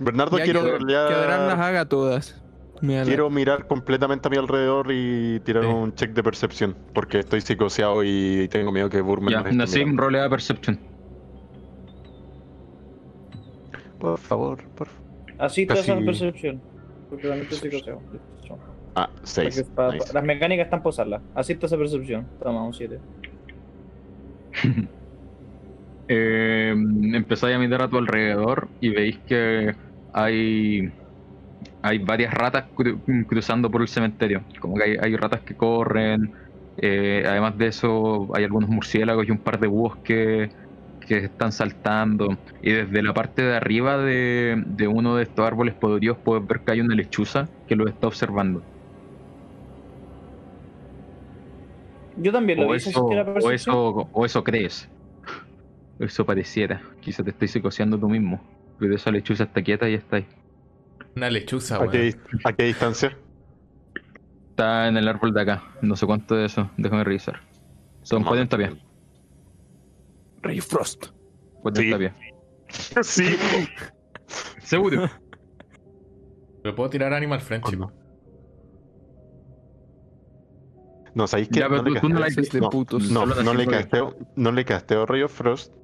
Bernardo, Ya quiero, que, Adran las haga todas. Me quiero mirar completamente a mi alrededor y tirar Sí. un check de percepción, porque estoy psicoseado y tengo miedo que Burman Ya, Nassim rolea Perception. Por favor, por favor. Así te hacen percepción. Porque también te psicoseo. Ah, 6. Porque pa- Las mecánicas están posarlas. Así te hace percepción. Toma, un 7. *laughs* Eh, empezáis a mirar a tu alrededor y veis que hay hay varias ratas cru- cruzando por el cementerio. Como que hay, hay ratas que corren. eh, además de eso, hay algunos murciélagos y un par de búhos que, que están saltando. Y desde la parte de arriba de, de uno de estos árboles podridos puedes ver que hay una lechuza que lo está observando. Yo también lo O vi. eso, ¿Eso era o, eso, o eso crees. Eso pareciera. Quizá te estoy psicoseando tú mismo. Pero esa lechuza está quieta y está ahí. Una lechuza, ¿A qué, a qué distancia? Está en el árbol de acá. No sé cuánto de eso. Déjame revisar. Son 40 pies. Rey Frost. 40 pies. *laughs* Sí. Seguro. Pero puedo tirar Animal Friendship. ¿O no? No, ¿sabéis qué? Ya, pero no, le tú- tú no la casteo- no, putos. no, Solo no le casteo, no le casteo Ray of Frost.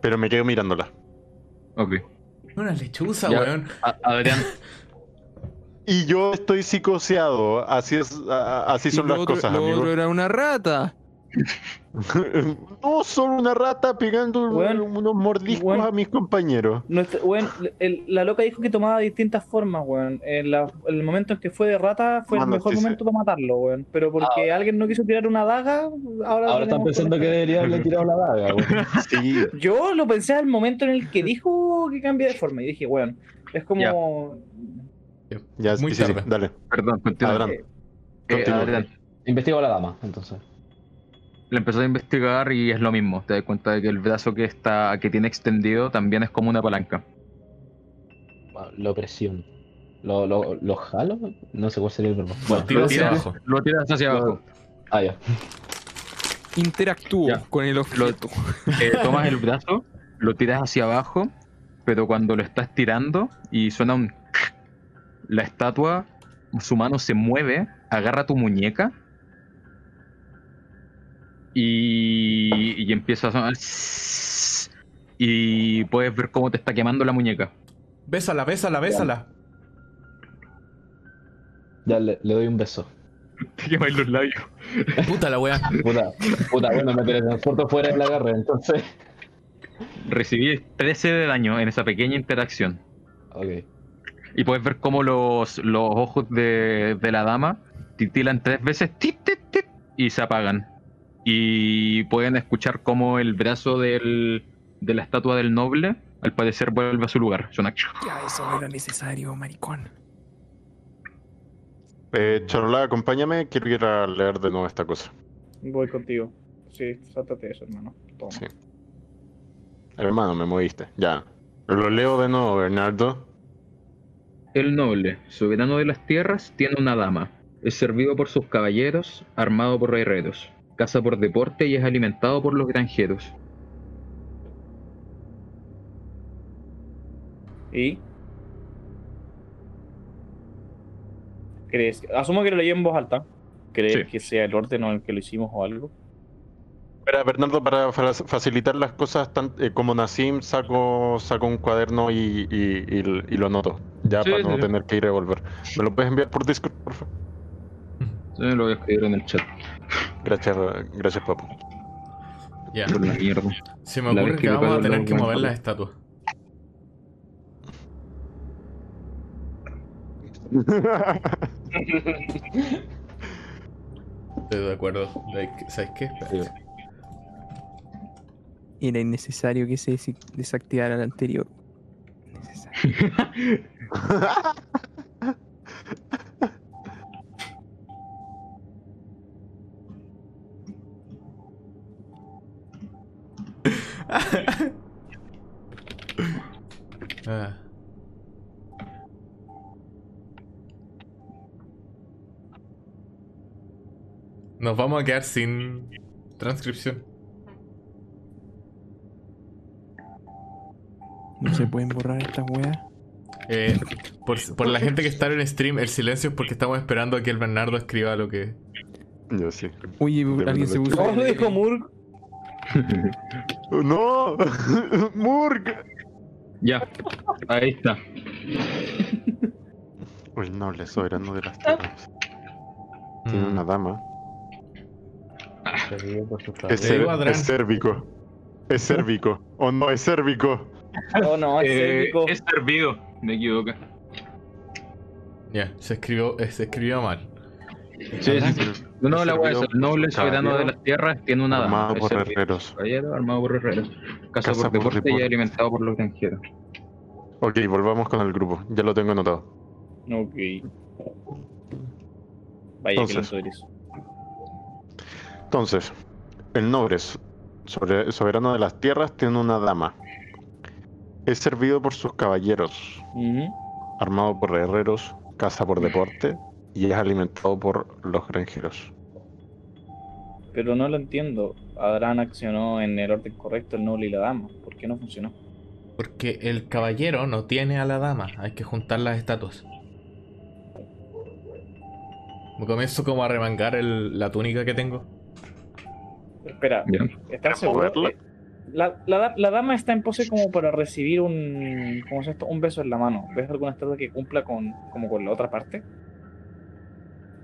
Pero me quedo mirándola. Ok. Una lechuza, Ya. weón. A- Adrián, Y yo estoy psicoseado. Así es, a- así Y son lo las otro- cosas, lo amigo. otro era una rata. *laughs* no, solo una rata pegando unos mordiscos a mis compañeros. Nuestra- el- la loca dijo que tomaba distintas formas, weón. En la- el momento en que fue de rata fue Mano, el mejor sí, momento para matarlo, weón. Pero porque alguien no quiso tirar una daga, ahora, Ahora están pensando que debería haberle tirado la daga, weón. *laughs* Sí. Yo lo pensé al momento en el que dijo que cambia de forma. Y dije, weón, es como. ya, Muy sí, tarde. dale. perdón, continúa. Adrián. Eh, Investigo a la dama, entonces. Le empezó a investigar y es lo mismo. Te das cuenta de que el brazo que está que tiene extendido también es como una palanca. Bueno, Lo presiono. ¿Lo, lo, lo jalo? No sé cuál sería el verbo. Lo Bueno, lo hacia tiras- abajo. Lo tiras hacia abajo. ah, ya. Interactúo Ya. con el objeto. Eh, tomas el brazo, lo tiras hacia abajo, pero cuando lo estás tirando y suena un... La estatua su mano se mueve, agarra tu muñeca y, y empieza a sonar. Y puedes ver cómo te está quemando la muñeca. Bésala, bésala, bésala. Ya le, le doy un beso. Te quemáis los labios. Puta la wea. Puta, puta, bueno, me teletransporto fuera del agarre, entonces. Recibí 13 de daño en esa pequeña interacción. Ok. Y puedes ver cómo los, los ojos de, de la dama titilan tres veces tit, tit, tit, y se apagan. Y pueden escuchar cómo el brazo del, de la estatua del noble al parecer vuelve a su lugar. Suena Ya, eso no era necesario, maricón. Eh, Chorola, acompáñame. Quiero ir a leer de nuevo esta cosa. Voy contigo. Sí, sáltate eso, hermano. Toma. Sí. Hermano, me moviste. Ya. Lo leo de nuevo, Bernardo. El noble, soberano de las tierras, tiene una dama. Es servido por sus caballeros, armado por herreros. Caza por deporte y es alimentado por los granjeros. ¿Y? ¿Crees? Asumo que lo leí en voz alta. ¿Crees Sí. que sea el orden en el que lo hicimos o algo? Espera, Bernardo, para fa- facilitar las cosas, tan- eh, como Nassim, saco, saco un cuaderno y, y- y- y lo anoto. Ya Sí, para sí, no sí. tener que ir a volver. ¿Me lo puedes enviar por Discord, por favor? Sí, lo voy a escribir en el chat. Gracias, gracias, papu. Ya. Por la mierda. Se me ocurre que vamos a tener que mover las estatuas. Estoy de acuerdo. Like, ¿Sabes qué? Era innecesario que se desactivara el anterior. *laughs* Necesario. *laughs* Ah. Nos vamos a quedar sin transcripción. No se pueden borrar estas weas. Eh, por, por la gente que está en stream, el silencio es porque estamos esperando a que el Bernardo escriba lo que. Yo sí. Oye, alguien se puso. Lo dijo Murg. *laughs* ¡No! *laughs* ¡Murg! Ya, ahí está. El noble soberano de las tierras. Tiene Mm. una dama. Servido por sus Es, cer- es cérvico. Es cérvico. ¿O no es cérvico? Oh, no, es Eh, cérvico. es servido, me equivoqué. Ya, se escribió, eh, se escribió mal. Sí, sí, sí. No, no, la es el noble soberano de las tierras tiene una dama. Armado por herreros. caballero, armado por herreros. Caza por por deporte y alimentado por los granjeros. Ok, volvamos con el grupo. Ya lo tengo anotado. Ok. Vaya que Entonces. lento eres. Entonces, el noble soberano de las tierras tiene una dama. Es servido por sus caballeros, armado por herreros, caza por deporte y es alimentado por los granjeros. Pero no lo entiendo. Adran accionó en el orden correcto el noble y la dama. ¿Por qué no funcionó? Porque el caballero no tiene a la dama, hay que juntar las estatuas. Me comienzo como a remangar el- la túnica que tengo. Espera. ¿estás seguro? Eh, La, la da- la dama está en pose como para recibir un. ¿Cómo se llama esto? Un beso en la mano. ¿Ves alguna estatua que cumpla con como con la otra parte?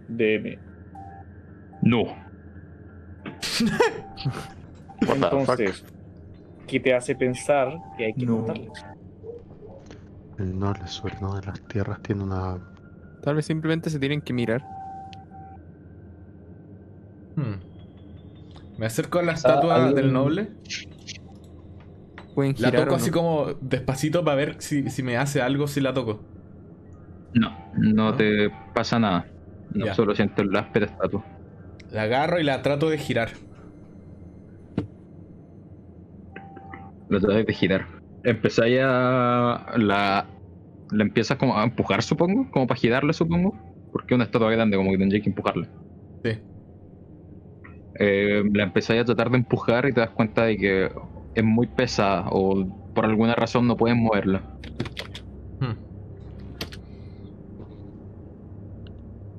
De. No. *laughs* Entonces, ¿qué te hace pensar que hay que No. El noble soberano de las tierras tiene una... Tal vez simplemente se tienen que mirar. Hmm. Me acerco a la Ah, estatua del noble. La toco así como despacito para ver si, si me hace algo si la toco. No, no ¿No? te pasa nada. No, solo siento el áspera estatua. La agarro y la trato de girar. Lo tratas de girar. Empezáis a. La, la empiezas como a empujar, supongo. Como para girarla, supongo. Porque es una estatua grande, como que tendría que empujarla. Sí. Eh, la empezáis a tratar de empujar y te das cuenta de que es muy pesada o por alguna razón no puedes moverla.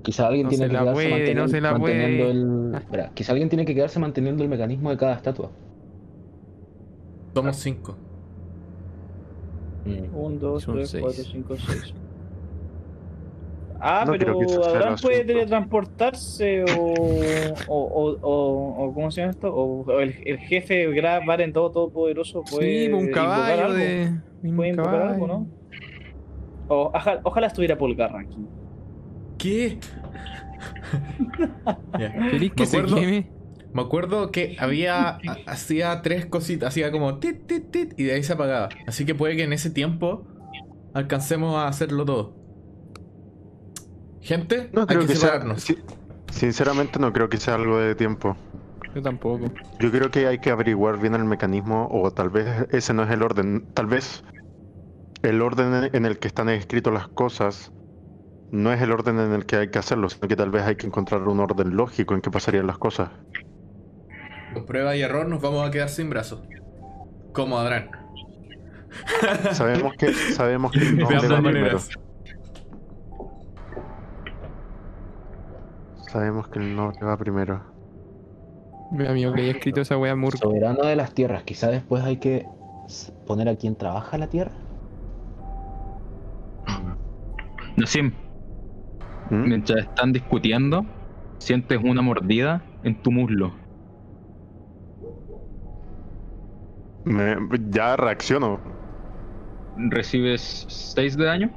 Quizá alguien No tiene que quedarse puede, manteniendo, no se la manteniendo puede. el. Espera, quizá alguien tiene que quedarse manteniendo el mecanismo de cada estatua. Somos cinco. Mm. 1, 2, Son 3, seis. 4, 5, 6. Ah, No pero Adán puede asunto. teletransportarse o, *laughs* o, o, o, o- ¿cómo se llama esto? O, o el, el jefe Grab Varen todo todopoderoso puede Sí, un invocar caballo algo. de. un puede invocar caballo. algo, ¿no? O, ojalá, ojalá estuviera Polgarra aquí. ¿Qué? *laughs* ¿Querís que Me se acuerdo- queme? Me acuerdo que había. ha- hacía tres cositas, hacía como tit, tit, tit, y de ahí se apagaba. Así que puede que en ese tiempo alcancemos a hacerlo todo. Gente, No hay creo que, que sea. separarnos. si- sinceramente, no creo que sea algo de tiempo. Yo tampoco. Yo creo que hay que averiguar bien el mecanismo, o tal vez ese no es el orden. Tal vez el orden en el que están escritas las cosas no es el orden en el que hay que hacerlo, sino que tal vez hay que encontrar un orden lógico en que pasarían las cosas. Con prueba y error nos vamos a quedar sin brazos. Como Adran. *laughs* Sabemos que sabemos que *laughs* maneras. Sabemos que el nombre va primero. Mi amigo que haya escrito esa wea Murk. Soberano de las tierras, quizá después hay que poner a quien trabaja la tierra. Nasim, ¿Mm? mientras están discutiendo, sientes una mordida en tu muslo. Me- ya reacciono. Recibes 6 de daño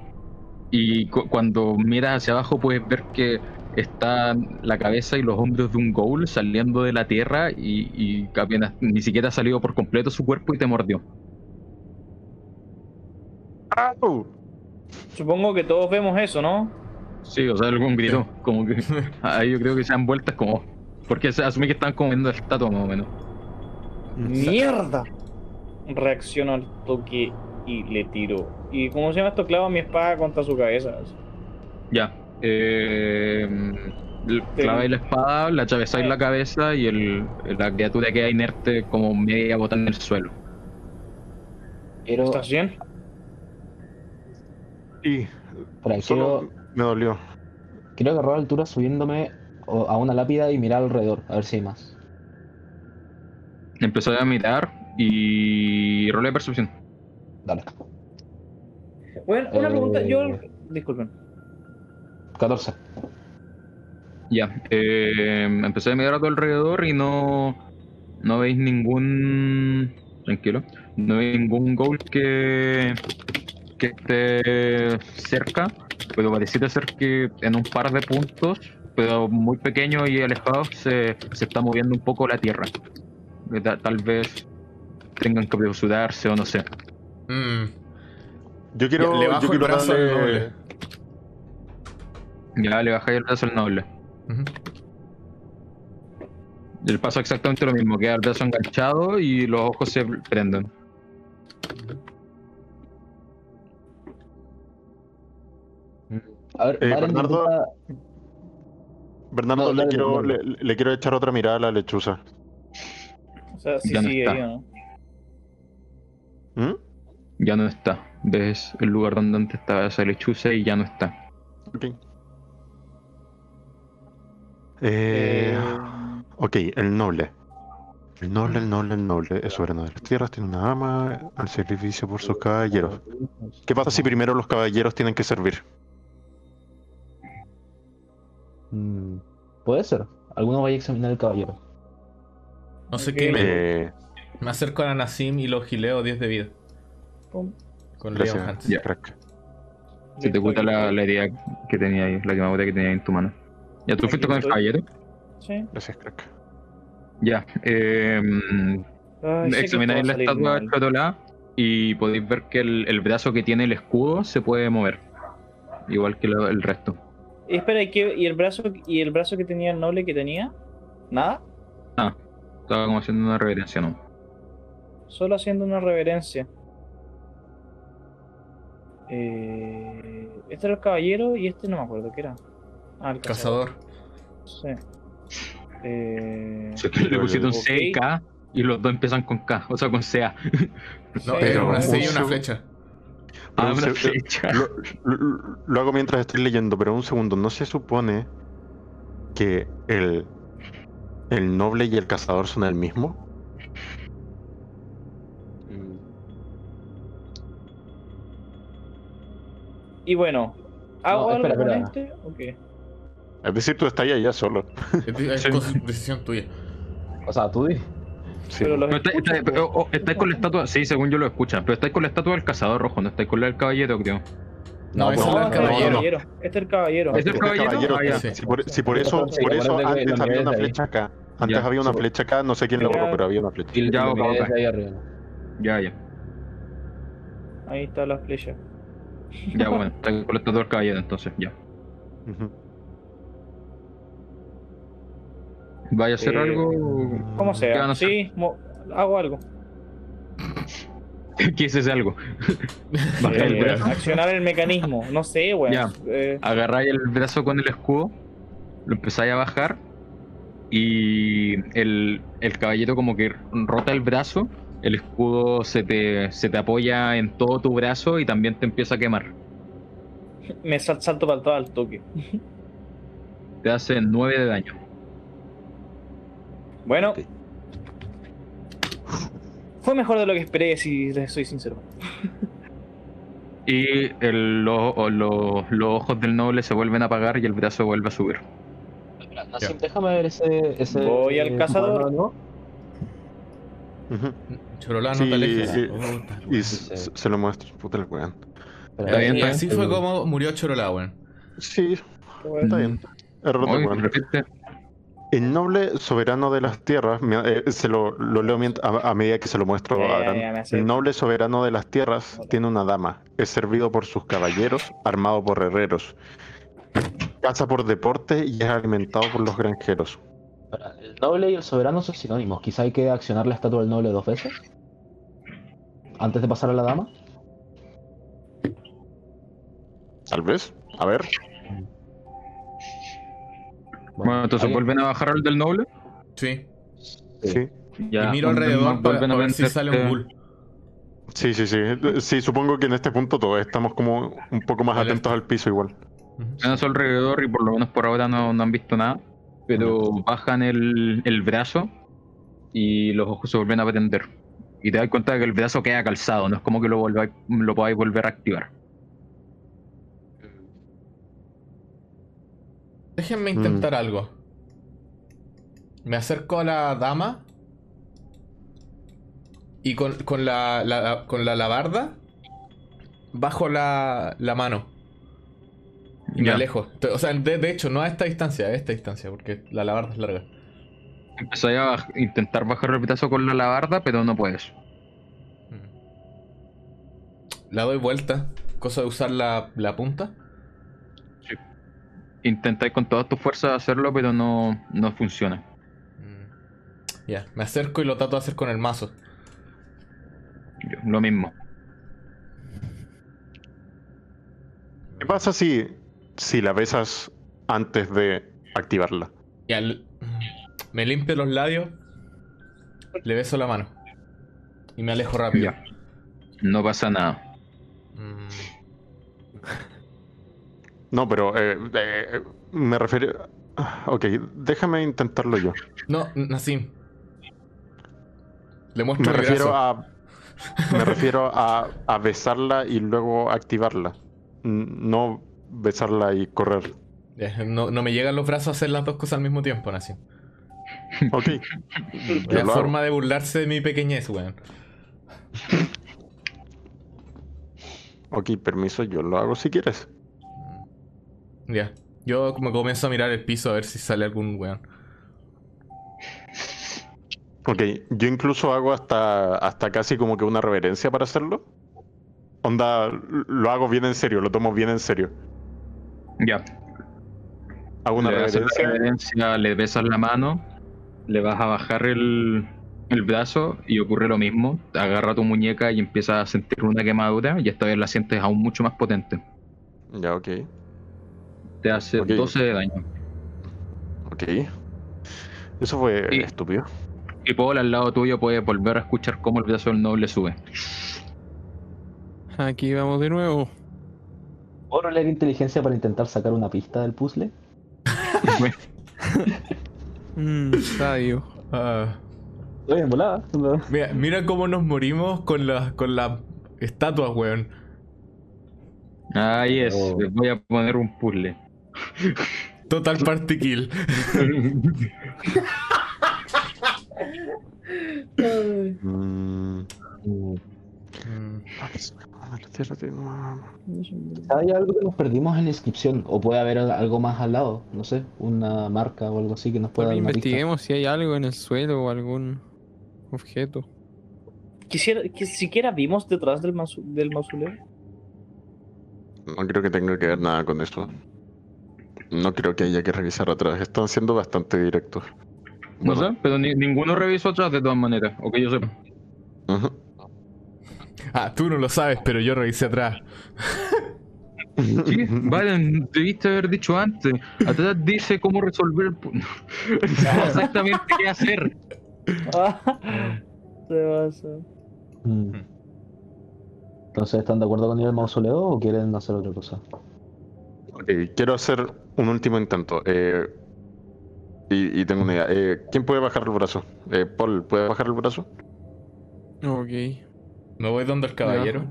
y cu- cuando miras hacia abajo puedes ver que está la cabeza y los hombros de un ghoul saliendo de la tierra y, y apenas ni siquiera ha salido por completo su cuerpo y te mordió. ¡Au! Supongo que todos vemos eso, ¿no? Sí, o sea, algún grito, como que *laughs* ahí yo creo que se dan vueltas como porque se asume que están comiendo la estatua más o menos. ¡Mierda! Reacciono al toque y le tiro. ¿Y cómo se llama esto? Clavo mi espada contra su cabeza. Ya. Eh, claváis la espada, la atravesáis la cabeza y el, la criatura queda inerte como media botada en el suelo. Quiero, ¿Estás bien? Y espera, solo me dolió. quiero agarrar altura subiéndome a una lápida y mirar alrededor, a ver si hay más. Empezó a mirar y rolé de percepción. Dale. Bueno, una Eh, pregunta. Yo. Disculpen. 14. Ya. Eh, empecé a mirar a tu alrededor y no. No veis ningún. Tranquilo. No veis ningún ghoul que. que esté cerca. Pero pareciera ser que en un par de puntos, pero muy pequeño y alejado, se, se está moviendo un poco la tierra. Ta- Tal vez tengan que apresurarse o no sé. Mm, Yo quiero, le bajo yo el quiero brazo al noble. Ya le bajáis el brazo al noble. Le pasa exactamente lo mismo, queda el brazo enganchado y los ojos se prenden. A ver, Eh, Bernardo, intenta- Bernardo, No, le, dale, quiero, le, le quiero echar otra mirada a la lechuza. O sea, sí Ya no sigue está. ahí, ¿o ¿no? ¿Mm? Ya no está. Ves el lugar donde antes estaba esa lechuza y ya no está. Ok. Eh, Eh, ok, el noble. El noble, el noble, el noble es soberano de las tierras, tiene una ama al servicio por sus caballeros. ¿Qué pasa si primero los caballeros tienen que servir? Mm, Puede ser. Alguno vaya a examinar el caballero. No sé qué. Me, Eh, me acerco a Nassim y lo gileo 10 de vida. pum. Con Leon gracias, Hands. Ya. crack. Se te aquí la, herida que tenía ahí, la quemadura que tenía ahí en tu mano. Ya, tú Aquí fuiste con el caballero. Sí. Gracias, crack. Ya. Eh, Ay, sé que examináis la estatua de. Chotolá y podéis ver que el, el brazo que tiene el escudo se puede mover. Igual que lo- el resto. Espera, ¿y, qué- y el brazo y el brazo que tenía el noble que tenía? ¿Nada? Estaba como haciendo una reverencia, ¿no? Solo haciendo una reverencia. Eh, este era el caballero y este no me acuerdo qué era. Ah, el cazador. Cazador. Sí. Eh, le pusieron C y. K y los dos empiezan con K, o sea, con CA. No, Sí, era una no, C y un una flecha. Ah, una flecha. Lo, lo- lo hago mientras estoy leyendo, pero un segundo. ¿No se supone que el, el noble y el cazador son el mismo? Mm, Y bueno, ¿hago No, algo con este? ¿O qué? Es decir, tú estás ahí allá solo. Es, es Sí. decisión tuya. O sea, tú di. Sí. Pero los Pero está- escucho, está- po. pero, oh, estáis con la estatua, sí, según yo lo escuchan, pero estáis con la estatua del cazador rojo, no estáis con la del caballero, creo. No, No, es la del este es el caballero. caballero. Este es el caballero. ¿Es el Este caballero? Ah, ya. Sí. Si por, si por eso, Sí, por eso antes había una flecha acá. Antes Ya, había una sí. flecha acá, no sé quién lo borró, pero había una flecha. Y ya. Ya, ya. Ahí está la flecha. Ya, bueno, estáis con la estatua del caballero, entonces, ya. ¿Vaya a hacer Eh, algo? Como ¿Qué van sea. a hacer? Sí, mo- hago algo. *laughs* ¿Qué es ese algo? *laughs* Bajar el Eh, brazo. accionar el mecanismo. No sé, weón. Ya. Eh, Agarráis el brazo con el escudo, lo empezáis a bajar y el, el caballero como que rota el brazo, el escudo se te, se te apoya en todo tu brazo y también te empieza a quemar. me sal- salto para todo al toque. *laughs* Te hace 9 de daño. Bueno. Fue mejor de lo que esperé, si les soy sincero. Y el- lo- o lo- los ojos del noble se vuelven a apagar y el brazo vuelve a subir. Déjame ver ese. ese Voy al cazador. no Sí, te alejes. sí. Y se lo muestro. Puta el weón. así fue como murió Chorolá, weón. Sí, está bien. Error de Oye, weón. El noble soberano de las tierras, me- eh, se lo, lo leo a, a medida que se lo muestro a Abraham. El noble soberano de las tierras tiene una dama, es servido por sus caballeros, armado por herreros, caza por deporte y es alimentado por los granjeros. El noble y el soberano son sinónimos. Quizá hay que accionar la estatua del noble dos veces. Antes de pasar a la dama. Tal vez, a ver. Bueno, entonces ¿alguien? vuelven a bajar al del noble. Sí. Sí. Sí, Ya, y miro alrededor para, para ver si sale un ghoul. sí, sí, sí. Sí, supongo que en este punto todos estamos como un poco más atentos al piso igual. Ven a su alrededor y por lo menos por ahora no, no han visto nada. Pero bajan el, el brazo y los ojos se vuelven a prender. Y te das cuenta de que el brazo queda calzado, no es como que lo, volváis- lo podáis volver a activar. Déjenme Mm. intentar algo. Me acerco a la dama. Y con, con la, la- con la alabarda. Bajo la, la mano. Y me alejo. O sea, de, de hecho, no a esta distancia, a esta distancia, porque la alabarda es larga. Empezáis a intentar bajar el brazo con la alabarda, pero no puedes. Mm. La doy vuelta. Cosa de usar la, la punta. Intentáis con todas tus fuerzas hacerlo, pero no, no funciona. Mm. Ya, me acerco y lo trato de hacer con el mazo. Yo- lo mismo. ¿Qué pasa si, si la besas antes de activarla? Y al- me limpio los labios. Le beso la mano. Y me alejo rápido. Ya. No pasa nada. No, pero eh, eh, me refiero... Ok, déjame intentarlo yo. No, Nassim. Le muestro Me refiero a. Me refiero a, a besarla y luego activarla. No besarla y correr. Ya, No, no me llegan los brazos a hacer las dos cosas al mismo tiempo, Nassim. Ok. *laughs* La hago. forma de burlarse de mi pequeñez, weón. Ok, permiso, yo lo hago si quieres. Ya. Yo como comienzo a mirar el piso a ver si sale algún weón. Ok, yo incluso hago hasta, hasta casi como que una reverencia para hacerlo. Onda, lo hago bien en serio, lo tomo bien en serio. Ya. Hago una le haces la reverencia. reverencia, le besas la mano, le vas a bajar el, el brazo y ocurre lo mismo. Te agarra tu muñeca y empiezas a sentir una quemadura y esta vez la sientes aún mucho más potente. Ya, ok. Te hace Ok. 12 de daño. Ok. Eso fue Y- estúpido. Y Paul al lado tuyo puede volver a escuchar cómo el brazo del noble sube. Aquí vamos de nuevo. ¿Puedo leer inteligencia para intentar sacar una pista del puzzle? *laughs* Mm, sabio. Ah, Estoy en volada. mira, mira cómo nos morimos con las con las estatuas, weón. Ahí es, Oh. les voy a poner un puzzle. Total party kill. Mm, Hay algo que nos perdimos en la inscripción. O puede haber algo más al lado. No sé, una marca o algo así que nos pueda dar una pista. investiguemos si hay algo en el suelo o algún objeto. Quisiera, que siquiera vimos detrás del, del mausoleo. No creo que tenga que ver nada con eso. No creo que haya que revisar atrás. Están siendo bastante directos. No Bueno. sé, pero ni- ninguno revisó atrás de todas maneras, o que yo sepa. Ah, tú no lo sabes, pero yo revisé atrás. Sí, vale, debiste haber dicho antes. Atrás dice cómo resolver el *laughs* exactamente qué hacer. *laughs* Se basa. Mm. Entonces, ¿están de acuerdo con ir al mausoleo o quieren hacer otra cosa? Ok, quiero hacer un último intento. eh, y, y tengo una idea. Eh, ¿Quién puede bajar el brazo? Eh, Paul, ¿puede bajar el brazo? Ok. Me voy donde el caballero.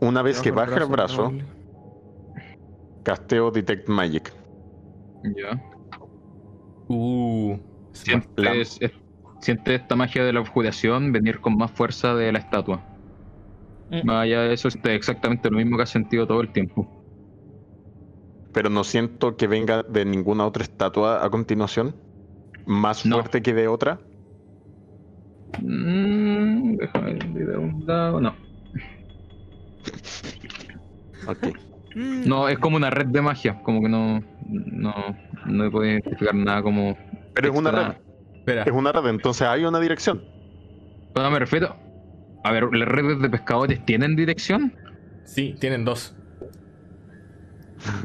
Una vez que baja el brazo, casteo Detect Magic. Ya. Uh. Sientes, es- sientes esta magia de la oscuración venir con más fuerza de la estatua. Más allá de eso, es exactamente lo mismo que has sentido todo el tiempo. Pero no siento que venga de ninguna otra estatua a continuación. Más No. fuerte que de otra. Mm, déjame ver de un lado. No. Ok. *laughs* No, es como una red de magia. Como que no. No, no puedo identificar nada como. Pero es una red. Espera. Es una red, entonces hay una dirección. No, me refiero. A ver, ¿las redes de pescadores tienen dirección? Sí, tienen dos.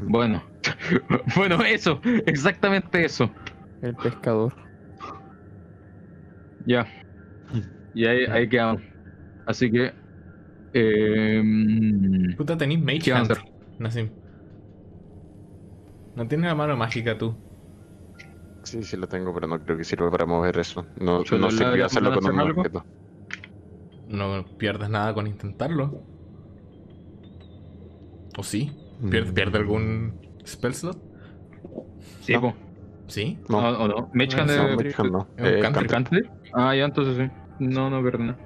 Bueno. *laughs* bueno, eso. Exactamente eso. El pescador. Ya. Y ahí, ahí quedamos. Así que. Eh, Puta, tenéis Mage ¿Qué van a Hand? Nassim. No tienes la mano mágica tú. Sí, sí lo tengo, pero no creo que sirva para mover eso. No, no sirvió hacerlo ¿le con un algo? objeto. No pierdes nada con intentarlo. ¿O sí? ¿Pierde, pierde algún spell slot? sí, No. ¿Sí? No. ¿O, o no? Mage No, Hand No, Mage Hand Eh, cantrip. cantrip. ¿Cantrip? Ah, ya, entonces sí. No, no pierde nada.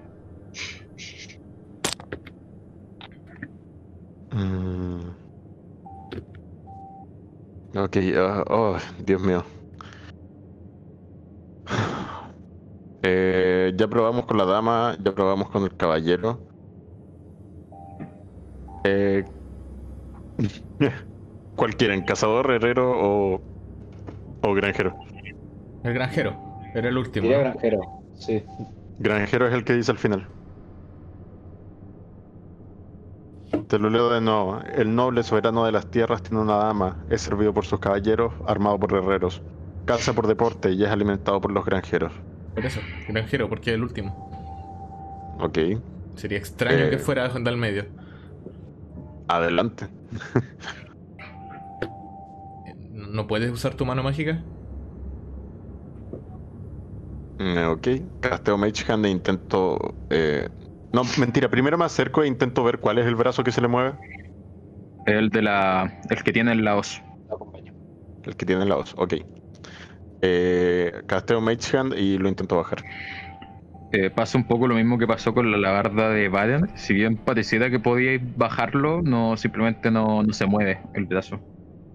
Mm. Ok, ah, oh, Dios mío. *sighs* Eh, ya probamos con la dama, ya probamos con el caballero. Eh, *laughs* ¿Cuál quieren? ¿Cazador, herrero o, o granjero? El granjero. Era el último. Granjero. Sí. Granjero es el que dice al final. Te lo leo de nuevo. El noble soberano de las tierras tiene una dama, es servido por sus caballeros, armado por herreros. Caza por deporte y es alimentado por los granjeros. Por eso, granjero, porque es el último. Ok, Sería extraño Eh. que fuera de al medio. Adelante. Eh, ¿No puedes usar tu mano mágica? Mm, Ok, casteo Mage Hand e intento... eh, No, mentira, primero me acerco e intento ver cuál es el brazo que se le mueve. El de la. El que tiene el laos. Lo acompaño. El que tiene la voz, ok. Eh, casteo Mage Hand y lo intento bajar. Eh, pasa un poco lo mismo que pasó con la labarda de Baden. Si bien pareciera que podíais bajarlo, no simplemente no, no se mueve el brazo.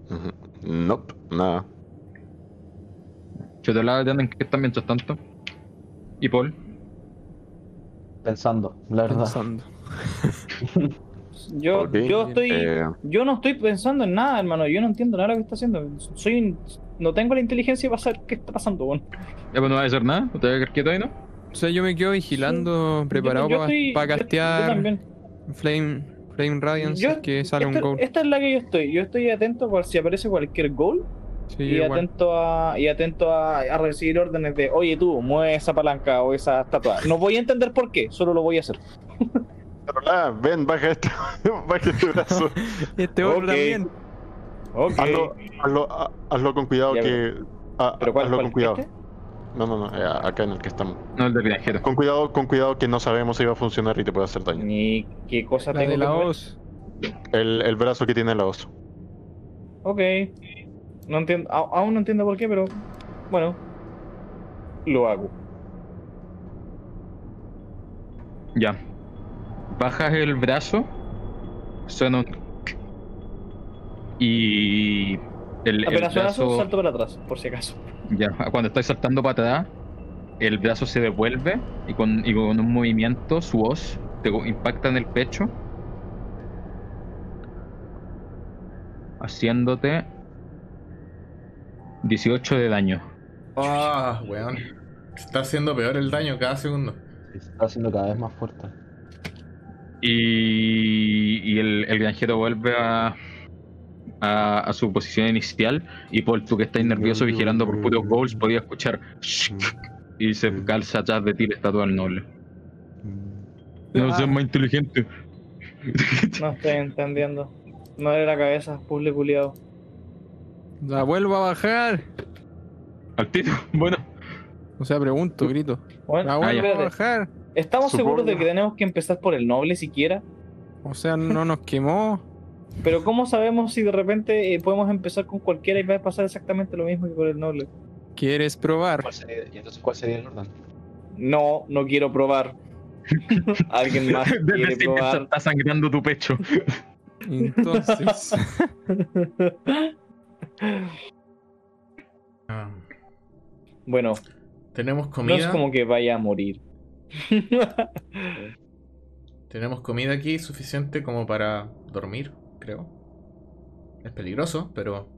Ujú. Nope, nada. Yo te la en que están mientras tanto. ¿Y Paul? Pensando, la verdad. Pensando. *laughs* Yo, yo estoy. eh, Yo no estoy pensando en nada, hermano. Yo no entiendo nada de lo que está haciendo. Soy No tengo la inteligencia para saber qué está pasando, weón. Ya pues no va a hacer nada, ¿te vas a quedar quieto ahí, no? O sea, yo me quedo vigilando, preparado para yo- yo castear. Flame, Flame Radiance, Yo- que sale un esta, goal. esta es la que yo estoy. Yo estoy atento por si aparece cualquier goal. Sí, y atento a y atento a, a recibir órdenes de oye tú mueve esa palanca o esa estatua no voy a entender por qué solo lo voy a hacer Pero nada, ven, baja este, *laughs* baja este brazo. *laughs* Este otro Ok. también. Hazlo, hazlo, ha- hazlo con cuidado Ya, que. ah, pero cuál, hazlo cuál? con cuidado. ¿Este? No, no, no, eh, acá en el que estamos. No, el del granjero. Con cuidado, con cuidado que no sabemos si va a funcionar y te puede hacer daño. ni qué cosa La tengo de la hoz. El, el brazo que tiene la oso. Ok. No entiendo, aún no entiendo por qué, pero bueno, lo hago. Ya. Bajas el brazo. Suena un. Y. El, el brazo. salto para atrás, por si acaso. Ya, *laughs* cuando estáis saltando para atrás, el brazo se devuelve y con, y con un movimiento, su hoz te impacta en el pecho. Haciéndote 18 de daño. Ah, weón. Se está haciendo peor el daño cada segundo. Se está haciendo cada vez más fuerte. Y, y el, el granjero vuelve a, a, a su posición inicial. Y por tú que estás nervioso vigilando por puros goals, podía escuchar. Y se calza atrás de ti la estatua del noble. No seas más inteligente. No estoy entendiendo. No de la cabeza, puzzle culiado. La vuelvo a bajar. Al tiro, *laughs* bueno. O sea, pregunto, grito. Bueno, La Ah, vuelvo a bajar. ¿Estamos Supongo. seguros de que tenemos que empezar por el noble siquiera? O sea, no nos quemó. Pero ¿cómo sabemos si de repente eh, podemos empezar con cualquiera y va a pasar exactamente lo mismo que con el noble? ¿Quieres probar? ¿Cuál sería- ¿Y entonces cuál sería el orden? No, no quiero probar. *laughs* ¿Alguien más quiere probar? está sangrando tu pecho. Entonces. *laughs* Ah, Bueno, tenemos no comida. es como que vaya a morir. Tenemos comida aquí suficiente como para dormir, creo. Es peligroso, pero.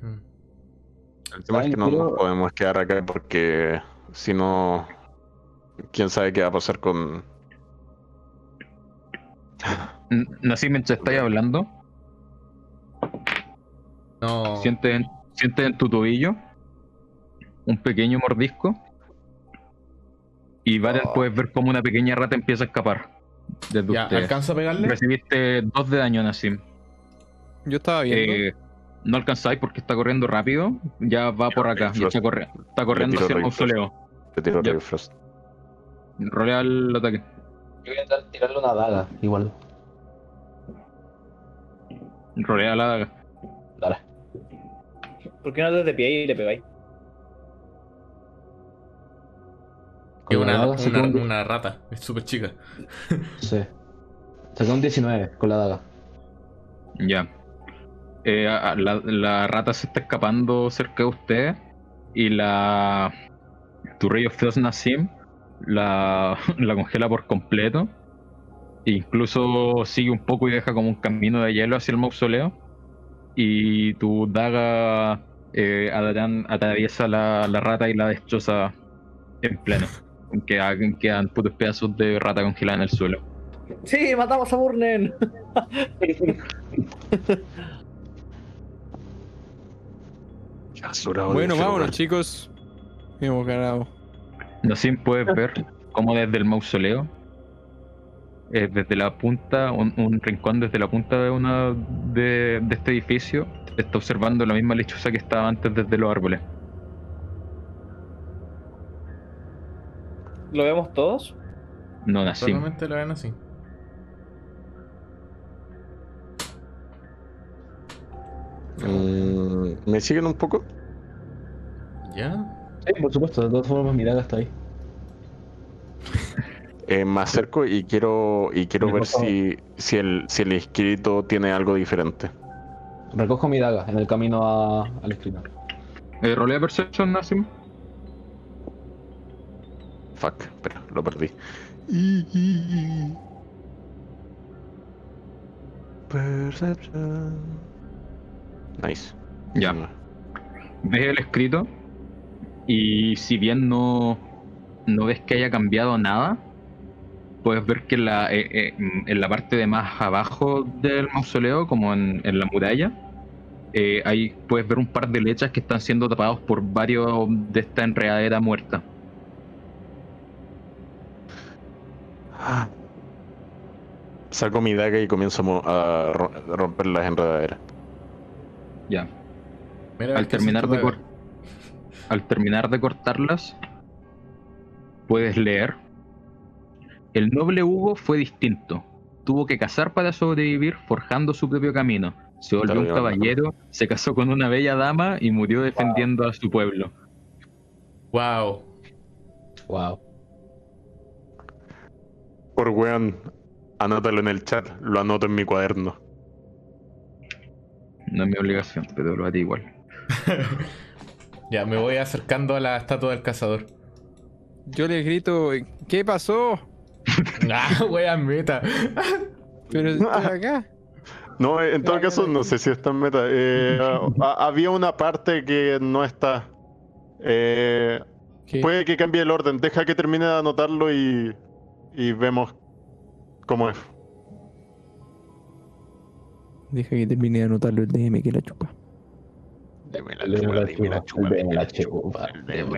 Hmm. El tema es que no nos podemos quedar acá porque si no, quién sabe qué va a pasar con. Nací mientras estáis hablando. No. Sientes en, sientes en tu tobillo un pequeño mordisco. Y Varen Oh. puedes ver como una pequeña rata empieza a escapar. Desde ¿Ya alcanzo a pegarle? Recibiste dos de daño, Nassim. Yo estaba viendo. Eh, no alcanzáis porque está corriendo rápido. Ya va por acá. Y está, corri- está corriendo hacia el mausoleo. Te tiro Ya. Ray Frost. Rolea el ataque. Yo voy a intentar tirarle una daga, igual. Rolea la daga. Dale. ¿Por qué no te de pie y le pegáis? Con una, daga una, un- una rata. Es súper chica. Sí. Saqué un 19 con la daga. Ya. Eh, la, la rata se está escapando cerca de ustedes. Y la. Tu of Frost Nassim la, *laughs* la congela por completo. E incluso sigue un poco y deja como un camino de hielo hacia el mausoleo. Y tu daga eh, Adarán atraviesa la, la rata y la destroza en pleno. Quedan, quedan putos pedazos de rata congelada en el suelo. Sí, matamos a Burnen. *laughs* Bueno, vámonos, chicos. Hemos ganado. Nassim puedes ver cómo desde el mausoleo, eh, desde la punta, un, un rincón desde la punta de una de, de este edificio, está observando la misma lechuza que estaba antes desde los árboles. ¿Lo vemos todos? No, Nassim. Solamente lo ven así. Mm, ¿Me siguen un poco? ¿Ya? Sí, por supuesto, de todas formas mi daga está ahí. *laughs* Eh, me acerco y quiero y quiero ver si, si, el, si el escrito tiene algo diferente. Recojo mi daga en el camino a- al escrito. Eh, ¿Rolea Perception, Nassim? Fuck, espera, lo perdí. Perception. Nice. Ya. Ves el escrito y si bien no, no ves que haya cambiado nada, puedes ver que en la, eh, eh, en la parte de más abajo del mausoleo, como en, en la muralla, eh, ahí puedes ver un par de lechas que están siendo tapados por varios de esta enredadera muerta. Saco mi daga y comienzo a romper las enredaderas. Ya. Mira, Al ¿qué terminar, de cor- al terminar de cortarlas, puedes leer. El noble Hugo fue distinto. Tuvo que cazar para sobrevivir, forjando su propio camino. Se volvió un caballero, se casó con una bella dama y murió defendiendo a su pueblo. Wow. Wow. Por weón, anótalo en el chat, lo anoto en mi cuaderno. No es mi obligación, pero lo haré igual. *laughs* Ya, me voy acercando a la estatua del cazador. Yo les grito, ¿qué pasó? *laughs* Ah, wea meta. *laughs* Pero estoy acá. No, en todo caso, no sé si está en meta. Eh, ha- había una parte que no está. Eh, puede que cambie el orden. Deja que termine de anotarlo y, y vemos cómo es. Deja que termine de anotarlo el DM que la chupa. Dime El de la chupa, el de la chupa.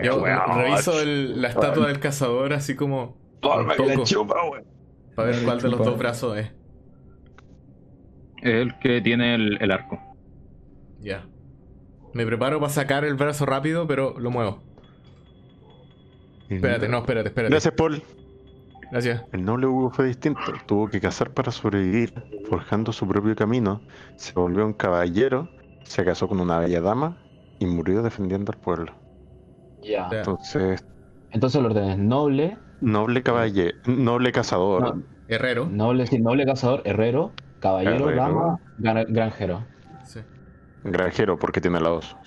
Yo reviso el- la estatua del cazador así como. un poco, para ver cuál de los dos brazos es. Es el que tiene el, el arco. Ya. Me preparo para sacar el brazo rápido, pero lo muevo. Espérate, no, espérate, espérate. Gracias, Paul. Gracias. El noble Hugo fue distinto. Tuvo que cazar para sobrevivir, forjando su propio camino. Se volvió un caballero, se casó con una bella dama y murió defendiendo al pueblo. Ya. Entonces, Entonces el orden es noble, noble caballero, noble cazador. no, Herrero. noble, sí, noble cazador, herrero, caballero, Herrero. dama, gran- granjero. Sí, Granjero, porque tiene la dos.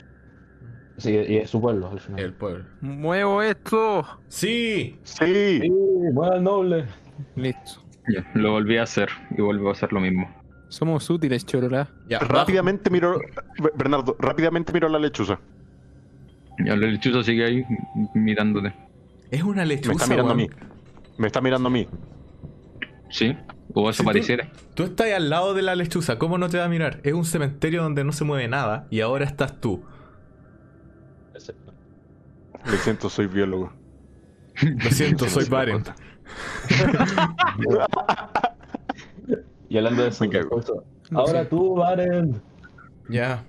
Sí, y es su pueblo al final. el pueblo. ¡Muevo esto! ¡Sí! Sí, Sí, bueno, el noble. Listo. Ya, lo volví a hacer y vuelvo a hacer lo mismo. Somos útiles, chorola. Ya, rápidamente miro, Bernardo, rápidamente miro la lechuza. Ya, la lechuza sigue ahí mirándote. bajo. Es una lechuza. Me está mirando a mí. Me está mirando a mí. ¿Sí? O eso tú- pareciera. Tú estás al lado de la lechuza, ¿cómo no te va a mirar? Es un cementerio donde no se mueve nada y ahora estás tú. Lo siento, soy biólogo. Lo siento, soy Baren. Y hablando de eso, ahora tú, Baren. Ya.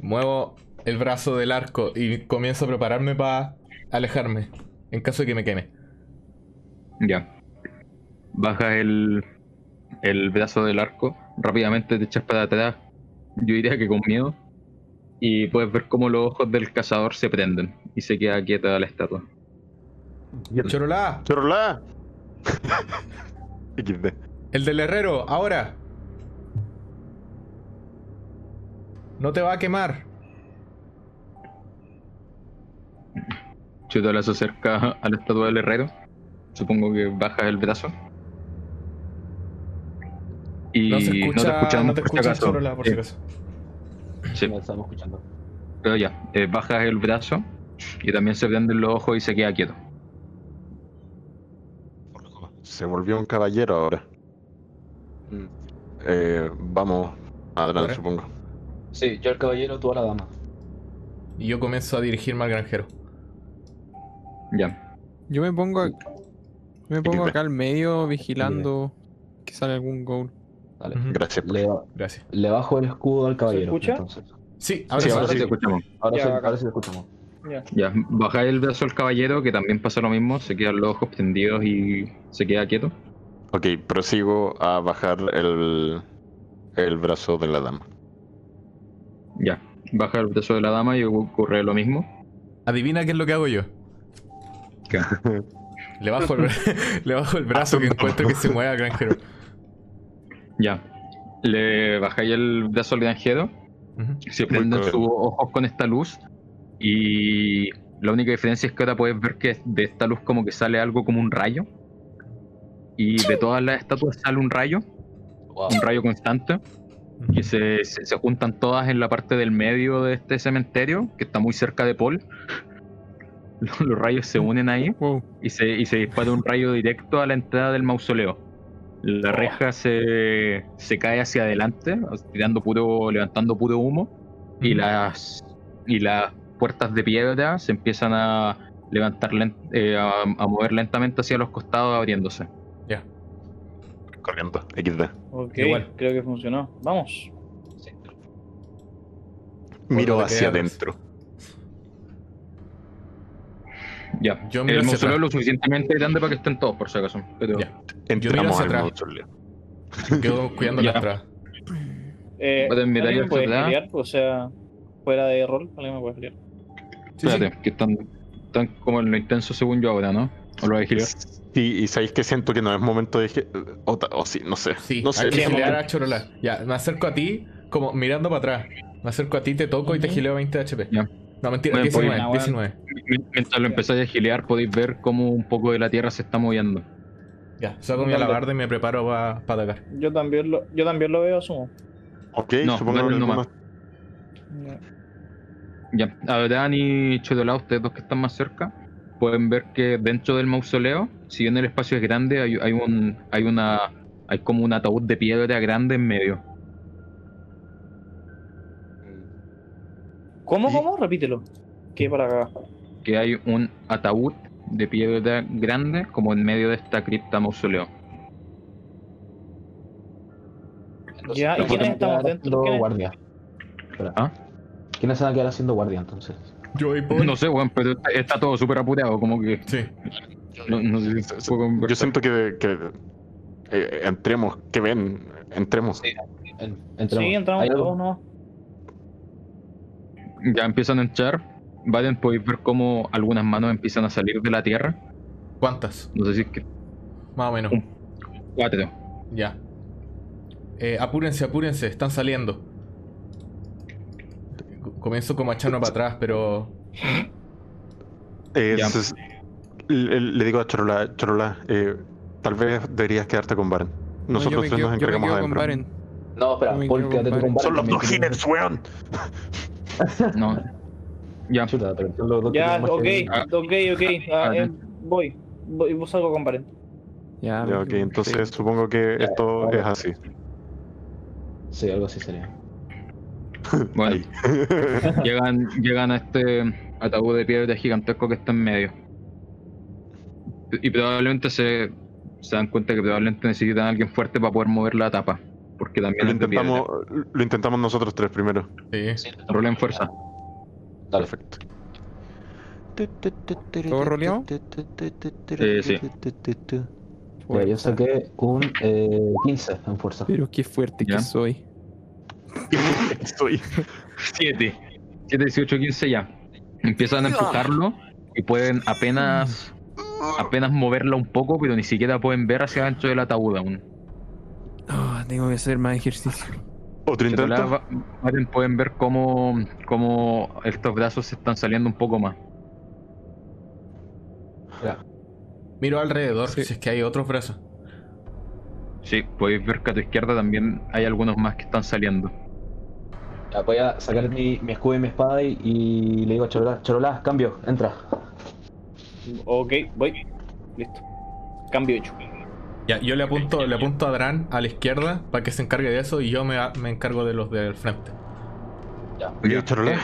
Muevo el brazo del arco y comienzo a prepararme para alejarme. En caso de que me queme. Ya. Bajas el, el brazo del arco, rápidamente te echas para atrás, yo diría que con miedo, y puedes ver cómo los ojos del cazador se prenden y se queda quieta la estatua. Chorolá, ¡Chorola! *laughs* XD. el del herrero, ahora. No te va a quemar. Chutola se acerca a la estatua del herrero, supongo que bajas el brazo. Y No se escucha, no te, escuchamos, por si escucha acaso. Chorola, por si Sí, acaso. sí. Me estamos escuchando. Pero ya, eh, bajas el brazo y también se prenden los ojos y se queda quieto. Se volvió un caballero ahora. Eh, vamos adelante, supongo. Sí, yo el caballero, tú a la dama. Y yo comienzo a dirigirme al granjero. Ya, Yo me pongo, a- me pongo acá al medio vigilando que sale algún goal. Dale. Ujú. Gracias. Le, Gracias. le bajo el escudo al caballero. escucha? entonces. Sí, ahora sí, sí. ahora sí sí. te escuchamos. Ahora, Ya, sí, ahora sí escuchamos. Ya. Ya, bajáis el brazo al caballero, que también pasa lo mismo, se quedan los ojos prendidos y se queda quieto. Ok, prosigo a bajar el, el brazo de la dama. Ya, baja el brazo de la dama y ocurre lo mismo. Adivina qué es lo que hago yo. ¿Qué? *laughs* Le bajo el, *laughs* le bajo el brazo que encuentro que se mueve al granjero. Ya, le bajáis el brazo al granjero, Ujú. se prenden sus ojos con esta luz y la única diferencia es que ahora puedes ver que de esta luz como que sale algo como un rayo. Y de todas las estatuas sale un rayo, Wow. un rayo constante. que se, se, se juntan todas en la parte del medio de este cementerio, que está muy cerca de Paul. *laughs* Los, los rayos se unen ahí Wow. y se, y se dispara un rayo directo a la entrada del mausoleo. La reja se, se cae hacia adelante, tirando puro, levantando puro humo, y las y las puertas de piedra se empiezan a levantar eh, a, a mover lentamente hacia los costados abriéndose. Ya. Corriendo, XD. Ok, Igual. creo que funcionó. Vamos. Miro hacia adentro. Ya. Yo miro el mausoleo atrás. es lo suficientemente grande para que estén todos, por si acaso. Pero Ya. Entramos al atrás. mausoleo. Quedo *laughs* cuidando la entrada. Eh, Pueden mirar ¿Alguien me puede? O sea, fuera de rol, ¿alguien me puede? Sí, sí. espérate, que están, están como en lo intenso según yo ahora, ¿no? ¿O lo vais a gilear? Sí, y sabéis que siento que no es momento de. O, o sí, no sé. Sí, no sé. hay que gilear a Chorola. Ya, me acerco a ti, como mirando para atrás. Me acerco a ti, te toco y te gileo 20 HP. Ya. No, mentira, Bueno, 19, pues, 19. Mientras lo empezáis a gilear, podéis ver cómo un poco de la tierra se está moviendo. Ya, saco mi alabarda y me preparo para atacar. Yo también lo, yo también lo veo, asumo. Ok, No, supongo que nomás. algunos- Ya, Abraham y Chodolá, ustedes dos que están más cerca, pueden ver que dentro del mausoleo, si bien el espacio es grande, hay, hay un, hay una, hay como un ataúd de piedra grande en medio. ¿Cómo, Y- cómo? Repítelo. ¿Qué para acá? Que hay un ataúd de piedra grande como en medio de esta cripta mausoleo. Entonces, Ya, ¿y quiénes estamos dentro? guardia. ¿Ah? ¿Quiénes se van a quedar haciendo guardia entonces? Yo y Paul. No sé, weón, pero está, está todo súper apurado, como que Sí. no, no sé si se puede Yo siento que, que eh, entremos, que ven, entremos. En- entremos. Sí, entramos todos, ¿no? Ya empiezan a entrar. Valen, podéis ver cómo algunas manos empiezan a salir de la tierra. ¿Cuántas? No sé si es que Más o menos. Cuatro. Ya. Eh, apúrense, apúrense, están saliendo. Co- Comienzo como a echarme para atrás, pero. Eh, Ya. s- le, le digo a Chorola, Chorola, eh, tal vez deberías quedarte con Baren. No, Nosotros yo me tres quedo, nos encargamos adentro. Baren. No, espera, me Paul, quédate con con Baren. Son los dos healers, weón. No. Ya. Chuta, pero son los dos Ya, ok, que- Ah. ok, ok. ah, Ah, eh, voy. Voy, vos salgo con Baren. Ya, Ya, ok, entonces supongo que Ya, esto es así. Sí, algo así sería. Bueno, Ahí. *laughs* llegan, llegan a este ataúd de piedra gigantesco que está en medio. Y probablemente se, se dan cuenta que probablemente necesitan a alguien fuerte para poder mover la tapa. Porque también lo, intentamos, lo intentamos nosotros tres primero. Sí. Rola en fuerza. Dale. Perfecto. ¿Todos roleamos? Eh, sí. Mira, yo saqué un eh, 15 en fuerza. Pero qué fuerte Ya. que soy. Estoy. 7. 7, 18, 15 ya. Empiezan a empujarlo y pueden apenas apenas moverla un poco, pero ni siquiera pueden ver hacia adentro del ataúd aún. Ah, tengo que hacer más ejercicio. Otro intento. pueden ver cómo, cómo estos brazos se están saliendo un poco más. Miro alrededor, Sí. si es que hay otros brazos. Sí, podéis ver que a tu izquierda también hay algunos más que están saliendo. Ya, voy a sacar mi, mi escudo y mi espada y, y le digo a Chorola, Chorola, cambio, entra. Ok, voy. Listo. Cambio hecho. Ya, yo le apunto, le apunto a Dran a la izquierda para que se encargue de eso y yo me, me encargo de los del frente. Ya. Ok, Chorola.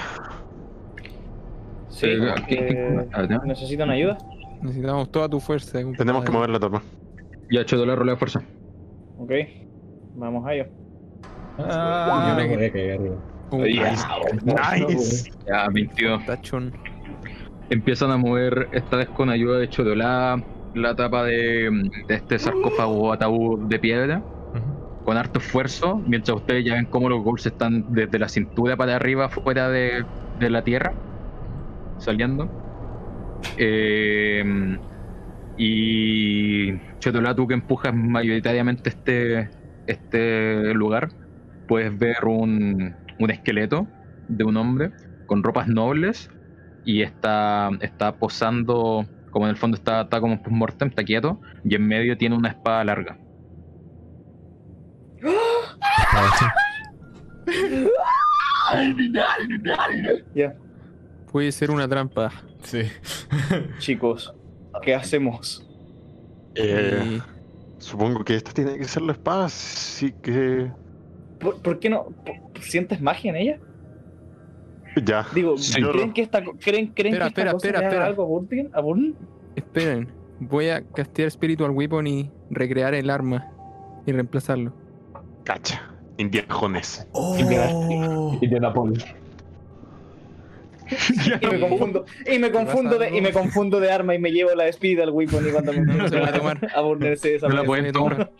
Sí, Eh, eh, ah, ya. ¿necesitan ayuda? Necesitamos toda tu fuerza. Tenemos que mover la tapa. Ya, rola de fuerza. Ok. Vamos a ello. Ah, Yo me Nice. Ya, 22. tachón. Empiezan a mover, esta vez con ayuda de Chodolá, la tapa de, de este sarcófago o ataúd de piedra. Con harto esfuerzo, mientras ustedes ya ven cómo los goals están desde la cintura para arriba, fuera de, de la tierra, saliendo. Eh, y Chetolá, tú que empujas mayoritariamente este, este lugar, puedes ver un, un esqueleto de un hombre con ropas nobles y está, está posando, como en el fondo está, está como post-mortem, está quieto, y en medio tiene una espada larga. Ya, Puede ser una trampa. Sí. chicos. ¿Qué hacemos? Eh, Y- supongo que esta tiene que ser la espada. Sí que. ¿Por, por qué no? ¿Por- ¿Sientes magia en ella? Ya. Digo, Sí. ¿creen que esta, creen, creen Espera, que esta espera, cosa espera, le haga espera. algo a Burden? ¿A Burden? Esperen. Voy a castear Spiritual Weapon y recrear el arma y reemplazarlo. Cacha. Indiajones. Oh, *laughs* Indianapolis. Y me confundo, y me confundo, de, y me confundo de arma y me llevo la Speed al Weapon y cuando me *laughs* No se puede tomar. a Burden se No la desaparece. pueden tomar.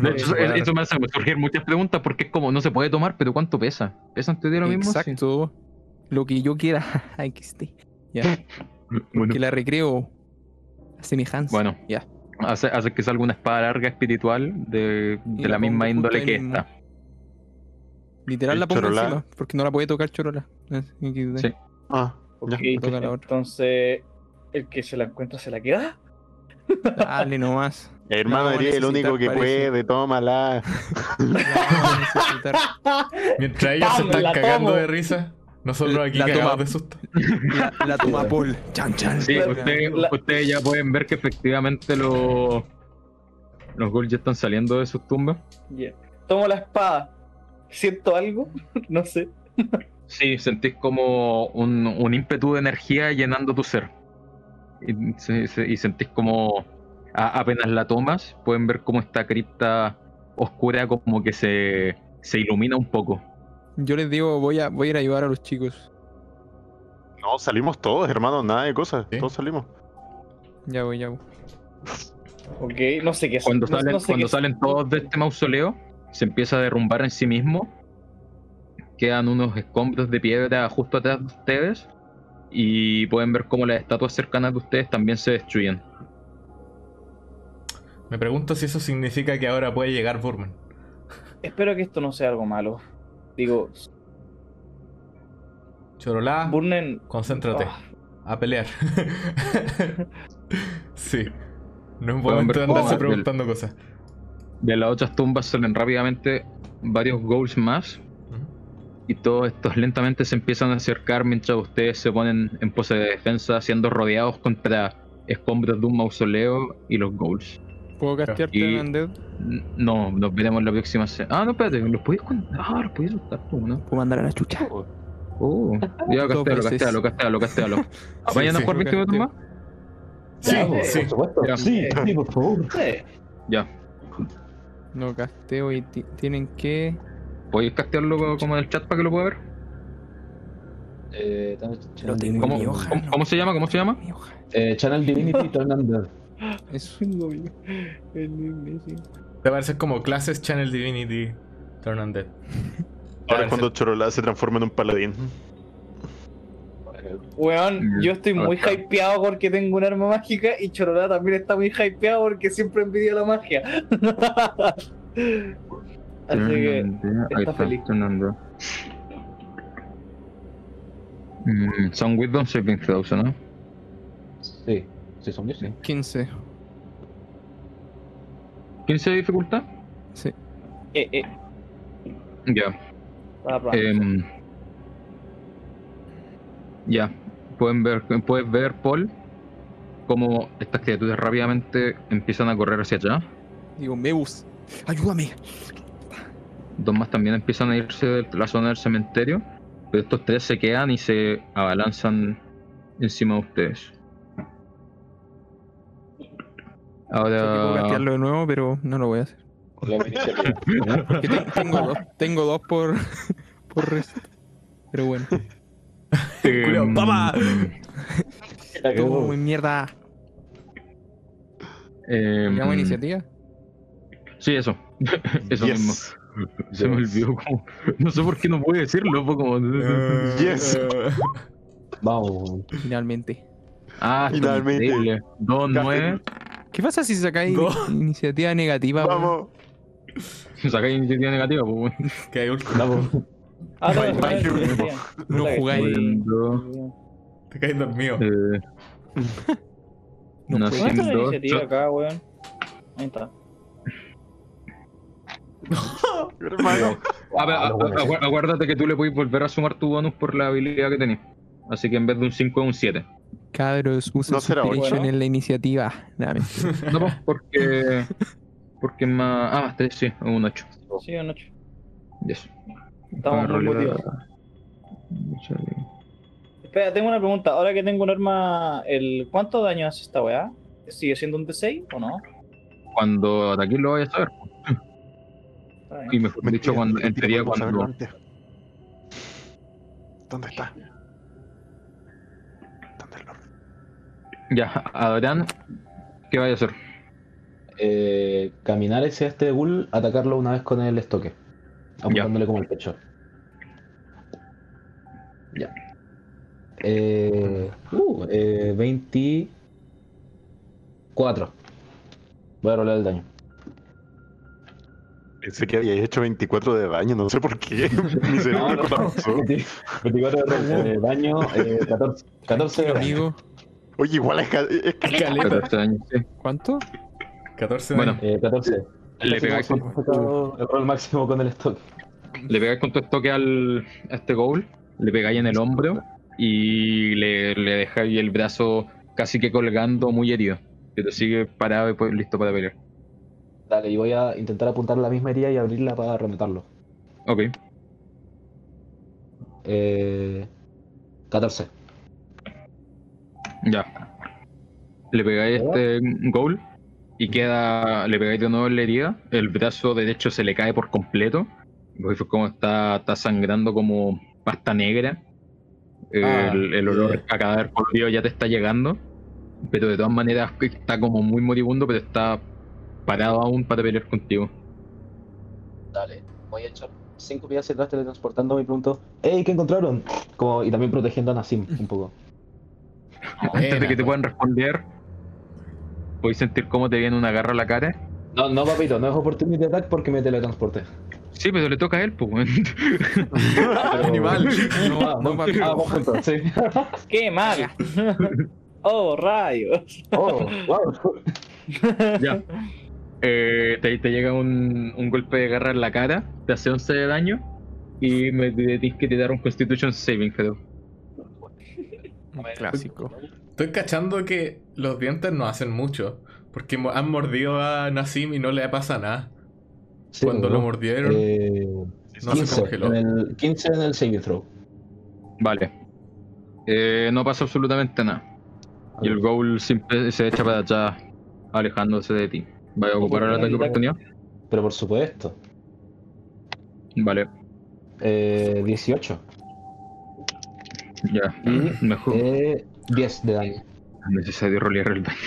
De hecho, eso, eso me hace surgir muchas preguntas porque es como, no se puede tomar, pero ¿cuánto pesa? ¿Pesa en teoría lo mismo? Sí. Exacto. Lo que yo quiera. *laughs* XT. Ya. *laughs* Bueno, Que la recreo a semejanza. bueno. Ya. hace, hace que salga una espada larga espiritual de, de la misma índole que esta. Literal El la pongo Chorola. encima. Porque no la puede tocar Chorola. Sí. Ah, ya. Entonces el que se la encuentra se la queda. Dale nomás. Hermano, a eres el único que parece. puede, tómala. *laughs* La. *laughs* Mientras ellos se están cagando tomo. de risa, nosotros aquí La cagados toma. de susto. La, la toma Paul. Chan, chan. Sí, ustedes, ya pueden ver que efectivamente los los ghouls ya están saliendo de sus tumbas. Ya. Tomo la espada. ¿Siento algo? *laughs* no sé. Sí, sentís como un, un ímpetu de energía llenando tu ser. Y, se- se- y sentís como a- apenas la tomas, pueden ver como esta cripta oscura como que se, se ilumina un poco. Yo les digo, voy a, voy a ir a ayudar a los chicos. No, salimos todos, hermano, nada de cosas. ¿Sí? Todos salimos. Ya voy, ya voy. Ok, no sé qué es. Cuando no- salen, no sé cuando qué- salen todos de este mausoleo, se empieza a derrumbar en sí mismo. Quedan unos escombros de piedra justo atrás de ustedes. Y pueden ver cómo las estatuas cercanas de ustedes también se destruyen. Me pregunto si eso significa que ahora puede llegar Burman. Espero que esto no sea algo malo. Digo, Chorolá, Burnen. concéntrate. Ah, A pelear. *laughs* sí. No es Pueden momento de andarse preguntando cosas. De las otras tumbas salen rápidamente varios ghouls más. Y todos estos lentamente se empiezan a acercar mientras ustedes se ponen en pose de defensa, siendo rodeados contra escombros de un mausoleo y los ghouls. ¿Puedo castearte Y- en Undead? No, nos veremos la próxima se- Ah, no, espérate, los contar. Ah, los podéis soltar tú, ¿no? ¿Puedo mandar a la chucha? Oh, ya, Dos castealo, castealo, castealo, castealo. *laughs* ¿Vayan sí, a jugar lo 20 minutos más? Sí, Ya, sí. Por supuesto. Ya. Sí, sí, por favor. sí. Ya. No casteo y ti- tienen que. ¿Podéis castearlo como en el chat para que lo pueda ver? Eh, ¿Cómo, mi hoja. cómo- no. cómo se llama? ¿Cómo se llama? Eh, Channel Divinity Turn Undead. Eso. Te parece como clases Channel Divinity Turn Undead. Ahora es cuando Chorola se transforma en un paladín. Weón, Mm, yo estoy muy hypeado porque tengo un arma mágica y Chorolá también está muy hypeado porque siempre envidia la magia. *laughs* *laughs* Así que Ahí está feliz. Mm, son Wisdom Saving Throws, ¿no? Sí, sí, son 10, sí. 15. 15 de dificultad. Sí. eh, eh, Ya. va, va. Em, ya. Pueden ver, puedes ver, Paul, cómo estas criaturas rápidamente empiezan a correr hacia allá. Digo, Meus, ayúdame. Dos más también empiezan a irse de la zona del cementerio. Pero estos tres se quedan y se abalanzan encima de ustedes. Puedo Ahora. castearlo de nuevo, pero no lo voy a hacer. *laughs* Tengo dos, tengo dos por, *laughs* por resto. Pero bueno. *laughs* Cuidado, ¡papá! Toma, mierda. ¿Llamo iniciativa? Sí, eso. eso Yes. mismo. *laughs* Se me olvidó como. No sé por qué no pude decirlo. Fue como. Yes. *laughs* Vamos. Finalmente. Ah, Finalmente. increíble. Dos, nueve. ¿Qué pasa si sacáis iniciativa negativa? Vamos. *laughs* Sacáis iniciativa negativa, pues. Que hay un-. Ah, no, no, no, no, No no, jugáis. Dos, Te caes dormido. eh, No no, a- no, *laughs* bueno. a- agu- acuérdate que tú le puedes volver a sumar tu bonus por la habilidad que tenés. Así que en vez de un 5 es un 7. Cabros, usen No será ocho, Inspiration ¿no? en la iniciativa. Mentira. *laughs* No, porque. Porque es más. Ah, más 3, sí, es un 8. Sí, un ocho. Yes. Estamos muy motivados. Espera, tengo una pregunta. Ahora que tengo un arma, el ¿cuánto daño hace esta weá? ¿Sigue siendo un D6 o no? Cuando ataque lo vayas a ver. Está. Y mejor dicho, cuando, en teoría, cuando. ¿Dónde está? ¿Dónde lo? Ya, Adrián, ¿qué vaya a hacer? Eh, caminar hacia este ghoul, atacarlo una vez con el estoque. Apuntándole como el pecho. Ya. Eh, uh, eh, 24. Voy a rolar el daño. Pensé que había hecho 24 de daño, no sé por qué. *laughs* Mi *laughs* cerebro no. colapsó. 24 de daño, eh, 14, 14 de daño. Amigo, Oye, igual es, ca- es caleta. Caleta. 14 años, sí. ¿cuánto? 14 Bueno, daño. Eh, 14. le pegáis con, El rol máximo con el stock. le pegáis con tu estoque al, a este goal, le pegáis en el hombro y le, le dejáis el brazo casi que colgando, muy herido. Pero sigue parado y pues listo para pelear. Dale, y voy a intentar apuntar la misma herida y abrirla para rematarlo. Ok, Eh, 14. ya. Le pegáis este goal y queda. Le pegáis de nuevo en la herida. El brazo derecho se le cae por completo. Veis como está, está sangrando como pasta negra. Ah, el, olor bien. a cadáver podrido ya te está llegando. Pero de todas maneras está como muy moribundo, pero está parado aún para pelear contigo. Dale, voy a echar 5 pies hacia atrás teletransportando y pregunto, ¡Ey, qué encontraron! Como, y también protegiendo a Nassim un poco. *laughs* Antes de que te puedan responder, podéis sentir cómo te viene una garra a la cara. No, no, papito, no es opportunity attack porque me teletransporté. Sí, pero le toca a él, pues. weón. *laughs* Pero- Animal. No, no, no, papi. ah, punto, sí. *laughs* ¡Qué mal! ¡Oh, rayos! Oh, wow. ya. Eh, te, te llega un, un golpe de garra en la cara, te hace 11 de daño y me tienes que tirar un Constitution Saving, Throw. Clásico. Estoy cachando que los dientes no hacen mucho. Porque han mordido a Nassim y no le pasa nada. Sí, Cuando ¿no? lo mordieron, Eh, no se 15, congeló. en el, 15 en el saving throw. Vale. Eh, no pasa absolutamente nada. Y el Ghoul siempre se echa para atrás, alejándose de ti. ¿Vaya a ocupar el ataque de oportunidad? Pero por supuesto. Vale, Eh, 18. ya. Y *laughs* Mejor. eh, 10 de daño. Es necesario rolear el daño.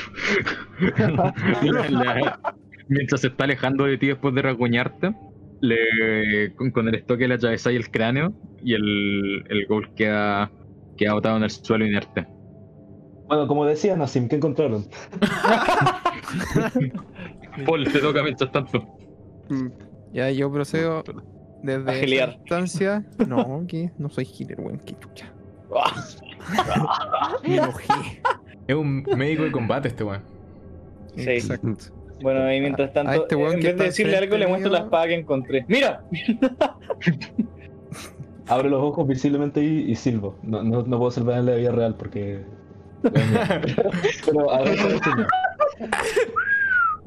*laughs* *laughs* La- la- mientras se está alejando de ti después de rasguñarte, le, con, con el estoque le atravesáis el cráneo y el, el ghoul queda, queda botado en el suelo inerte. Bueno, como decía Nassim, ¿qué encontraron? Paul, te toca mientras tanto. Mm, Ya yo procedo desde A esa gilear. distancia. No, que no soy healer, weón, qué chucha. Ah, Me enojé. es un médico de combate este weón. Sí. Exacto. Bueno, y mientras tanto, A este weón en que vez de está decirle algo, le muestro la espada que encontré. ¡Mira! *laughs* Abro los ojos visiblemente y, y silbo. No, no, no puedo silbar en la vida real porque. *laughs* Pero abrazo al señor.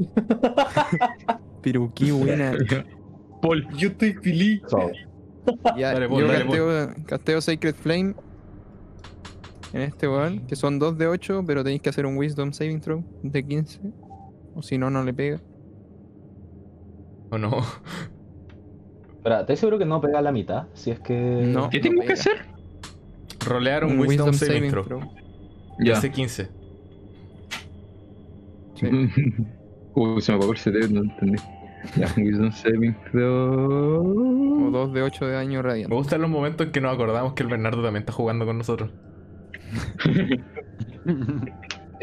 *laughs* Pero qué buena. Paul, Yo estoy feliz. Ya, Dale, Paul, yo dale, casteo, casteo Sacred Flame en este weón, que son 2 de 8, pero tenéis que hacer un Wisdom Saving Throw de 15. O si no, no le pega. ¿O no? Espera, ¿estás seguro que no pega la mitad? Si es que. No. ¿qué tengo que hacer? Rolear un, Wisdom, Saving Throw. Throw. Ya. Hace 15. Sí. *laughs* Uy, se me apagó el cerebro, no entendí. Ya, Wisdom Saving O Throw. 2 de 8 de daño Me radiante. gustan los momentos en que nos acordamos que el Bernardo también está jugando con nosotros. *laughs*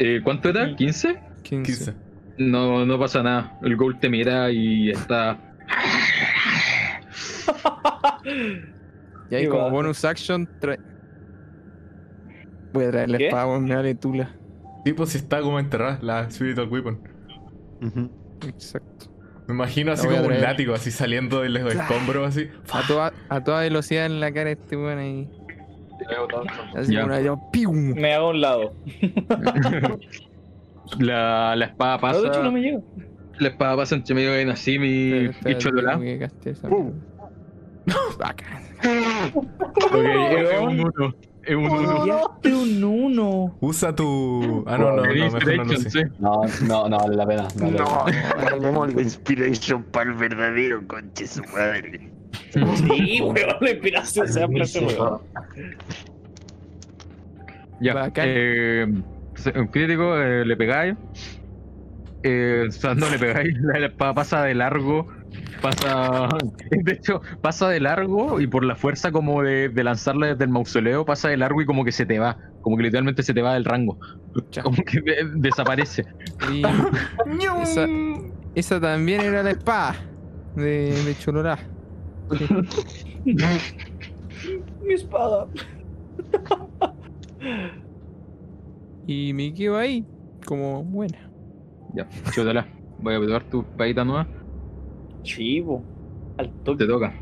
Eh, ¿Cuánto era? ¿15? 15. 15. No, no pasa nada. El ghoul te mira y está. *laughs* Y ahí Qué como baja. bonus action trae... Voy a traer la ¿Qué? espada, me vale tula. Pues si está como enterrada, la Spiritual Weapon. Exacto. Me imagino así como un látigo, así saliendo de los escombros, así. A toda, a toda velocidad en la cara este weón ahí. Así Ya. como una. Me hago a un lado. *laughs* La, la espada pasa. No, de hecho no me llega. La espada pasa entre medio de Nassim y, *laughs* *laughs* uno. Es un uno. Pillaste un uno. Usa tu. Ah, no, no, no, no sí. No, no, no vale la pena. No, pena. Tenemos la inspiration para el verdadero conche su madre. Sí, weón, la inspiración se ese weón. Ya. Eh, un crítico, eh, le pegáis. Eh, o sea, no le pegáis, *laughs* la, la espada pasa de largo. Pasa. *laughs* De hecho, pasa de largo y por la fuerza como de, de lanzarla desde el mausoleo, pasa de largo y como que se te va. Como que literalmente se te va del rango. Ya. Como que de- desaparece. *laughs* Y esa, esa también era la espada de, de Cholorá. Mi espada. Y me quedo ahí, como buena. Ya, chútala. Voy a probar tu espadita nueva. Chivo. Al Te toque. toca.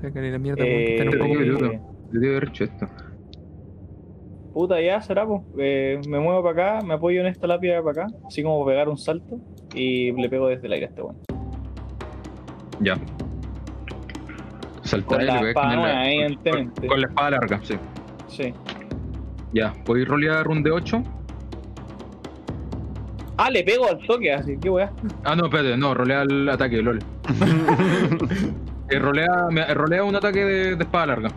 Sácale la mierda Eh, un poco yo- yo- Te dio derecho esto. Puta, ya será, pues. Eh, me muevo para acá, me apoyo en esta lápida para acá, así como pegar un salto y le pego desde el aire a este weón. Ya. Saltar Con la espada con la- nueva, con- evidentemente. Con, con la espada larga, sí. Sí. Ya, ¿podéis rolear un de 8? Ah, le pego al toque, así, qué weá. Ah, no, espérate, no, rolea el ataque, lol. *laughs* Eh, rolea, me- rolea un ataque de, de espada larga.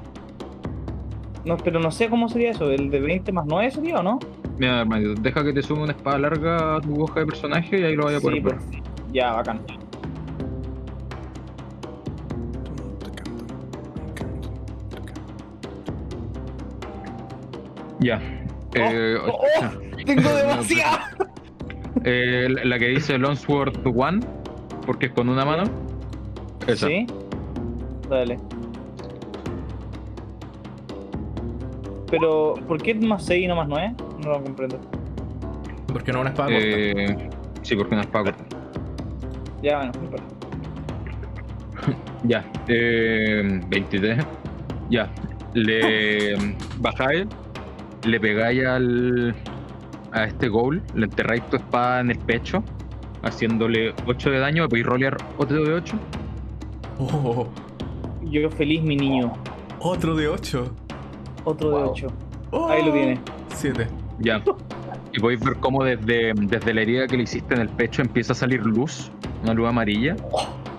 No, pero no sé cómo sería eso, el de 20 más 9 sería o no? Mira, hermanito, deja que te sume una espada larga a tu hoja de personaje y ahí lo vaya a poder Sí, ver. pues. Ya, bacán. Ya. Eh, oh, oh, *laughs* tengo demasiado. Eh, la que dice Longsword One, porque es con una mano. Esa. Sí. Dale. Pero, ¿por qué más 6 y no más 9? No lo comprendo. Porque no es una espada corta. Eh, sí, porque una espada corta. Ya, bueno. *laughs* Ya, eh, 23. Ya, le *laughs* bajáis, le pegáis al, a este goal, le enterráis tu espada en el pecho, haciéndole 8 de daño, podéis rolear otro de 8. Oh, Yo feliz, mi niño. otro de 8. Otro de Wow. 8. Ahí lo tiene. 7. Ya. Y podéis ver cómo desde, desde la herida que le hiciste en el pecho empieza a salir luz, una luz amarilla,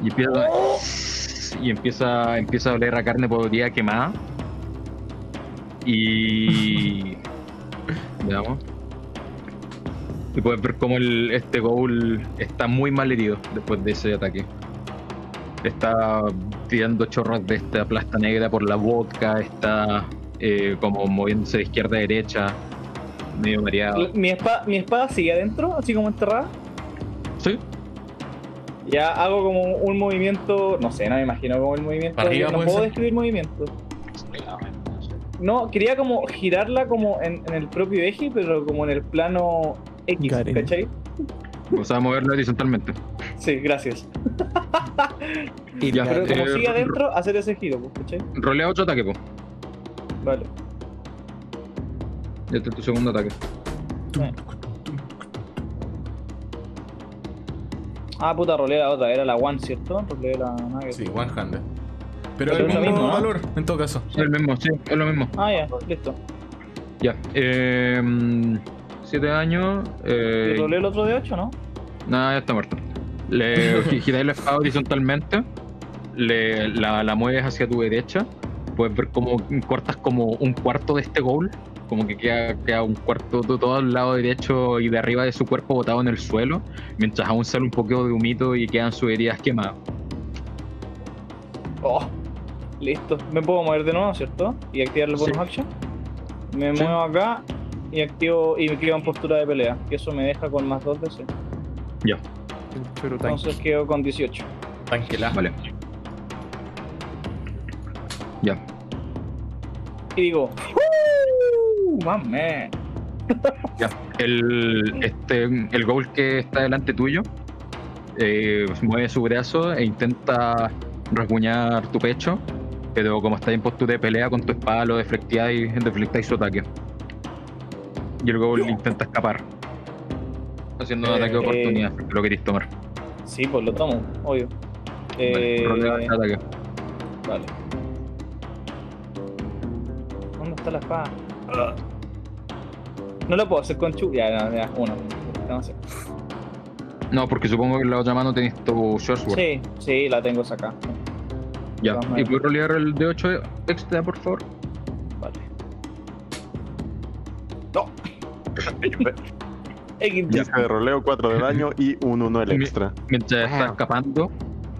y empieza, y empieza, empieza a oler a carne podrida quemada. Y. *laughs* Veamos. Y puedes ver cómo el, este ghoul está muy mal herido después de ese ataque. Está tirando chorros de esta plasta negra por la boca, está eh, como moviéndose de izquierda a derecha, medio mareado. ¿Mi espada, ¿Mi espada sigue adentro, así como enterrada? Sí, Ya hago como un movimiento, no sé, no me imagino como el movimiento. Para arriba no puedo ser. describir movimiento. No, quería como girarla como en, en el propio eje, pero como en el plano X, Garen. ¿cachai? o sea, moverlo horizontalmente. Sí, gracias. Y Ya, Pero como eh, sigue adentro, hacer ese giro, ¿cachai? Rolea otro ataque, po. Vale. Este es tu segundo ataque. Ah, puta, rolé la otra, era la one, ¿cierto? Rolé la nugget. Sí, one handed. Pero Pero el es lo mismo mismo, ¿no? valor, en todo caso. Es el mismo, sí, es lo mismo. Ah, ya, listo. Ya. Eh, siete años. Eh, ¿Y rolé el otro de 8, no? Nada, ya está muerto. Le gi- giráis la espada horizontalmente, le, la, la mueves hacia tu derecha, puedes ver cómo cortas como un cuarto de este goal, como que queda, queda un cuarto de todo al lado derecho y de arriba de su cuerpo botado en el suelo, mientras aún sale un poquito de humito y quedan sus heridas quemadas. Oh, listo. Me puedo mover de nuevo, ¿cierto? Y activar el bonus Sí. action. Me Sí. muevo acá y activo y me quedo en postura de pelea. Y eso me deja con más 2 de C. Ya, tanque. Entonces quedo con 18. Tanquela. vale. Ya, Y digo, ¡Uh! ¡Mame! *laughs* ya. El, este, el goal que está delante tuyo eh, mueve su brazo e intenta rasguñar tu pecho, pero como está en postura de pelea con tu espada lo deflectáis, deflectáis su ataque. Y el goal intenta escapar. Haciendo un Eh, ataque de oportunidad, si lo queréis tomar. Sí, pues lo tomo, obvio. Vale, Eh, ataque. Vale. ¿Dónde está la espada? Ah. No lo puedo hacer con Chu. Ya, ya, ya, uno. No sé. No, porque supongo que en la otra mano tenéis tu Shortsword. Sí, sí, la tengo acá. Ya. ¿Y puedes rolear el D8 extra, por favor? Vale. No. *laughs* XD. 15 de roleo, 4 de daño y un 1 el extra. Mientras está escapando,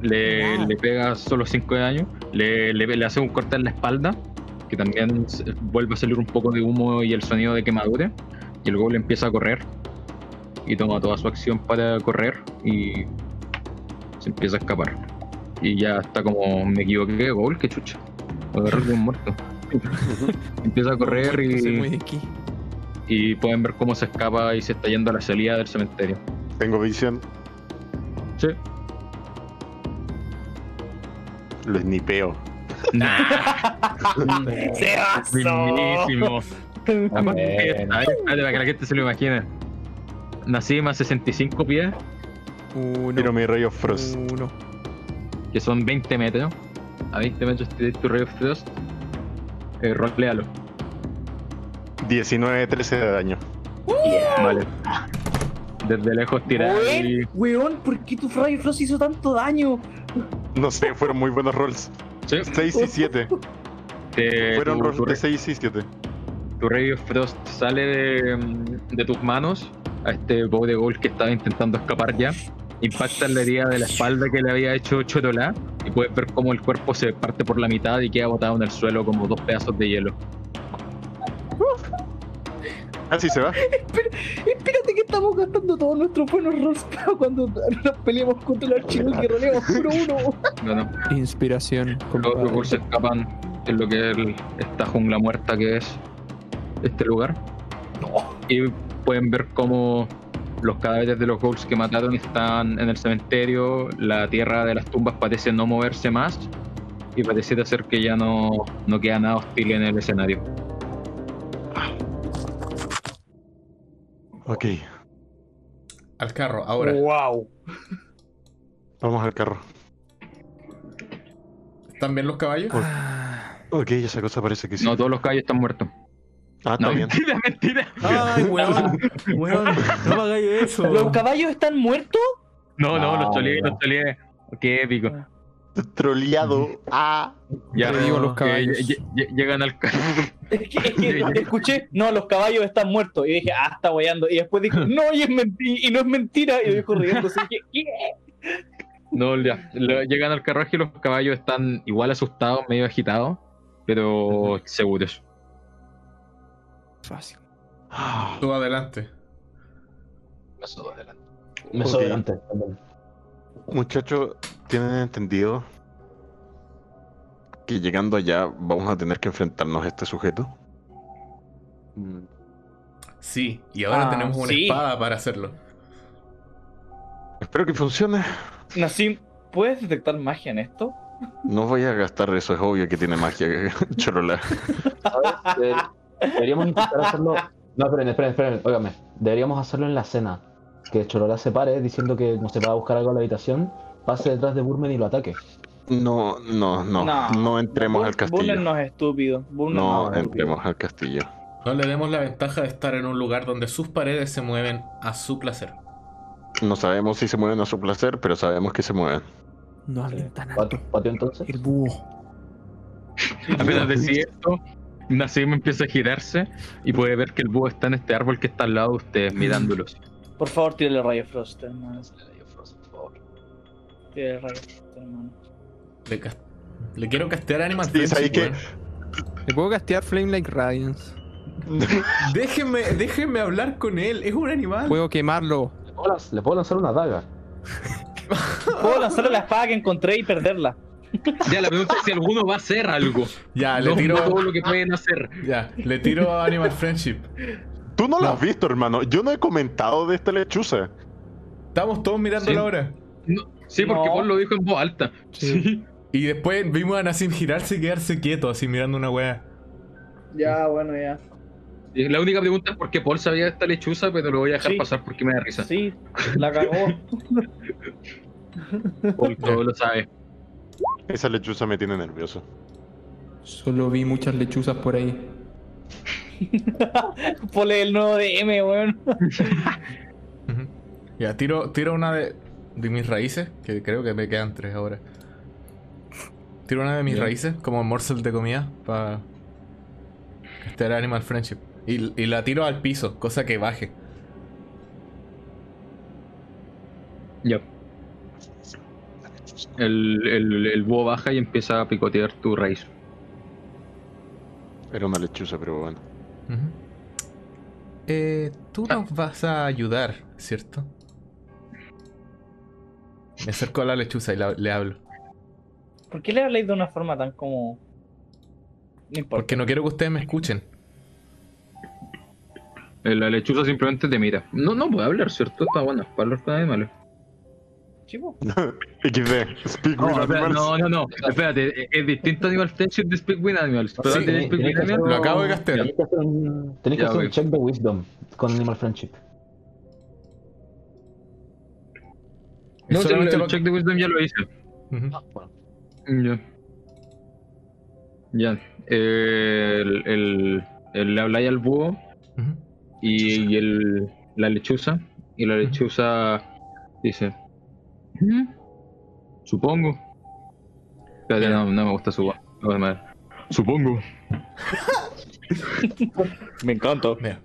le, Wow. le pega solo 5 de daño, le, le, le hace un corte en la espalda, que también vuelve a salir un poco de humo y el sonido de quemadura, y el ghoul empieza a correr, y toma toda su acción para correr, y se empieza a escapar. Y ya está como, me equivoqué, ghoul, qué chucha. Agarré un muerto. *laughs* empieza a correr y. y pueden ver cómo se escapa y se está yendo a la salida del cementerio. Tengo visión. Sí. Lo snipeo. *laughs* *laughs* ¡Se basó! Buenísimo. *laughs* Aparte, para que la gente se lo imagine. Nací más 65 pies, Uno. Tiro mi Ray of Frost. Uno. que son 20 metros. A 20 metros tienes tu Ray of Frost. Eh, rolealo. 19, 13 de daño. Vale. Desde lejos tirar. Weón, weón, ¿por qué tu Fry Frost hizo tanto daño? No sé, fueron muy buenos rolls. Sí, 6 y 7. te- Fueron tu, rolls tu, de 6 y 7. tu Ray of Frost sale de, de tus manos a este bow de gol que estaba intentando escapar ya. Impacta en la herida de la espalda que le había hecho Chorola y puedes ver cómo el cuerpo se parte por la mitad y queda botado en el suelo como dos pedazos de hielo. Así se va. *laughs* Espérate que estamos gastando todos nuestros buenos rolls para cuando nos peleemos contra el archivo que roleamos puro uno. *laughs* Bueno, Inspiración. los se escapan en lo que es el- esta jungla muerta que es este lugar. Y pueden ver cómo los cadáveres de los Ghouls que mataron están en el cementerio. La tierra de las tumbas parece no moverse más. Y pareciera ser que ya no, no queda nada hostil en el escenario. Ok, Al carro, ahora. Wow. vamos al carro. ¿Están bien los caballos? Ok, esa cosa parece que sí. No, todos los caballos están muertos. Ah, está No, bien. mentira, mentira. *laughs* Ay, weón. Weón, no me hagáis eso. ¿Los caballos están muertos? No, no, No, los choleé, no. los choleé. Qué épico. *laughs* Troleado. Ah. Ya, digo los caballos. lle- lle- llegan al carro. *laughs* Es que, es que *laughs* escuché, no, los caballos están muertos. Y dije, ah, está guayando. Y después dijo, no, y es mentira, y no es mentira. Y dijo riéndose. Y dije, ¿qué? No, ya. Llegan al carruaje y los caballos están igual asustados, medio agitados, pero seguros. Fácil. Tú adelante. Me subo adelante. Me Ok. subo adelante también. Muchachos, ¿tienen entendido que llegando allá vamos a tener que enfrentarnos a este sujeto? Mm. Sí, y ahora Ah, tenemos una sí. espada para hacerlo. Espero que funcione. Nassim, ¿puedes detectar magia en esto? No voy a gastar eso, es obvio que tiene magia, *laughs* Chorola. Deberíamos intentar hacerlo. No, esperen, esperen, esperen, óigame. Deberíamos hacerlo en la cena. Que Chorola se pare diciendo que no se va a buscar algo a la habitación, pase detrás de Burmen y lo ataque. No, no, no, no, entremos Bur- al castillo. Burnen no es estúpido. Burnen No es estúpido. entremos al castillo. No le demos la ventaja de estar en un lugar donde sus paredes se mueven a su placer. No sabemos si se mueven a su placer, pero sabemos que se mueven. No hablen tan alto. ¿Patio, entonces? El búho. Apenas decía esto, Nassim empieza a girarse y puede ver que el búho está en este árbol que está al lado de ustedes, mirándolos. Por favor, tírale rayo frost, hermano. Tírale rayo frost, hermano. Le, quiero castear Animal Sí, Friendship, ¿sabes qué? weón. Le puedo castear Flame Like Radiance. *laughs* Déjenme, déjenme hablar con él. Es un animal. Puedo quemarlo. Le puedo, lanz- le puedo lanzar una daga. *laughs* Puedo lanzarle la espada que encontré y perderla. *laughs* Ya, la pregunta es si alguno va a hacer algo. Ya, le No, tiro. no todo lo que pueden hacer. Ya, le tiro a Animal Friendship. Tú no lo No. has visto, hermano. Yo no he comentado de esta lechuza. Estamos todos mirando Sí. la hora. No, sí, porque No. Paul lo dijo en voz alta. Sí. Y después vimos a Nassim girarse y quedarse quieto, así mirando una wea. Ya, bueno, ya. Y La única pregunta es por qué Paul sabía de esta lechuza, pero lo voy a dejar Sí. pasar porque me da risa. Sí, la cagó. *laughs* Paul todo lo sabe. Esa lechuza me tiene nervioso. Solo vi muchas lechuzas por ahí. *laughs* Ponle el nuevo DM, weón. Ya, tiro, tiro una de, de mis raíces, que creo que me quedan tres ahora. Tiro una de mis raíces, como morsel de comida, para castear Animal Friendship. Y, y la tiro al piso, cosa que baje. Ya. El, el, el búho baja y empieza a picotear tu raíz. Era una lechuza, pero bueno. Eh, tú nos vas a ayudar, ¿cierto? Me acerco a la lechuza y la- le hablo. ¿Por qué le habláis de una forma tan como.? No importa. Porque no quiero que ustedes me escuchen. Eh, La lechuza simplemente te mira. No, no puede hablar, ¿cierto? Está buena para hablar con animales. Chivo. *laughs* XD, speak No, animals. no, no, no. Espérate, es, distinto Animal Friendship de Speak with Animals. Pero Sí, que Animals, Lo acabo de castear. Tenéis que hacer un, tenéis que Ya, hacer un check de wisdom con Animal Friendship. No, el, el lo- check de wisdom ya lo hice. Ujú. Bueno, Ya. Ya. Eh, el, el, el- le habláis al búho Ujú. y, y el, la lechuza. Y la lechuza dice: "Mm, Supongo. Espérate, no, no me gusta su voz. No, madre. Supongo. *laughs* Me encanta. Mira.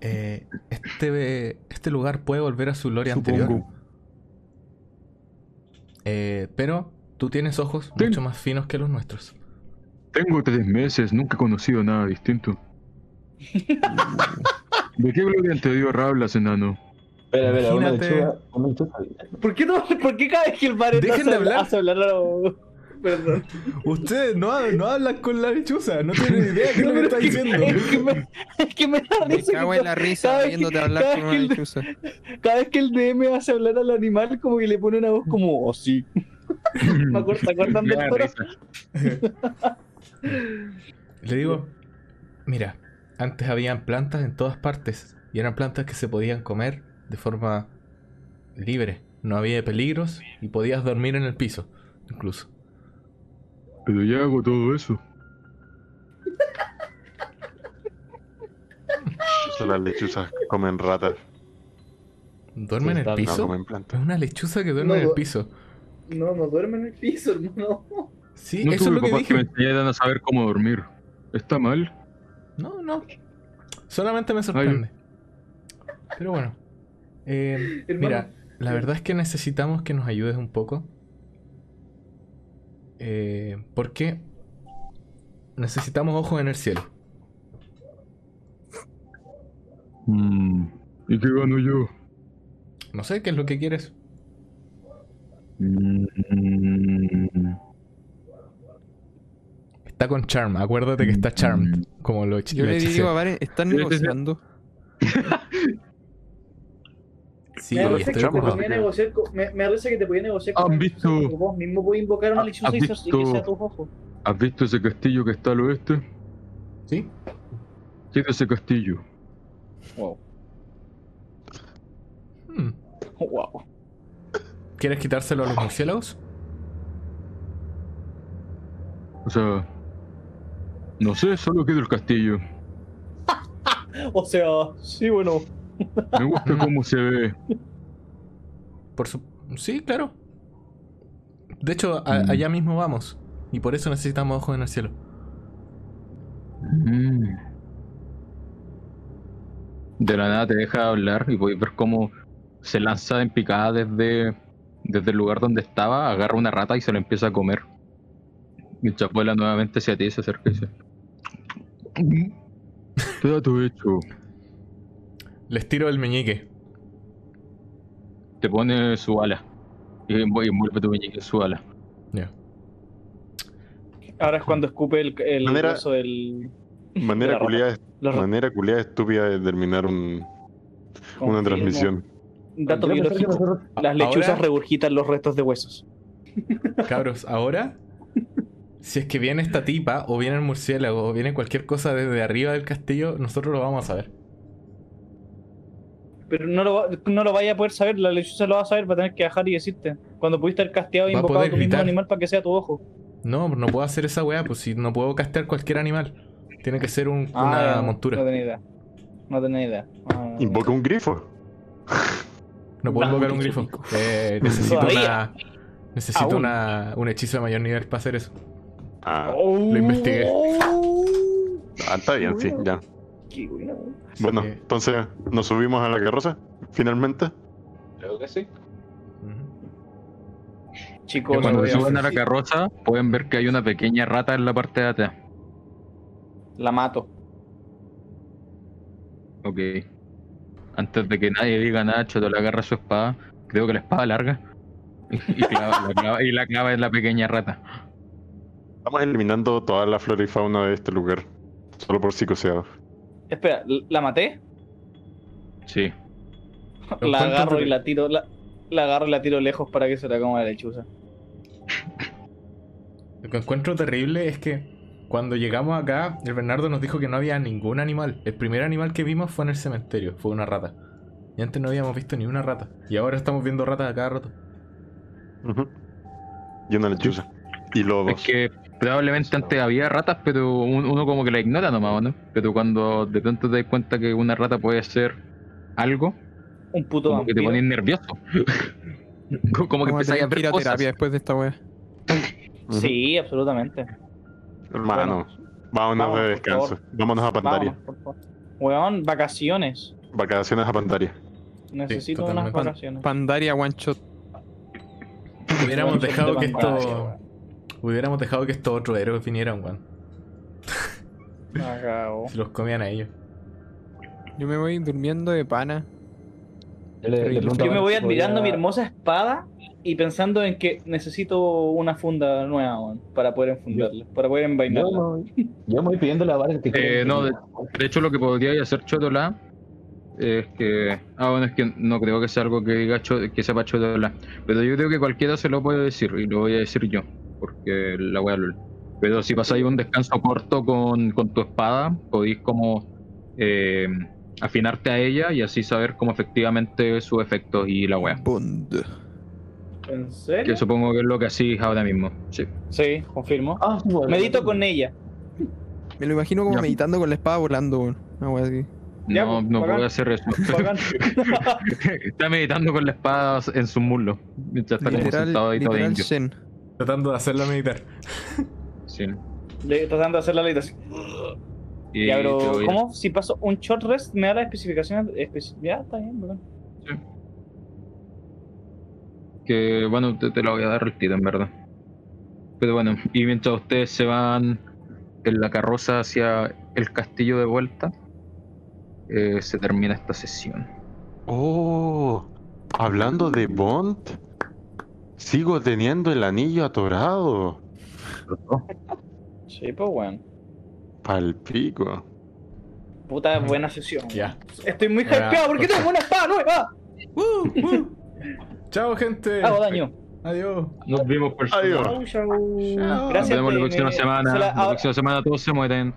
Eh, este, este lugar puede volver a su gloria Supongo. anterior. Eh, pero tú tienes ojos mucho más finos que los nuestros. Tengo tres meses, nunca he conocido nada distinto. *laughs* ¿De qué gloria anterior hablas, enano? Espera, espera, una lechuga. Una lechuga. ¿Por qué, no, ¿Por qué cada vez que el bar Dejen hace, de hablar. hace hablar a *laughs* Perdón. Ustedes no, no hablan con la lechuza, no tienen *laughs* idea No, pero es, que, es, que me, es que me da Me risa. que cago en la cada risa vez que- viéndote hablar con una lechuza. *laughs* Cada vez que el DM hace hablar al animal, como que le pone una voz como así. Me acuerdo, ¿se acuerdan Me del. Le digo, mira, antes habían plantas en todas partes y eran plantas que se podían comer de forma libre. No había peligros y podías dormir en el piso, incluso. Pero ya hago todo eso. Las lechuzas comen ratas, ¿Duerme en el no, piso? Es una lechuza que duerme No, en el piso. No, no duerme en el piso, hermano. Sí, No eso es lo que papás que me enseñaran a saber cómo dormir. ¿Está mal? No, no. Solamente me sorprende. Pero bueno. *laughs* Eh, mira, la verdad es que necesitamos que nos ayudes un poco. Eh, porque necesitamos ojos en el cielo. Mm, ¿Y qué gano yo? No sé qué es lo que quieres. Mm, Está con Charm, acuérdate que está Charmed. Como lo Yo le digo a Varen, ¿están negociando? *laughs* Sí, me parece que te podía negociar con, me, me parece que te podía negociar con ¿Han visto- vos mismo podés invocar una ¿Has lechuza y, que sea tus ojos. ¿Has visto ese castillo que está al oeste? ¿Sí? Quiero ese castillo. Wow. Hmm. Wow. ¿Quieres quitárselo a los murciélagos? O sea... No sé, solo quiero el castillo. *laughs* O sea, sí, bueno. Me gusta cómo se ve. Por su... Sí, claro. De hecho, a- Mm. allá mismo vamos. Y por eso necesitamos ojos en el cielo. Mm. De la nada te deja hablar y podéis ver cómo se lanza en picada desde, desde el lugar donde estaba, agarra una rata y se la empieza a comer. Mientras vuela nuevamente hacia ti y se acerca y dice: ¿Qué da todo hecho? Les tiro el meñique. Te pone su ala. Y envu- y envuelve tu meñique en su ala. Ya. Ahora es cuando escupe el, el Manera- del. Manera culiada, manera culiada estúpida de terminar un- una transmisión. Dato biológico. nosotros- Las lechuzas Ahora- regurgitan los restos de huesos. Cabros, ahora, si es que viene esta tipa, o viene el murciélago, o viene cualquier cosa desde arriba del castillo, nosotros lo vamos a saber. Pero no lo, va- no lo vaya a poder saber, la lechuza lo va a saber, va a tener que bajar y decirte. Cuando pudiste haber casteado e invocado a tu mismo animal para que sea tu ojo. No, no puedo hacer esa weá, pues si no puedo castear cualquier animal. Tiene que ser un- Ah, una ya, No montura. tenía idea. No tenía idea. Ah, Invoca un grifo. No puedo No, invocar un grifo. Eh, *laughs* necesito Todavía. una. Necesito una, un hechizo de mayor nivel para hacer eso. Ah, Oh, Lo investigué. ah, está bien, sí, ya. Qué bueno. Bueno, que- entonces nos subimos a la carroza, finalmente. Creo que sí. Chicos, Cuando se suben a la carroza, pueden ver que hay una pequeña rata en la parte de atrás. la mato. Ok. Antes de que nadie diga nada, Choto le agarra su espada. Creo que la espada larga. Y, *laughs* y clava- la clava, y la clava en la pequeña rata. Estamos eliminando toda la flora y fauna de este lugar. Solo por psicoseados. Espera, ¿la maté? Sí. *laughs* La agarro y la tiro, la, la agarro y la tiro lejos para que se la coma la lechuza. *laughs* Lo que encuentro terrible es que cuando llegamos acá, el Bernardo nos dijo que no había ningún animal. El primer animal que vimos fue en el cementerio, fue una rata. Y antes no habíamos visto ni una rata. Y ahora estamos viendo ratas a cada rato. Ujú. Y una lechuza. Y Es lobos. que probablemente antes había ratas, pero un- uno como que la ignora nomás, ¿o ¿no? Pero cuando de pronto te das cuenta que una rata puede ser algo, Un puto como que te vampiro. pones nervioso. *laughs* Co- como que empezáis a ver ir a cosas. terapia después de esta wea. Sí, absolutamente. Hermano, vámonos Vamos, de descanso. Vámonos a favor. Weón, vacaciones. Vacaciones a Pandaria. Necesito unas vacaciones. Pandaria One Shot. Hubiéramos dejado de que pantalla, esto. Hubiéramos dejado que estos otros héroes vinieran, weón. *laughs* La cago. Se los comían a ellos. Yo me voy durmiendo de pana. Yo, le- le Yo Yo me voy admirando mi hermosa espada y pensando en que necesito una funda nueva, weón, para poder enfundarla, para poder Yo, envainarla. me- yo me voy pidiéndole a Var que Eh, no, de, de hecho lo que podría hacer Chotola es que... Ah, bueno, es que no creo que sea algo que diga Cho- que sepa Chotola. Pero yo creo que cualquiera se lo puede decir y lo voy a decir yo, porque la voy a LOL. Pero si pasáis un descanso corto con, con tu espada, podéis como eh, afinarte a ella y así saber cómo efectivamente sus efectos y la wea. Bond. ¿En serio? Que supongo que es lo que hacís ahora mismo. Sí. Sí, confirmo. Ah, bueno. Medito con ella. Me lo imagino como Ya. meditando con la espada volando, weón. Una wea así. Ya, No, pues, no puedo hacer eso. *laughs* Está meditando con la espada en su muslo. Mientras está como sentado ahí todo literal indio. Zen. Tratando de hacerla meditar. Sí. Tratando de hacer la meditación. Y Ya, pero ¿cómo? Si paso un short rest, me da las especificaciones. especi- ya, está bien, bacán. Que bueno, te, te la voy a dar el tiro en verdad. Pero bueno, y mientras ustedes se van en la carroza hacia el castillo de vuelta, eh, se termina esta sesión. Oh, hablando de Bond, sigo teniendo el anillo atorado. *laughs* Sí, pues bueno. Palpico. Puta buena sesión. Ya. Estoy muy hypeado porque por tengo una espada nueva. ¡Uh! ¡Uh! Chao, gente. Hago daño. Adiós. Nos vemos por Adiós. Chau, chau. Chao. Gracias. Nos vemos la próxima me- semana. se la- próxima semana todos se mueren.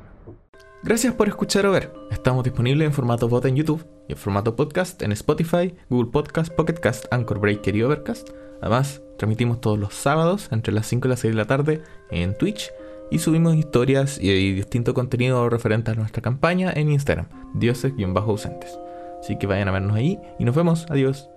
Gracias por escuchar o ver. Estamos disponibles en formato bot en YouTube y en formato podcast en Spotify, Google Podcast, Pocket Cast, Anchor Breaker y Overcast. Además, transmitimos todos los sábados entre las 5 y las 6 de la tarde en Twitch y subimos historias y, distinto contenido referente a nuestra campaña en Instagram, dioses-ausentes. Así que vayan a vernos ahí y nos vemos. Adiós.